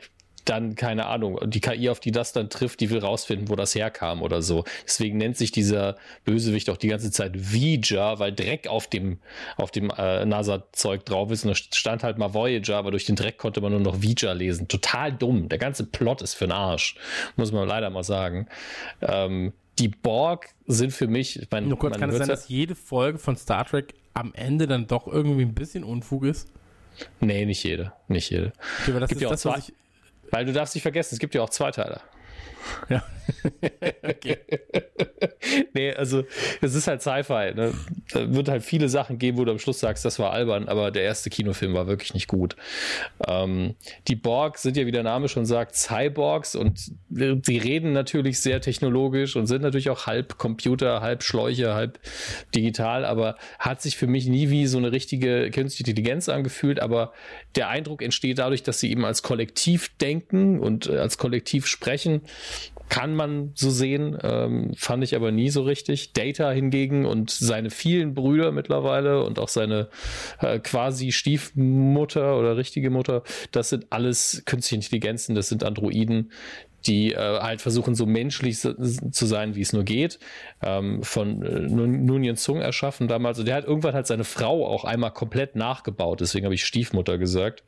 dann, keine Ahnung, die KI, auf die das dann trifft, die will rausfinden, wo das herkam oder so. Deswegen nennt sich dieser Bösewicht auch die ganze Zeit Vija, weil Dreck auf dem, auf dem äh, NASA-Zeug drauf ist. Und da stand halt mal Voyager, aber durch den Dreck konnte man nur noch Vija lesen. Total dumm. Der ganze Plot ist für den Arsch. Muss man leider mal sagen. Ähm, die Borg sind für mich. Ich mein, Nur kurz, kann es sein, dass jede Folge von Star Trek am Ende dann doch irgendwie ein bisschen Unfug ist? Nee, nicht jede. Nicht jede. Okay, aber das Gibt ist das, was ich weil du darfst nicht vergessen, es gibt ja auch Zweiteiler. Ja. nee, also es ist halt Sci-Fi. Ne? Da wird halt viele Sachen geben, wo du am Schluss sagst, das war albern, aber der erste Kinofilm war wirklich nicht gut. Ähm, die Borg sind ja, wie der Name schon sagt, Cyborgs und sie reden natürlich sehr technologisch und sind natürlich auch halb Computer, halb Schläuche, halb digital, aber hat sich für mich nie wie so eine richtige künstliche Intelligenz angefühlt. Aber der Eindruck entsteht dadurch, dass sie eben als Kollektiv denken und äh, als Kollektiv sprechen kann man so sehen, ähm, fand ich aber nie so richtig. Data hingegen und seine vielen Brüder mittlerweile und auch seine äh, quasi Stiefmutter oder richtige Mutter, das sind alles künstliche Intelligenzen, das sind Androiden, die äh, halt versuchen, so menschlich zu sein, wie es nur geht. Ähm, von äh, Nunien Zung erschaffen damals. Und der hat irgendwann halt seine Frau auch einmal komplett nachgebaut. Deswegen habe ich Stiefmutter gesagt.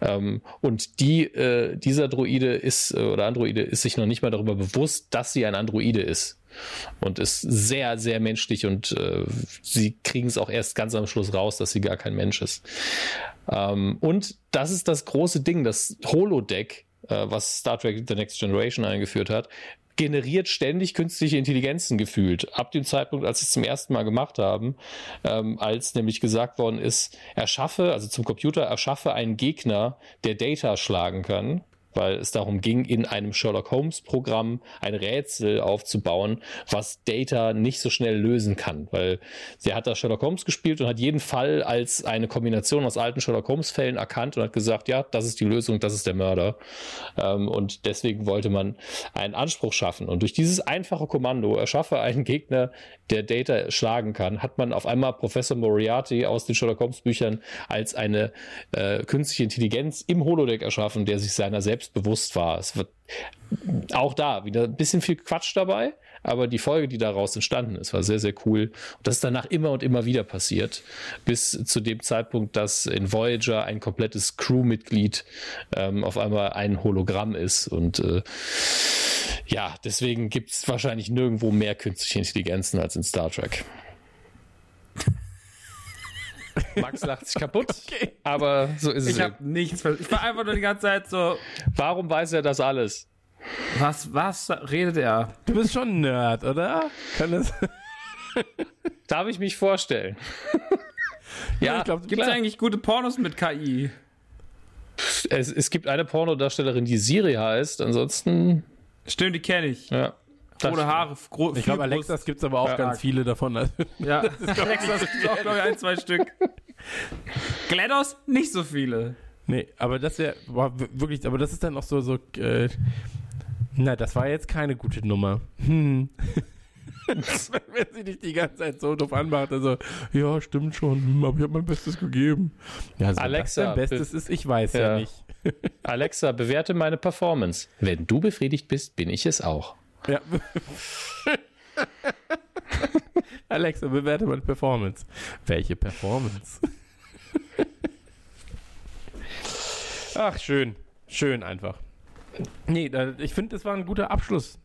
Ähm, und die, äh, dieser Droide ist, äh, oder Androide ist sich noch nicht mal darüber bewusst, dass sie ein Androide ist. Und ist sehr, sehr menschlich und äh, sie kriegen es auch erst ganz am Schluss raus, dass sie gar kein Mensch ist. Ähm, und das ist das große Ding, das Holodeck äh, was Star Trek The Next Generation eingeführt hat, generiert ständig künstliche Intelligenzen gefühlt. Ab dem Zeitpunkt, als sie es zum ersten Mal gemacht haben, ähm, als nämlich gesagt worden ist, erschaffe, also zum Computer, erschaffe einen Gegner, der Data schlagen kann weil es darum ging, in einem Sherlock Holmes Programm ein Rätsel aufzubauen, was Data nicht so schnell lösen kann, weil sie hat da Sherlock Holmes gespielt und hat jeden Fall als eine Kombination aus alten Sherlock Holmes Fällen erkannt und hat gesagt, ja, das ist die Lösung, das ist der Mörder. Ähm, und deswegen wollte man einen Anspruch schaffen. Und durch dieses einfache Kommando, erschaffe einen Gegner, der Data schlagen kann, hat man auf einmal Professor Moriarty aus den Sherlock Holmes Büchern als eine äh, künstliche Intelligenz im Holodeck erschaffen, der sich seiner selbst bewusst war. Es wird auch da wieder ein bisschen viel Quatsch dabei, aber die Folge, die daraus entstanden ist, war sehr, sehr cool. Und das ist danach immer und immer wieder passiert, bis zu dem Zeitpunkt, dass in Voyager ein komplettes Crewmitglied ähm, auf einmal ein Hologramm ist. Und äh, ja, deswegen gibt es wahrscheinlich nirgendwo mehr künstliche Intelligenzen als in Star Trek. Max lacht sich kaputt, okay. aber so ist ich es. Ich habe nichts. Ich war einfach nur die ganze Zeit so. Warum weiß er das alles? Was, was redet er? Du bist schon ein Nerd, oder? Kann das Darf ich mich vorstellen? ja, ja gibt es eigentlich gute Pornos mit KI? Es, es gibt eine Pornodarstellerin, die Siri heißt, ansonsten. Stimmt, die kenne ich. Ja. Rote Haare. Gro ich glaube, Alexas gibt es aber auch ja. ganz viele davon. Ja, Alexas gibt es auch, glaube ich, ein, zwei Stück. GLaDOS nicht so viele. Nee, aber das wäre wirklich, aber das ist dann auch so, so äh, na, das war jetzt keine gute Nummer. Hm. wenn sie dich die ganze Zeit so doof anmacht, also, ja, stimmt schon, hm, aber ich habe mein Bestes gegeben. Ja, also Alexa, Bestes ist, ich weiß ja, ja nicht. Alexa, bewerte meine Performance. Wenn du befriedigt bist, bin ich es auch. Ja. Alexa, bewerte meine Performance. Welche Performance? Ach, schön. Schön einfach. Nee, ich finde, das war ein guter Abschluss.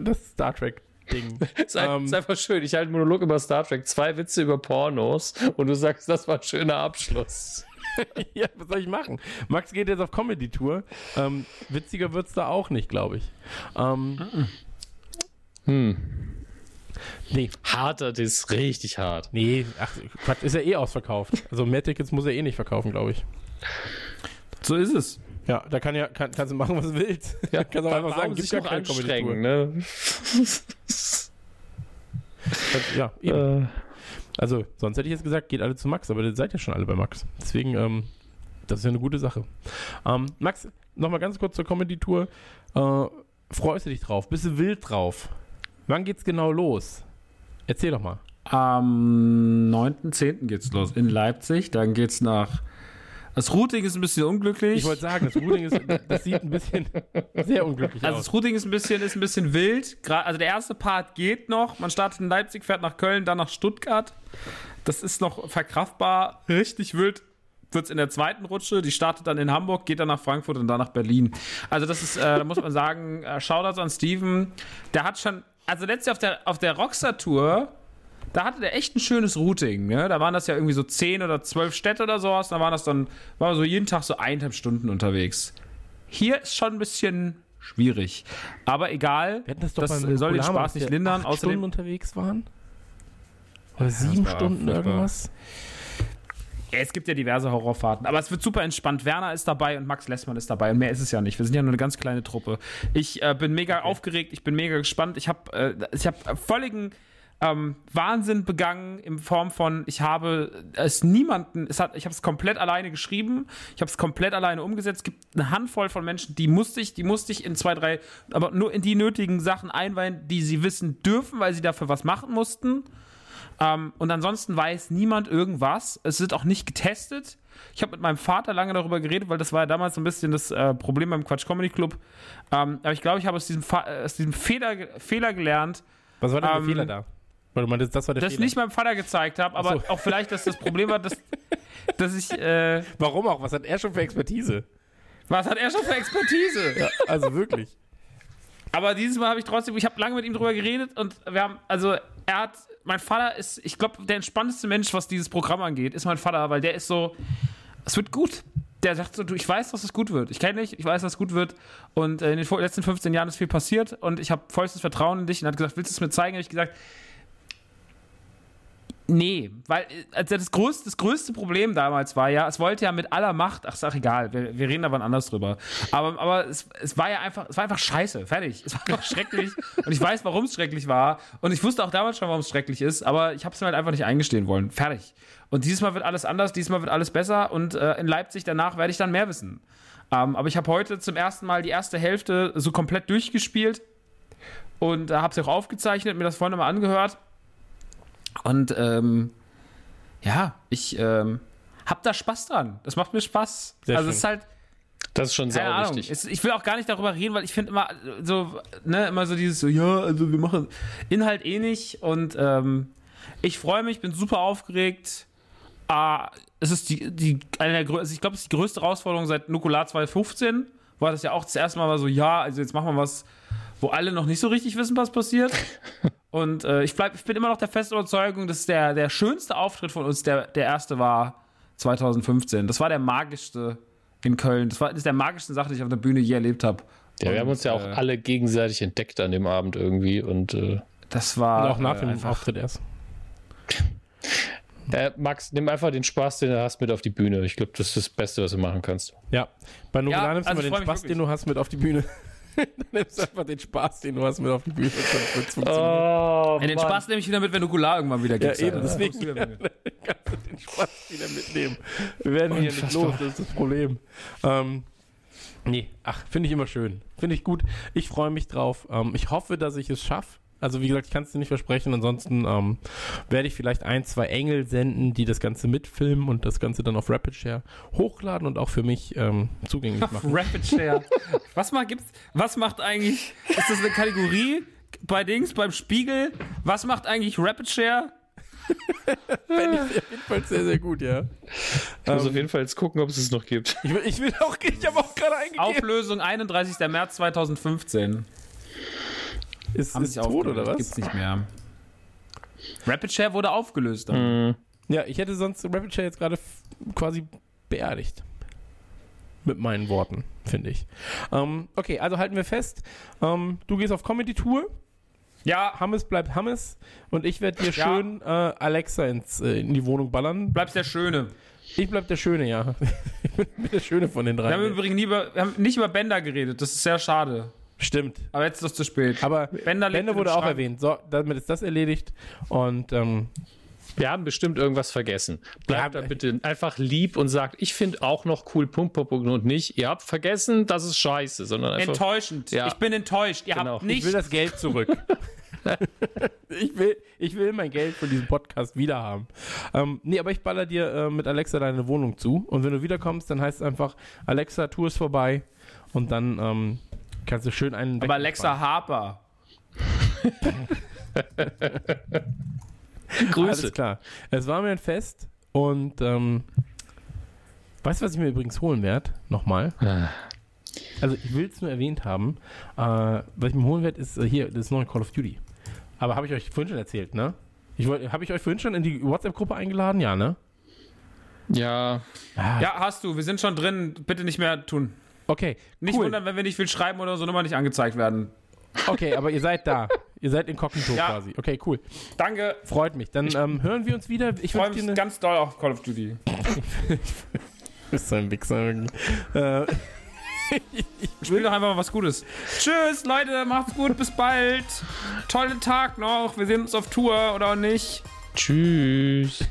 Das Star Trek Ding. ist, ähm, ist einfach schön. Ich halte einen Monolog über Star Trek, zwei Witze über Pornos und du sagst, das war ein schöner Abschluss. ja, was soll ich machen? Max geht jetzt auf Comedy-Tour. Ähm, witziger wird es da auch nicht, glaube ich. Ähm, hm. Nee. Harter, das ist richtig hart. Nee, ach, Quatsch, ist ja eh ausverkauft. Also mehr Tickets muss er eh nicht verkaufen, glaube ich. So ist es. Ja, da kann ja, kann, kannst du machen, was du willst. Ja, kannst du einfach sagen, gibt gar keine anstrengen, ne? ja, eben. Äh. Also, sonst hätte ich jetzt gesagt, geht alle zu Max, aber ihr seid ja schon alle bei Max. Deswegen, ähm, das ist ja eine gute Sache. Ähm, Max, nochmal ganz kurz zur Comedy-Tour. Äh, freust du dich drauf? Bist du wild drauf? Wann geht's genau los? Erzähl doch mal. Am 9.10. geht's los in Leipzig. Dann geht's nach. Das Routing ist ein bisschen unglücklich. Ich wollte sagen, das Routing ist, das sieht ein bisschen sehr unglücklich also aus. das Routing ist ein bisschen, ist ein bisschen wild. Also der erste Part geht noch. Man startet in Leipzig, fährt nach Köln, dann nach Stuttgart. Das ist noch verkraftbar. Richtig wild wird es in der zweiten Rutsche. Die startet dann in Hamburg, geht dann nach Frankfurt und dann nach Berlin. Also das ist, äh, da muss man sagen, äh, Shoutouts an Steven. Der hat schon, also letztes Jahr auf der, auf der Rockstar-Tour, da hatte der echt ein schönes Routing. Ne? Da waren das ja irgendwie so zehn oder zwölf Städte oder sowas. Da waren das dann, war so jeden Tag so eineinhalb Stunden unterwegs. Hier ist schon ein bisschen schwierig. Aber egal, das doch das soll den Spaß nicht lindern. acht Außerdem, Stunden unterwegs waren? Oder sieben war Stunden irgendwas? Ja, es gibt ja diverse Horrorfahrten, aber es wird super entspannt. Werner ist dabei und Max Lessmann ist dabei und mehr ist es ja nicht. Wir sind ja nur eine ganz kleine Truppe. Ich äh, bin mega aufgeregt, ich bin mega gespannt. Ich habe äh, ich hab völligen ähm, Wahnsinn begangen in Form von, ich habe es niemanden, es hat, ich habe es komplett alleine geschrieben, ich habe es komplett alleine umgesetzt. Es gibt eine Handvoll von Menschen, die musste ich, die musste ich in zwei, drei, aber nur in die nötigen Sachen einweihen, die sie wissen dürfen, weil sie dafür was machen mussten. Ähm, und ansonsten weiß niemand irgendwas. Es wird auch nicht getestet. Ich habe mit meinem Vater lange darüber geredet, weil das war ja damals so ein bisschen das äh, Problem beim Quatsch Comedy Club. Ähm, aber ich glaube, ich habe aus diesem, Fa äh, aus diesem Fehler, Fehler gelernt, Was war denn der Ähm, Fehler da? Weil du meintest, das war der das Fehler. nicht meinem Vater gezeigt habe, aber so. auch vielleicht, dass das Problem war, dass, dass ich. Äh, Warum auch? Was hat er schon für Expertise? was hat er schon für Expertise? Ja, also wirklich. Aber dieses Mal habe ich trotzdem, ich habe lange mit ihm drüber geredet und wir haben, also er hat, mein Vater ist, ich glaube, der entspannteste Mensch, was dieses Programm angeht, ist mein Vater, weil der ist so, es wird gut. Der sagt so, du, ich weiß, dass es gut wird. Ich kenne dich, ich weiß, dass es gut wird. Und äh, in den letzten 15 Jahren ist viel passiert und ich habe vollstes Vertrauen in dich und hat gesagt, willst du es mir zeigen? Habe ich gesagt, Nee, weil also das, größte, das größte Problem damals war ja, es wollte ja mit aller Macht, ach sag egal, wir, wir reden aber anders drüber. Aber, aber es, es war ja einfach, es war einfach scheiße, fertig. Es war einfach schrecklich und ich weiß, warum es schrecklich war und ich wusste auch damals schon, warum es schrecklich ist, aber ich habe es mir halt einfach nicht eingestehen wollen. Fertig. Und dieses Mal wird alles anders, dieses Mal wird alles besser und äh, in Leipzig danach werde ich dann mehr wissen. Ähm, aber ich habe heute zum ersten Mal die erste Hälfte so komplett durchgespielt und äh, habe es auch aufgezeichnet, mir das vorhin mal angehört. Und ähm, ja, ich ähm, hab da Spaß dran. Das macht mir Spaß. Sehr also schön. es ist halt, Das ist schon Ahnung. wichtig. Es, ich will auch gar nicht darüber reden, weil ich finde immer so, ne, immer so dieses so, ja, also wir machen Inhalt eh nicht und ähm, ich freue mich, bin super aufgeregt. Ah, es ist die, die eine der größten, ich glaube, es ist die größte Herausforderung seit Nukular 2015. War das ja auch das erste Mal war so, ja, also jetzt machen wir was, wo alle noch nicht so richtig wissen, was passiert. Und äh, ich, bleib, ich bin immer noch der festen Überzeugung, dass der, der schönste Auftritt von uns der, der erste war 2015. Das war der magischste in Köln. Das war das ist der magischste Sache, die ich auf der Bühne je erlebt habe. Ja, wir haben uns ja auch äh, alle gegenseitig entdeckt an dem Abend irgendwie und äh, Das war Und auch nach äh, dem einfach Auftritt erst. äh, Max, nimm einfach den Spaß, den du hast, mit auf die Bühne. Ich glaube, das ist das Beste, was du machen kannst. Ja. Bei Nukular Ja, nimmst du also mal ich den Spaß, wirklich. den du hast, mit auf die Bühne. Dann nimmst du einfach den Spaß, den du hast, mit auf die Bühne. Dann wird's funktionieren. Oh, Ja, den Spaß nehme ich wieder mit, wenn Nukular irgendwann wieder gibt. eben, deswegen. kannst du den Spaß wieder mitnehmen. Wir werden hier nicht los, das ist das Problem. Ähm, nee, ach, finde ich immer schön. Finde ich gut. Ich freue mich drauf. Ähm, ich hoffe, dass ich es schaffe. Also wie gesagt, ich kann es dir nicht versprechen. Ansonsten ähm, werde ich vielleicht ein, zwei Engel senden, die das Ganze mitfilmen und das Ganze dann auf Rapid Share hochladen und auch für mich ähm, zugänglich machen. Rapid Share. Was, macht, gibt's, was macht eigentlich, ist das eine Kategorie bei Dings, beim Spiegel? Was macht eigentlich Rapid Share? Fände ich auf jeden Fall sehr, sehr gut, ja. Ich muss auf jeden Fall jetzt gucken, ob es es noch gibt. Ich will, ich will auch, ich habe auch gerade eingegeben. Auflösung 31. März 2015. ist Haben ist tot aufgelöst, oder was? Gibt's nicht mehr. Rapid Share wurde aufgelöst. Dann. Ja, ich hätte sonst Rapid Share jetzt gerade quasi beerdigt. Mit meinen Worten, finde ich. Ähm, okay, also halten wir fest. Ähm, du gehst auf Comedy-Tour. Ja, Hammes bleibt Hammes. Und ich werde dir Ja. schön äh, Alexa ins, äh, in die Wohnung ballern. bleibst der Schöne. Ich bleib der Schöne, ja. ich bin der Schöne von den Wir haben drei. übrigens nie über, wir haben nicht über Bender geredet. Das ist sehr schade. Stimmt. Aber jetzt ist es zu spät. Aber Bender, in wurde auch Schrank. erwähnt. So, damit ist das erledigt. Und ähm, Wir haben bestimmt irgendwas vergessen. Bleibt Ja, da bitte einfach lieb und sagt, ich finde auch noch cool Punkt, Punkt, Punkt und nicht, ihr habt vergessen, das ist scheiße, sondern einfach. Enttäuschend. Ja. Ich bin enttäuscht. Ihr Genau. habt Ich nicht. will das Geld zurück. ich, will, ich will mein Geld von diesem Podcast wieder haben. Ähm, nee, aber ich baller dir äh, mit Alexa deine Wohnung zu. Und wenn du wiederkommst, dann heißt es einfach, Alexa, Tour ist vorbei. Und dann ähm, kannst du schön einen. aber Alexa Harper. Grüße. Alles klar. Es war mir ein Fest. Und ähm, weißt du, was ich mir übrigens holen werde? Nochmal. Ah. Also ich will es nur erwähnt haben. Äh, was ich mir holen werde, ist äh, hier das neue Call of Duty. Aber habe ich euch vorhin schon erzählt, ne? Habe ich euch vorhin schon in die WhatsApp-Gruppe eingeladen? Ja, ne? Ja, Ja, hast du. Wir sind schon drin. Bitte nicht mehr tun. Okay, Nicht cool. wundern, wenn wir nicht viel schreiben oder so Nummer nicht angezeigt werden. Okay, aber ihr seid da. ihr seid inkognito Ja. quasi. Okay, cool. Danke. Freut mich. Dann ähm, hören wir uns wieder. Ich Ich freue mich eine... ganz doll auf Call of Duty. bist so ein Wichser irgendwie. Äh, Spiel doch einfach mal was Gutes. Tschüss, Leute. Macht's gut. Bis bald. Tollen Tag noch. Wir sehen uns auf Tour oder auch nicht. tschüss.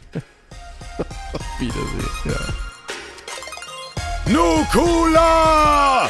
Wiedersehen. Ja. Nukula!